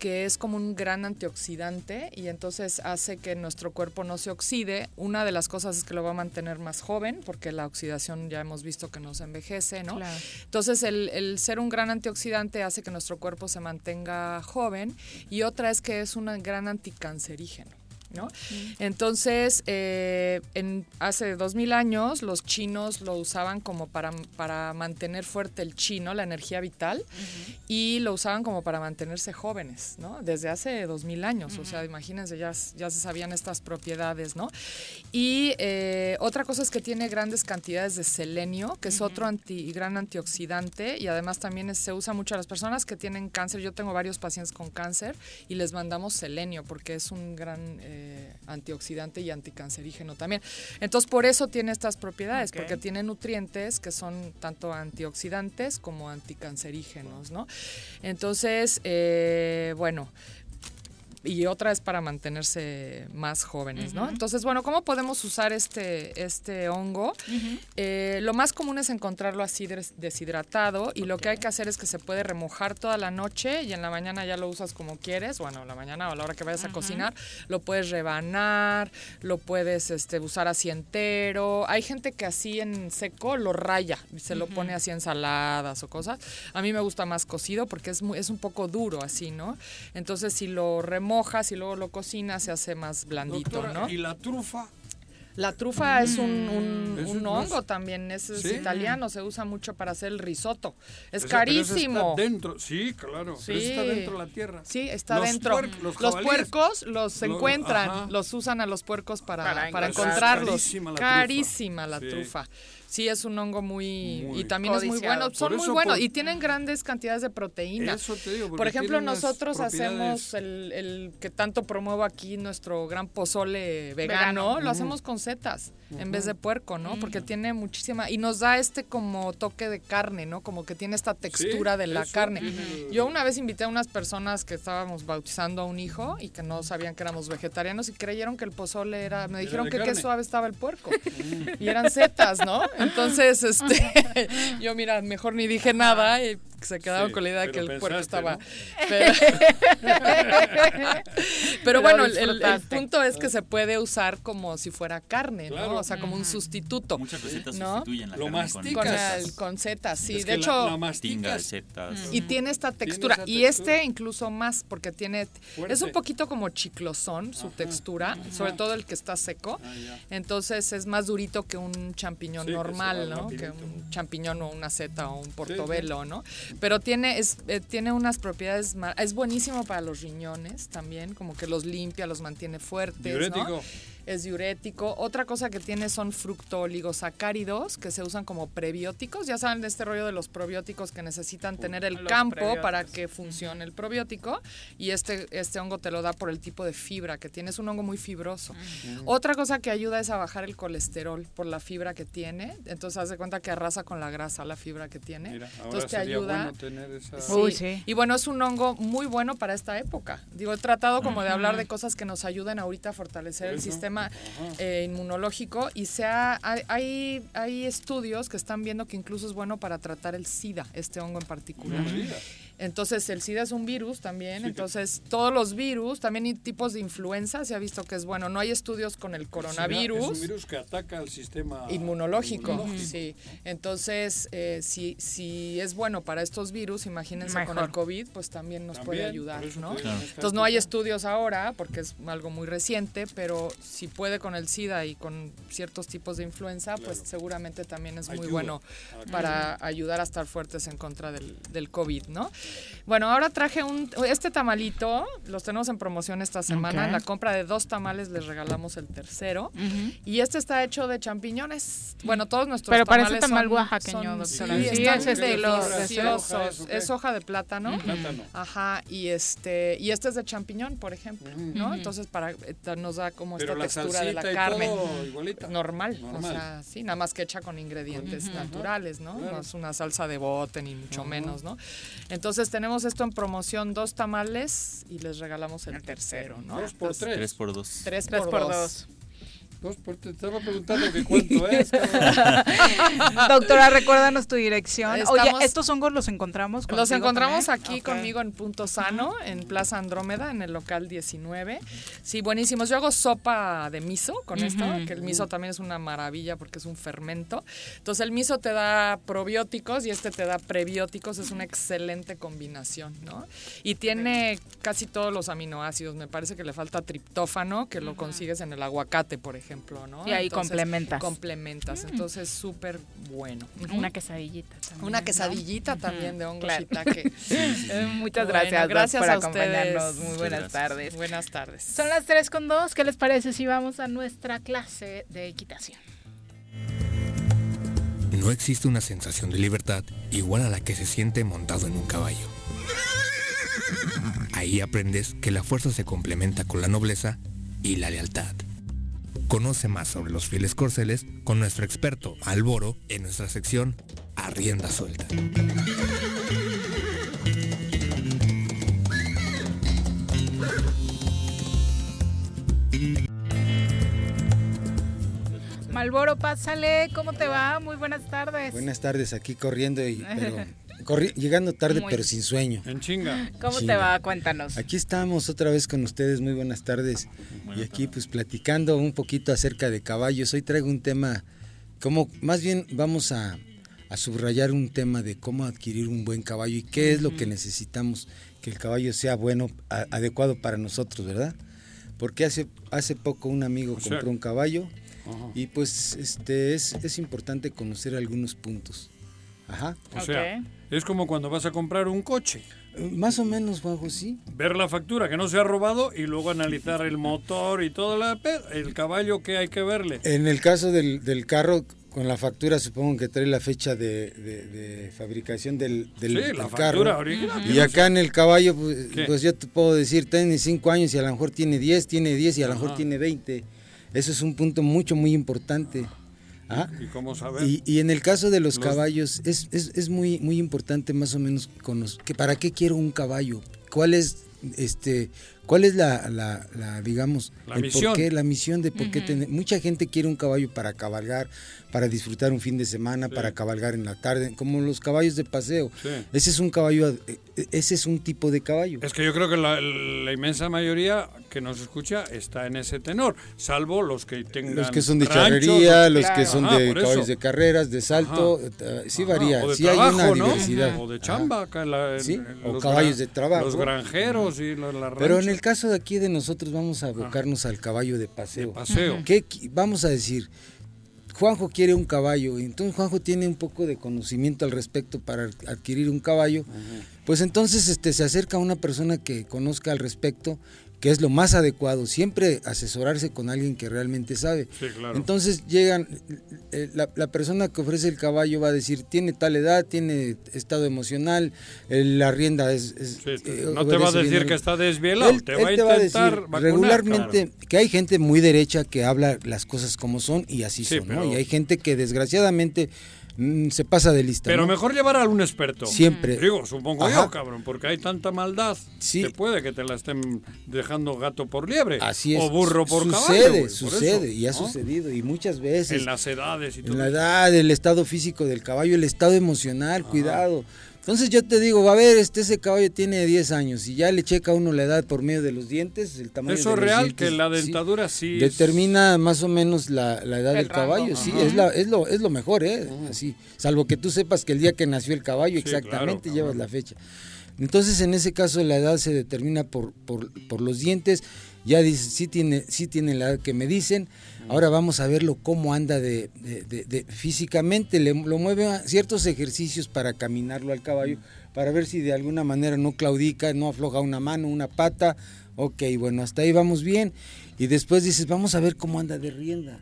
que es como un gran antioxidante y entonces hace que nuestro cuerpo no se oxide. Una de las cosas es que lo va a mantener más joven, porque la oxidación ya hemos visto que nos envejece, ¿no? Claro. Entonces el, el ser un gran antioxidante hace que nuestro cuerpo se mantenga joven y otra es que es un gran anticancerígeno. ¿No? Entonces, eh, en, hace dos mil años los chinos lo usaban como para, para mantener fuerte el chino, la energía vital, y lo usaban como para mantenerse jóvenes, ¿no? Desde hace dos mil años, o sea, imagínense, ya, ya se sabían estas propiedades, ¿no? Y eh, otra cosa es que tiene grandes cantidades de selenio, que es otro anti, gran antioxidante, y además también es- se usa mucho a las personas que tienen cáncer. Yo tengo varios pacientes con cáncer y les mandamos selenio porque es un gran eh, antioxidante y anticancerígeno también. Entonces, por eso tiene estas propiedades, porque tiene nutrientes que son tanto antioxidantes como anticancerígenos, ¿no? Entonces, eh, bueno, y otra es para mantenerse más jóvenes, ¿no? Ujú. Entonces, bueno, ¿cómo podemos usar este, este hongo? Eh, lo más común es encontrarlo así des- deshidratado y lo que hay que hacer es que se puede remojar toda la noche y en la mañana ya lo usas como quieres, bueno, en la mañana o a la hora que vayas a Ujú. cocinar, lo puedes rebanar, lo puedes este, usar así entero. Hay gente que así en seco lo raya y se lo pone así en ensaladas o cosas. A mí me gusta más cocido porque es, muy, es un poco duro así, ¿no? Entonces si lo remojas y luego lo cocinas se hace más blandito, Doctora, ¿no? ¿y la trufa? La trufa es un, un- Ese un hongo también, es, es ¿Sí? italiano, se usa mucho para hacer el risotto. Es carísimo. está dentro, sí, claro. ese está Sí. dentro de la tierra. Sí, está Los dentro. los puercos los Lo- encuentran, ajá. los usan a los puercos para, Para para encontrar. encontrarlos. Carísima la trufa. Carísima la Sí. trufa. Sí, es un hongo muy... Muy y también es muy bueno. Son muy buenos por- y tienen grandes cantidades de proteína. Eso te digo, porque Por ejemplo, nosotros propiedades- hacemos el, el que tanto promuevo aquí nuestro gran pozole vegano, Vegano. lo hacemos con setas en vez de puerco, ¿no? Porque tiene muchísima y nos da este como toque de carne, ¿no? Como que tiene esta textura de la eso, carne. Yo una vez invité a unas personas que estábamos bautizando a un hijo y que no sabían que éramos vegetarianos y creyeron que el pozole era, me dijeron que qué suave estaba el puerco. [laughs] y eran setas, ¿no? Entonces, este, [laughs] yo mira, mejor ni dije nada y se quedaron Sí, con la idea de que el puerco estaba. ¿no? [laughs] Pero, pero bueno, el, punto es que se puede usar como si fuera carne, Claro. ¿no? O sea, como un sustituto. Muchas recetas ¿No? sustituyen la Lo carne con- masticas. Con, Ticas. el, con setas, sí. Es de que la- hecho, la tinga de masticas. setas. y tiene esta textura. Y textura. este incluso más, porque tiene. Fuerte. Es un poquito como chiclosón su textura, sobre todo el que está seco. Ah. Entonces es más durito que un champiñón Sí, que normal, va ¿no? Que un champiñón o una seta o un portobelo, ¿no? Pero tiene, es, eh, tiene unas propiedades. Es buenísimo para los riñones también, como que los limpia, los mantiene fuertes. ¿no? Es diurético. Otra cosa que tiene son fructooligosacáridos que se usan como prebióticos. Ya saben de este rollo de los probióticos que necesitan tener el campo prebióticos. para que funcione el probiótico. Y este, este hongo te lo da por el tipo de fibra que tiene. Es un hongo muy fibroso. Otra cosa que ayuda es a bajar el colesterol por la fibra que tiene. Entonces, haz de cuenta que arrasa con la grasa la fibra que tiene. Mira, ahora Entonces te sería ayuda. bueno tener esa... Sí. Uy, sí. Y bueno, es un hongo muy bueno para esta época. Digo, he tratado como de hablar de cosas que nos ayuden ahorita a fortalecer el eso. Sistema eh, inmunológico y se ha- hay, hay, hay estudios que están viendo que incluso es bueno para tratar el SIDA, este hongo en particular. Entonces, el SIDA es un virus también. Sí, que- Entonces, todos los virus, también hay tipos de influenza, se ha visto que es bueno. No hay estudios con el Es coronavirus un virus que ataca al sistema inmunológico. inmunológico. Sí. Entonces, eh, si, si es bueno para estos virus, imagínense con el COVID, pues también nos puede ayudar, ¿no? Entonces no hay estudios ahora porque es algo muy reciente, pero si puede con el SIDA y con ciertos tipos de influenza, pues seguramente también es muy bueno para ayudar a estar fuertes en contra del, del COVID, ¿no? Bueno, ahora traje un este tamalito, los tenemos en promoción esta semana. En la compra de dos tamales les regalamos el tercero. Y este está hecho de champiñones. Bueno, todos nuestros Pero parece tamales tamal son- oaxaqueño, son- doctora. Sí, Sí, están es deliciosos. hoja, ¿eso Es qué? hoja de plátano. Plátano. Ajá, y este y este es de champiñón, por ejemplo, ¿no? Entonces para eh, nos da como Pero la esta textura de la carne. todo igualita. Normal, Normal. o sea, sí, nada más que hecha con ingredientes naturales, ¿no? Claro. No es una salsa de bote ni mucho menos, ¿no? Entonces tenemos esto en promoción, dos tamales y les regalamos el tercero, ¿no? Dos por Entonces, tres. Tres por dos. Tres, Tres por, por dos. dos. Dos por te estaba preguntando que cuánto [laughs] es. Doctora, recuérdanos tu dirección. Estamos- Oye, ¿estos hongos los encontramos Los encontramos también? aquí conmigo en Punto Sano, en Plaza Andrómeda, en el local 19. Sí, buenísimos. Yo hago sopa de miso con esto, que el miso también es una maravilla porque es un fermento. Entonces el miso te da probióticos y este te da prebióticos, es una excelente combinación, ¿no? Y tiene casi todos los aminoácidos. Me parece que le falta triptófano, que lo consigues en el aguacate, por ejemplo, ¿no? Y ahí Entonces, complementas. Complementas. Entonces súper bueno. Una quesadillita también. Una ¿no? quesadillita también de hongo Claro. shiitake. [laughs] Eh, Muchas Bueno, gracias, gracias por a acompañarnos. ustedes. Muy buenas gracias. tardes. Buenas tardes. Son las 3 con 2. ¿Qué les parece si vamos a nuestra clase de equitación? No existe una sensación de libertad igual a la que se siente montado en un caballo. Ahí aprendes que la fuerza se complementa con la nobleza y la lealtad. Conoce más sobre los fieles corceles con nuestro experto Alboro en nuestra sección A Rienda Suelta. Malboro, pásale. ¿Cómo te va? Muy buenas tardes. Buenas tardes, aquí corriendo, y, pero [laughs] llegando tarde Muy- pero sin sueño. En chinga. ¿Cómo te va? Cuéntanos. Aquí estamos otra vez con ustedes, muy buenas tardes. y aquí pues platicando un poquito acerca de caballos. Hoy traigo un tema, como más bien vamos a, a subrayar un tema de cómo adquirir un buen caballo y qué es lo que necesitamos que el caballo sea bueno, a- adecuado para nosotros, ¿verdad? Porque hace, hace poco un amigo O sea- compró un caballo Ajá. y pues este es, es importante conocer algunos puntos. Ajá. O sea, es como cuando vas a comprar un coche. Más o menos, Juanjo, sí. Ver la factura que no se ha robado y luego analizar el motor y todo la el caballo que hay que verle. En el caso del, del carro, con la factura supongo que trae la fecha de, de- de fabricación del, del, Sí, del la carro. factura original, Y acá en el caballo, pues, pues yo te puedo decir, tiene 5 años y a lo mejor tiene 10, tiene 10 y a lo mejor tiene 20. Eso es un punto mucho, muy importante. ¿Ah? ¿Y cómo saber? Y, y en el caso de los, Los- caballos, es, es, es muy, muy importante más o menos conocer, que para qué quiero un caballo, cuál es, este, cuál es la, la, la, digamos, La el misión. por qué, la misión de por qué tener, mucha gente quiere un caballo para cabalgar, para disfrutar un fin de semana, para cabalgar en la tarde, como los caballos de paseo. Sí. Ese es un caballo, eh, ese es un tipo de caballo. Es que yo creo que la, la inmensa mayoría que nos escucha está en ese tenor, salvo los que tengan Los que son de ranchos, charrería, los que son Ajá, de eso. caballos de carreras, de salto, Ajá. eh, sí Ajá, varía, o de sí hay una ¿no? diversidad. O de chamba, acá en la- en- Sí, en o los caballos gran- de trabajo. Los granjeros y la, la Pero en rancha. El caso de aquí de nosotros vamos a abocarnos al caballo de paseo. paseo. Ujú. ¿Qué vamos a decir? Juanjo quiere un caballo, y entonces Juanjo tiene un poco de conocimiento al respecto para adquirir un caballo. Pues entonces este se acerca a una persona que conozca al respecto, que es lo más adecuado, siempre asesorarse con alguien que realmente sabe. Sí, claro. Entonces llegan, eh, la, la persona que ofrece el caballo va a decir, tiene tal edad, tiene estado emocional, eh, la rienda es... es, eh, no te va a decir bien que está desvielado, Él- te va a te va a intentar decir vacunar, regularmente claro. que hay gente muy derecha que habla las cosas como son y así Sí, son, ¿no? pero- Y hay gente que desgraciadamente mm, se pasa de lista. Pero ¿no? mejor llevar a un experto. Siempre. Digo, supongo Ajá. yo, cabrón, porque hay tanta maldad. Te puede que te la estén dejando gato por liebre. Así es. O burro por sucede, caballo. por sucede, eso, y ha ¿no? sucedido, y muchas veces. En las edades y todo. En la edad, el estado físico del caballo, el estado emocional, cuidado. Entonces yo te digo, a ver, este ese caballo tiene 10 años y ya le checa uno la edad por medio de los dientes, el tamaño Eso de es los real, dientes, que la dentadura sí. determina más o menos la, la edad El del rango, caballo, sí, es la es lo es lo mejor, eh, así, salvo que tú sepas que el día que nació el caballo exactamente claro, llevas la fecha. Entonces, en ese caso la edad se determina por, por, por los dientes. Ya dice, sí tiene, sí tiene la edad que me dicen. Ahora vamos a verlo cómo anda de, de- físicamente. Le, lo mueve a ciertos ejercicios para caminarlo al caballo, para ver si de alguna manera no claudica, no afloja una mano, una pata. Ok, bueno, hasta ahí vamos bien. Y después dices, vamos a ver cómo anda de rienda.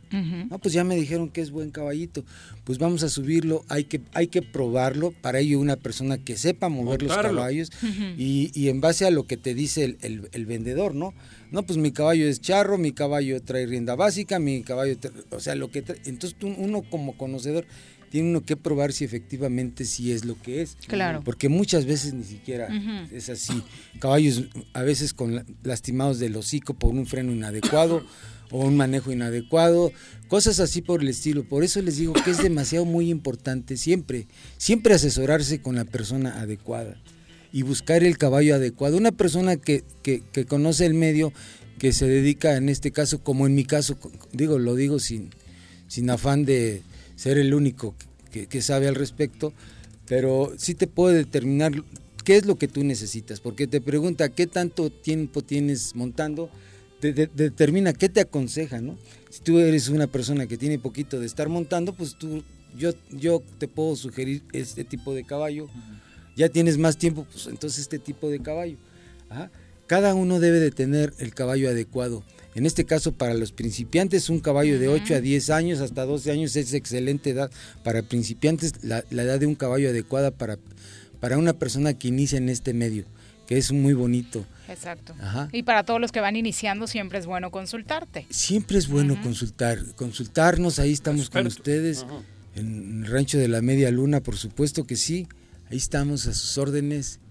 No, pues ya me dijeron que es buen caballito. Pues vamos a subirlo, hay que, hay que probarlo. Para ello una persona que sepa mover los caballos y, y en base a lo que te dice el, el- el vendedor, ¿no? No, pues mi caballo es charro, mi caballo trae rienda básica, mi caballo, tra- o sea, lo que trae- entonces tú- uno como conocedor tiene uno que probar si efectivamente sí es lo que es. Claro. Porque muchas veces ni siquiera es así. Caballos a veces con la- lastimados del hocico por un freno inadecuado o un manejo inadecuado, cosas así por el estilo. Por eso les digo que es demasiado muy importante siempre, siempre asesorarse con la persona adecuada y buscar el caballo adecuado. Una persona que, que, que conoce el medio, que se dedica en este caso, como en mi caso, digo, lo digo sin, sin afán de ser el único que, que sabe al respecto, pero sí te puede determinar qué es lo que tú necesitas, porque te pregunta qué tanto tiempo tienes montando, te, de- determina qué te aconseja, ¿no? Si tú eres una persona que tiene poquito de estar montando, pues tú, yo, yo te puedo sugerir este tipo de caballo. Ya tienes más tiempo, pues entonces este tipo de caballo. Ajá. Cada uno debe de tener el caballo adecuado. En este caso, para los principiantes, un caballo de 8 a 10 años, hasta 12 años es excelente edad. Para principiantes, la, la edad de un caballo adecuada para, para una persona que inicia en este medio, que es muy bonito. Exacto. Ajá. Y para todos los que van iniciando siempre es bueno consultarte. Siempre es bueno consultar, consultarnos, ahí estamos con ustedes, en el rancho de la media luna, por supuesto que sí, ahí estamos a sus órdenes.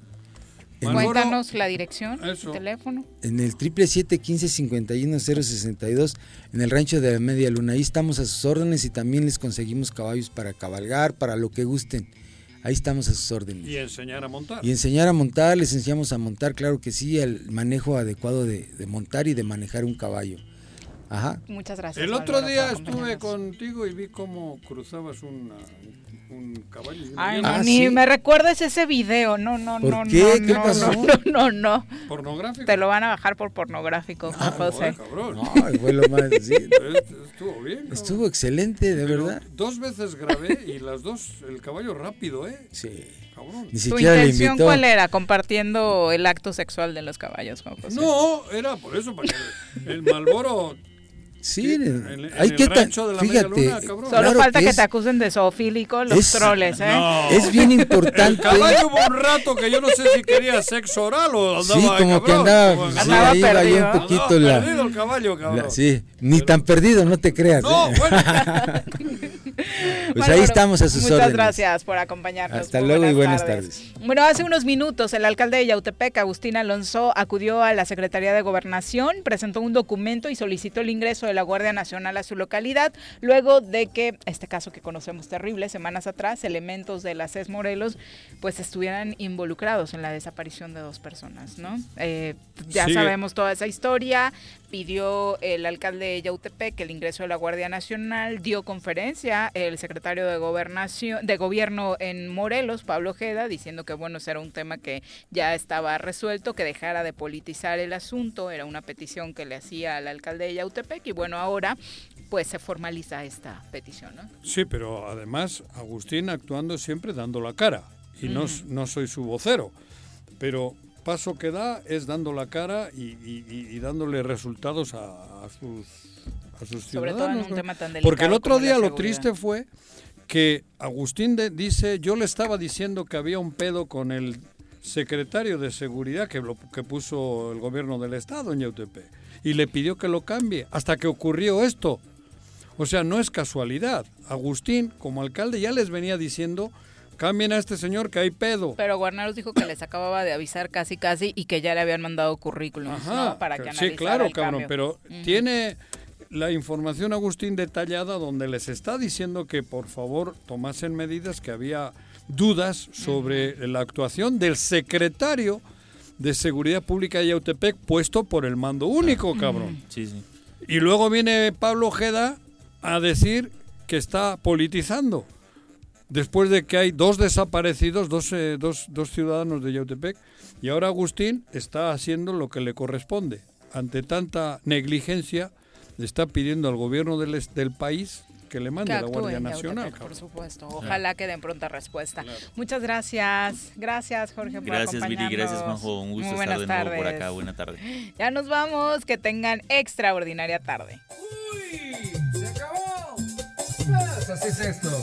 En, Cuéntanos la dirección, el teléfono. en el triple siete quince cincuenta y uno cero sesenta y dos, en el rancho de la media luna, ahí estamos a sus órdenes y también les conseguimos caballos para cabalgar, para lo que gusten, ahí estamos a sus órdenes. Y enseñar a montar. Y enseñar a montar, les enseñamos a montar, claro que sí, el manejo adecuado de, de montar y de manejar un caballo. Ajá. Muchas gracias. El otro Álvaro, día estuve contigo y vi cómo cruzabas una- un caballo. y una Ay, no, ni me recuerdas ese video. No, no, ¿Por no, qué? no. ¿Qué no, pasó? No, no, no. ¿Pornográfico? Te lo van a bajar por pornográfico, Juan José. cabrón. No, fue lo más, sí. [laughs] Estuvo bien. cabrón. Estuvo excelente, de Pero verdad. Dos veces grabé y las dos, el caballo rápido, ¿eh? Sí. Cabrón. Ni ¿Tu siquiera le intención invitó. cuál era? Compartiendo el acto sexual de los caballos, Juan José. No, era por eso, para que el Malboro Sí, en el- hay en que el fíjate, luna. Solo claro falta que, es- te acusen de zoofílico los es- troles, ¿eh? No. Es bien El [laughs] importante. caballo hubo un rato que yo no sé si quería sexo oral o andaba Sí, como que andaba, como sí, Andaba ahí perdido. un poquito Andaba la, perdido el caballo, cabrón. la- sí, ni tan perdido, no te creas. No, ¿eh? bueno. [laughs] pues ahí estamos a sus Muchas órdenes. gracias por acompañarnos. Hasta luego y buenas tardes. Bueno, hace unos minutos el alcalde de Yautepec, Agustín Alonso, acudió a la Secretaría de Gobernación, presentó un documento y solicitó el ingreso de la Guardia Nacional a su localidad, luego de que, este caso que conocemos terrible, semanas atrás, elementos de la CES Morelos, pues estuvieran involucrados en la desaparición de dos personas, ¿no? Eh, ya sabemos toda esa historia, pidió el alcalde de Yautepec el ingreso de la Guardia Nacional, dio conferencia el secretario de Gobernación, de Gobierno en Morelos, Pablo Ojeda, diciendo que bueno, era un tema que ya estaba resuelto, que dejara de politizar el asunto, era una petición que le hacía al alcalde de Yautepec y bueno, ahora pues se formaliza esta petición, ¿no? Sí, pero además Agustín actuando siempre dando la cara. Y no, no soy su vocero. Pero paso que da es dando la cara y, y- dándole resultados a, a sus, a sus Sobre todo en ciudadanos. un ¿no? tema tan Porque el otro día lo triste fue que Agustín de- dice, yo le estaba diciendo que había un pedo con el secretario de seguridad que, lo, que puso el gobierno del estado en Yautepec y le pidió que lo cambie hasta que ocurrió esto. O sea, no es casualidad. Agustín, como alcalde, ya les venía diciendo, cambien a este señor que hay pedo. Pero Guarneros dijo que les acababa de avisar casi casi y que ya le habían mandado currículums, Ajá, ¿no? Para que sí, claro, el cabrón, cambio. pero tiene la información Agustín detallada donde les está diciendo que por favor tomasen medidas que había dudas sobre la actuación del secretario de Seguridad Pública de Yautepec puesto por el mando único, cabrón. Sí, sí. Y luego viene Pablo Ojeda a decir que está politizando. Después de que hay dos desaparecidos, dos, eh, dos, dos ciudadanos de Yautepec, y ahora Agustín está haciendo lo que le corresponde. Ante tanta negligencia, le está pidiendo al gobierno del, es- del país que le mande que la Guardia Nacional. Yautepec, por supuesto. Ojalá que den pronta respuesta. Muchas gracias. Gracias, Jorge, por Gracias, Viri. acompañarnos. Gracias, Majo. Un gusto Muy estar de nuevo por acá. Buena tarde. Ya nos vamos. Que tengan extraordinaria tarde. ¡Se acabó! Pues así es esto.